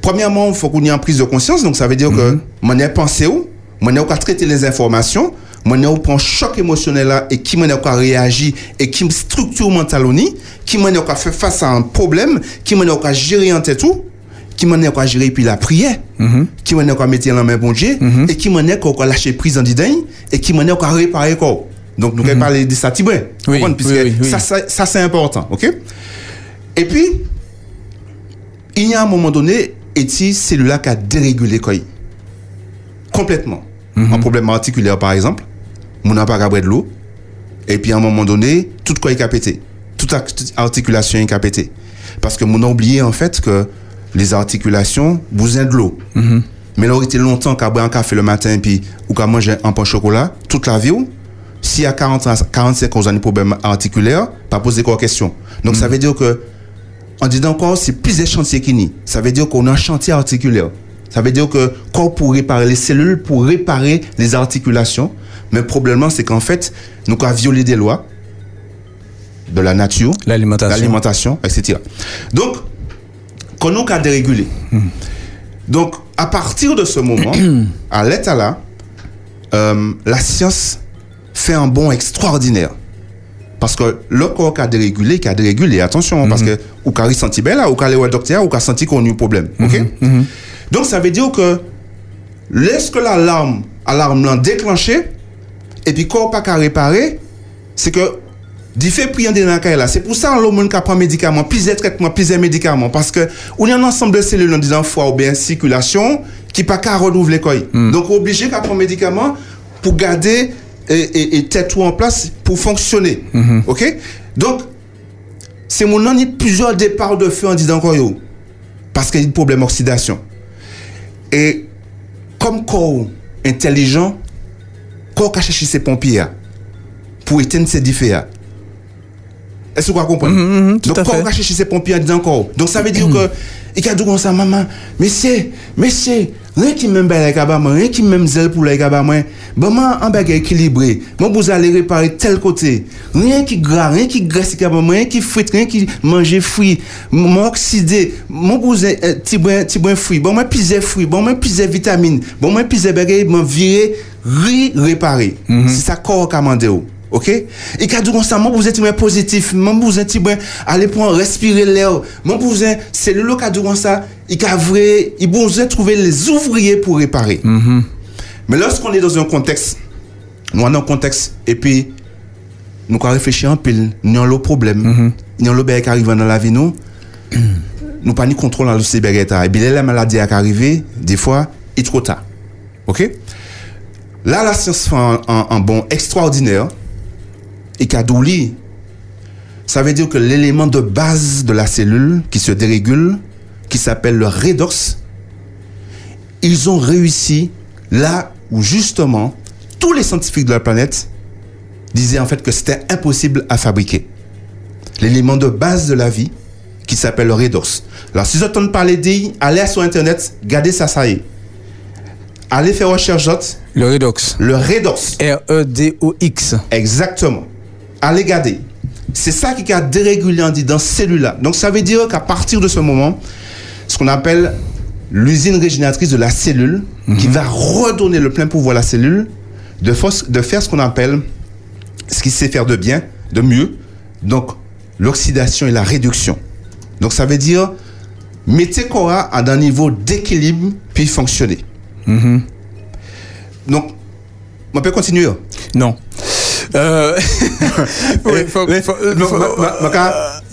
premièrement, il faut qu'on ait une prise de conscience. Donc, ça veut dire que, mon est pensé où, mon est traiter les informations, mon est prend choc émotionnel là et qui mon est réagir et qui structure mental qui mon est fait face à un problème, qui mon est gérer en tête tout, qui m'en est gérer puis la prière, qui m'en est mettre la main bon Dieu, et qui m'en est lâcher prise en didin, et qui m'en est réparer quoi. Donc, nous allons parler de ça. Oui? Puisque ça, ça, c'est important, ok? Et puis, il y a un moment donné, Eti, celui-là qui a dérégulé quoi. Complètement. Un problème articulaire, par exemple, mon n'a pas de l'eau, et puis à un moment donné, tout quoi est pété. Toute ar- toute articulation est pété. Parce que mon a oublié, en fait, que les articulations, besoin de l'eau. Mais là, il était longtemps qu'à boire un café le matin, puis, ou qu'à manger un pain au chocolat, toute la vie, y a 40 ans, 45 ans, vous avez des problèmes articulaires, pas poser quoi question. Donc, ça veut dire que, en disant encore, c'est plus des chantiers qu'il y a. Ça veut dire qu'on a un chantier articulaire. Ça veut dire que, corps pour réparer les cellules, pour réparer les articulations. Mais le problème, c'est qu'en fait, nous avons violé des lois de la nature, l'alimentation, l'alimentation, etc. Donc, qu'on nous a dérégulé. Donc, à partir de ce moment, à l'état là, euh, la science fait un bond extraordinaire. Parce que le corps qui a dérégulé, qui a dérégulé, attention, parce que ou qui a ressenti bien là, ou qui a allé au docteur, ou qui a senti qu'on a eu un problème. ok? Donc, ça veut dire que lorsque l'alarme, alarme l'a déclenché, et puis corps pas qu'à réparer, c'est que d'y fait prier dans la là. C'est pour ça que monde qui prend médicaments, plusieurs traitements, plusieurs médicaments. Parce que on a un ensemble de cellules dans disant foie ou bien circulation qui pas qu'à renouveler quoi. Donc obligé qu'à prendre médicaments pour garder et, et, et tête en place pour fonctionner. OK? Donc c'est mon nom, il y a plusieurs départs de feu en disant quoi. Parce qu'il y a un problème d'oxydation. Et comme corps intelligent, corps qui a cherché ses pompiers pour éteindre ces différents. Est-ce que vous comprenez? Donc, corps qui a cherché ses pompiers en disant corps. Donc, ça veut dire que, il a dit comme ça, maman, monsieur, monsieur, rien qui m'aime bien les rien qui m'aime zèle pour les moi, maman, en bague équilibré, moi, vous allez réparer tel côté, rien qui gras, rien qui graisse, rien qui frite, rien qui mange fruit, moi, oxydé, moi, vous êtes, petit brin, petit brin fruit, bon, moi, pisé fruit, bon, moi, pisé vitamine, bon, moi, pisé bague, moi, viré, ri, réparé. C'est ça, corps a demandé. OK? Et dit comme ça, moi vous êtes moins positif, moi vous êtes moins aller pour respirer l'air. Moi vous êtes c'est le dit comme ça, il a vrai, il besoin trouver les ouvriers pour réparer. Mais lorsqu'on est dans un contexte, nous avons un contexte et puis nous avons réfléchi un peu, nous avons le problème, nous avons le qui arrive dans la vie nous. nous pas ni contrôle dans le cybergeta. Et bien la maladie qui arrive, des fois, il est trop tard. OK? Là, la science fait un, un- un bond extraordinaire et qu'adouli, ça veut dire que l'élément de base de la cellule qui se dérégule, qui s'appelle le redox, ils ont réussi là où justement tous les scientifiques de la planète disaient en fait que c'était impossible à fabriquer. L'élément de base de la vie qui s'appelle le redox. Alors si vous entendez parler d'IA, allez sur internet, regardez ça, ça y est. Allez faire recherche. Le redox. Le redox. R-E-D-O-X. Exactement. Allez garder. C'est ça qui a dérégulé en dit dans cette cellule-là. Donc ça veut dire qu'à partir de ce moment, ce qu'on appelle l'usine régénératrice de la cellule, qui va redonner le plein pouvoir à la cellule, de, fos- de faire ce qu'on appelle ce qu'il sait faire de bien, de mieux, donc l'oxydation et la réduction. Donc ça veut dire mettez Cora à un niveau d'équilibre puis fonctionner. Donc, on peut continuer? Non. Euh,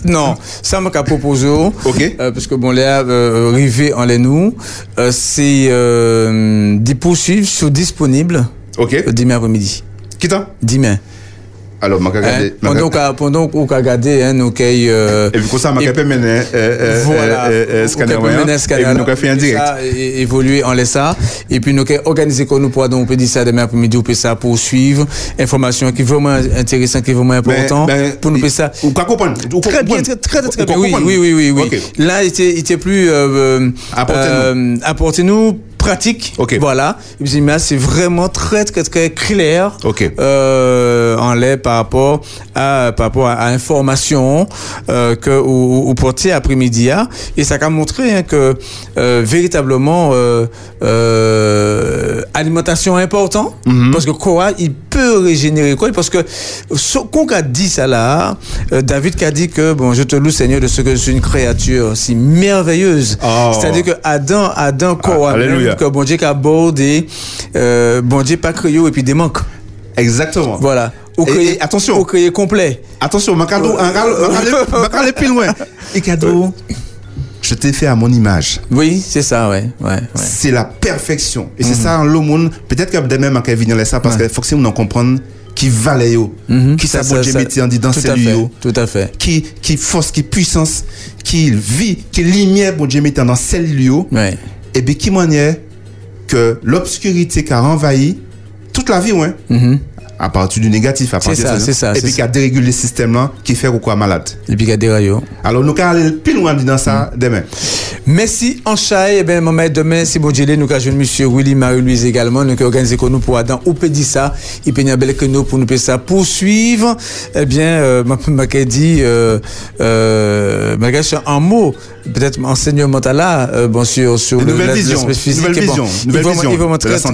non, ça m'a proposé. Ok. parce que bon, là, euh, arrivé en les nous, euh, c'est euh, des poursuivre sur disponible. Ok. Demain après-midi. Qui Demain. Alors, regarder. Hein, pendant qu'on pendant qu'on a regardé, hein, nous qu'ay, euh, Et puis, comme ça, je vais mener voilà, euh, scanner. on peut mener un Et scanner, puis, nous fait un alors, direct. évoluer en laisse ça et puis nous avons organisé comme nous pourrons donc on peut dire ça demain après-midi on peut ça pour suivre information qui est vraiment intéressant qui est vraiment important ben, pour nous faire ça Ou quoi comprendre Très bien, très, très, très, bien. Oui, oui, oui, oui. Là, il était, il était plus, euh, euh, Apportez-nous. Pratique. Voilà. C'est vraiment très, très, très clair. Euh, en lait par rapport à, par rapport à, information euh, que au portier après-midi. hein. Et ça a montré hein, que euh, véritablement alimentation est important parce que quoi il régénérer quoi parce que ce qu'on a dit ça là euh, David qui a dit que bon je te loue Seigneur de ce que je suis une créature si merveilleuse c'est-à-dire que Adam Adam quoi alléluia. que bon Dieu qui a abordé euh, bon Dieu pas créé et puis des manques Exactement. voilà et attention. au créé complet Attention, Macado, un aller plus loin. Et cadeau, je t'ai fait à mon image. Oui, c'est ça, ouais. ouais, C'est la perfection. Et c'est Mhm. ça, le monde. Peut-être qu'il y a demain, ma venir ça parce qu'il faut que nous en comprendre qui valait yo, qui Ça, en dit dans tout à fait, tout à fait. qui, qui force, qui puissance, qui vie, qui lumière, bon Dieu mettait dans ses lieux, et bien qui manière que l'obscurité qui a envahi toute la vie, ouais. À partir du négatif, à C'est partir ça, de c'est ça, Et c'est puis qui a dérégulé le système là, qui fait ou quoi malade. Et puis qui a déraillé. Alors nous allons aller plus loin dans ça demain. Merci en chai, eh bien, maman, demain, si bon Dieu, nous avons monsieur Willy Marie-Louise également, nous avons organisé que nous pour Adam, ou peut dire ça, il peut y avoir que nous pour nous ça poursuivre, eh bien, euh, ma, dit, euh, euh, un mot, peut-être enseignement là, euh, bon, sur, sur Une nouvelle vision, physique, nouvelle et vision, il nouvelle vision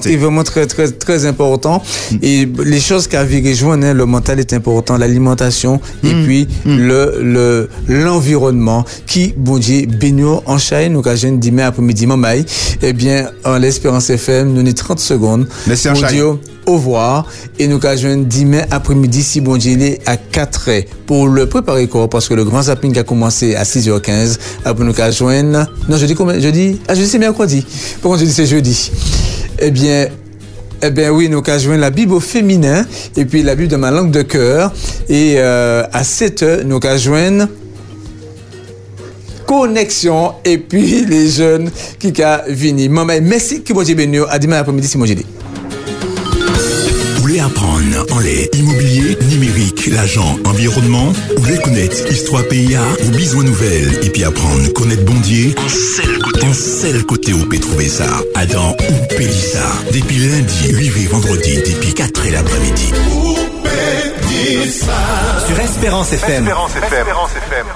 il va montrer très, très important. Et les choses qu'a vu rejoindre, hein, le mental est important, l'alimentation, et Mm. puis le, le, l'environnement qui, bon Dieu, bénio en chai, nous, jeune dimanche après-midi, mamaï, eh bien, en l'espérance FM, nous avons 30 secondes. Merci, Bon. Dieu, au revoir. Et nous, jeune dimanche après-midi, si bon Dieu, il est à 4 heures pour le préparer quoi, parce que le grand zapping a commencé à 6h15, après nous, joindre, non, je dis combien, je dis, ah, je dis c'est mercredi. Pourquoi je dis c'est jeudi? Eh bien, eh bien oui, nous joint la Bible au féminin et puis la Bible de ma langue de cœur. Et euh, à 7 heures, nous joint connexion et puis les jeunes qui ont venu. Maman, merci qui m'a dit béni. À dimanche après-midi, si. Vous apprendre en lait immobilier, numérique, l'agent, environnement Ou voulez connaître histoire PIA ou besoin nouvelle et puis apprendre connaître Bondier. En seul côté, en seul côté où peut trouver ça. Adam ou Pélissa. Depuis lundi, 8 et vendredi, depuis 4 et l'après-midi. Sur Espérance FM. Espérance FM.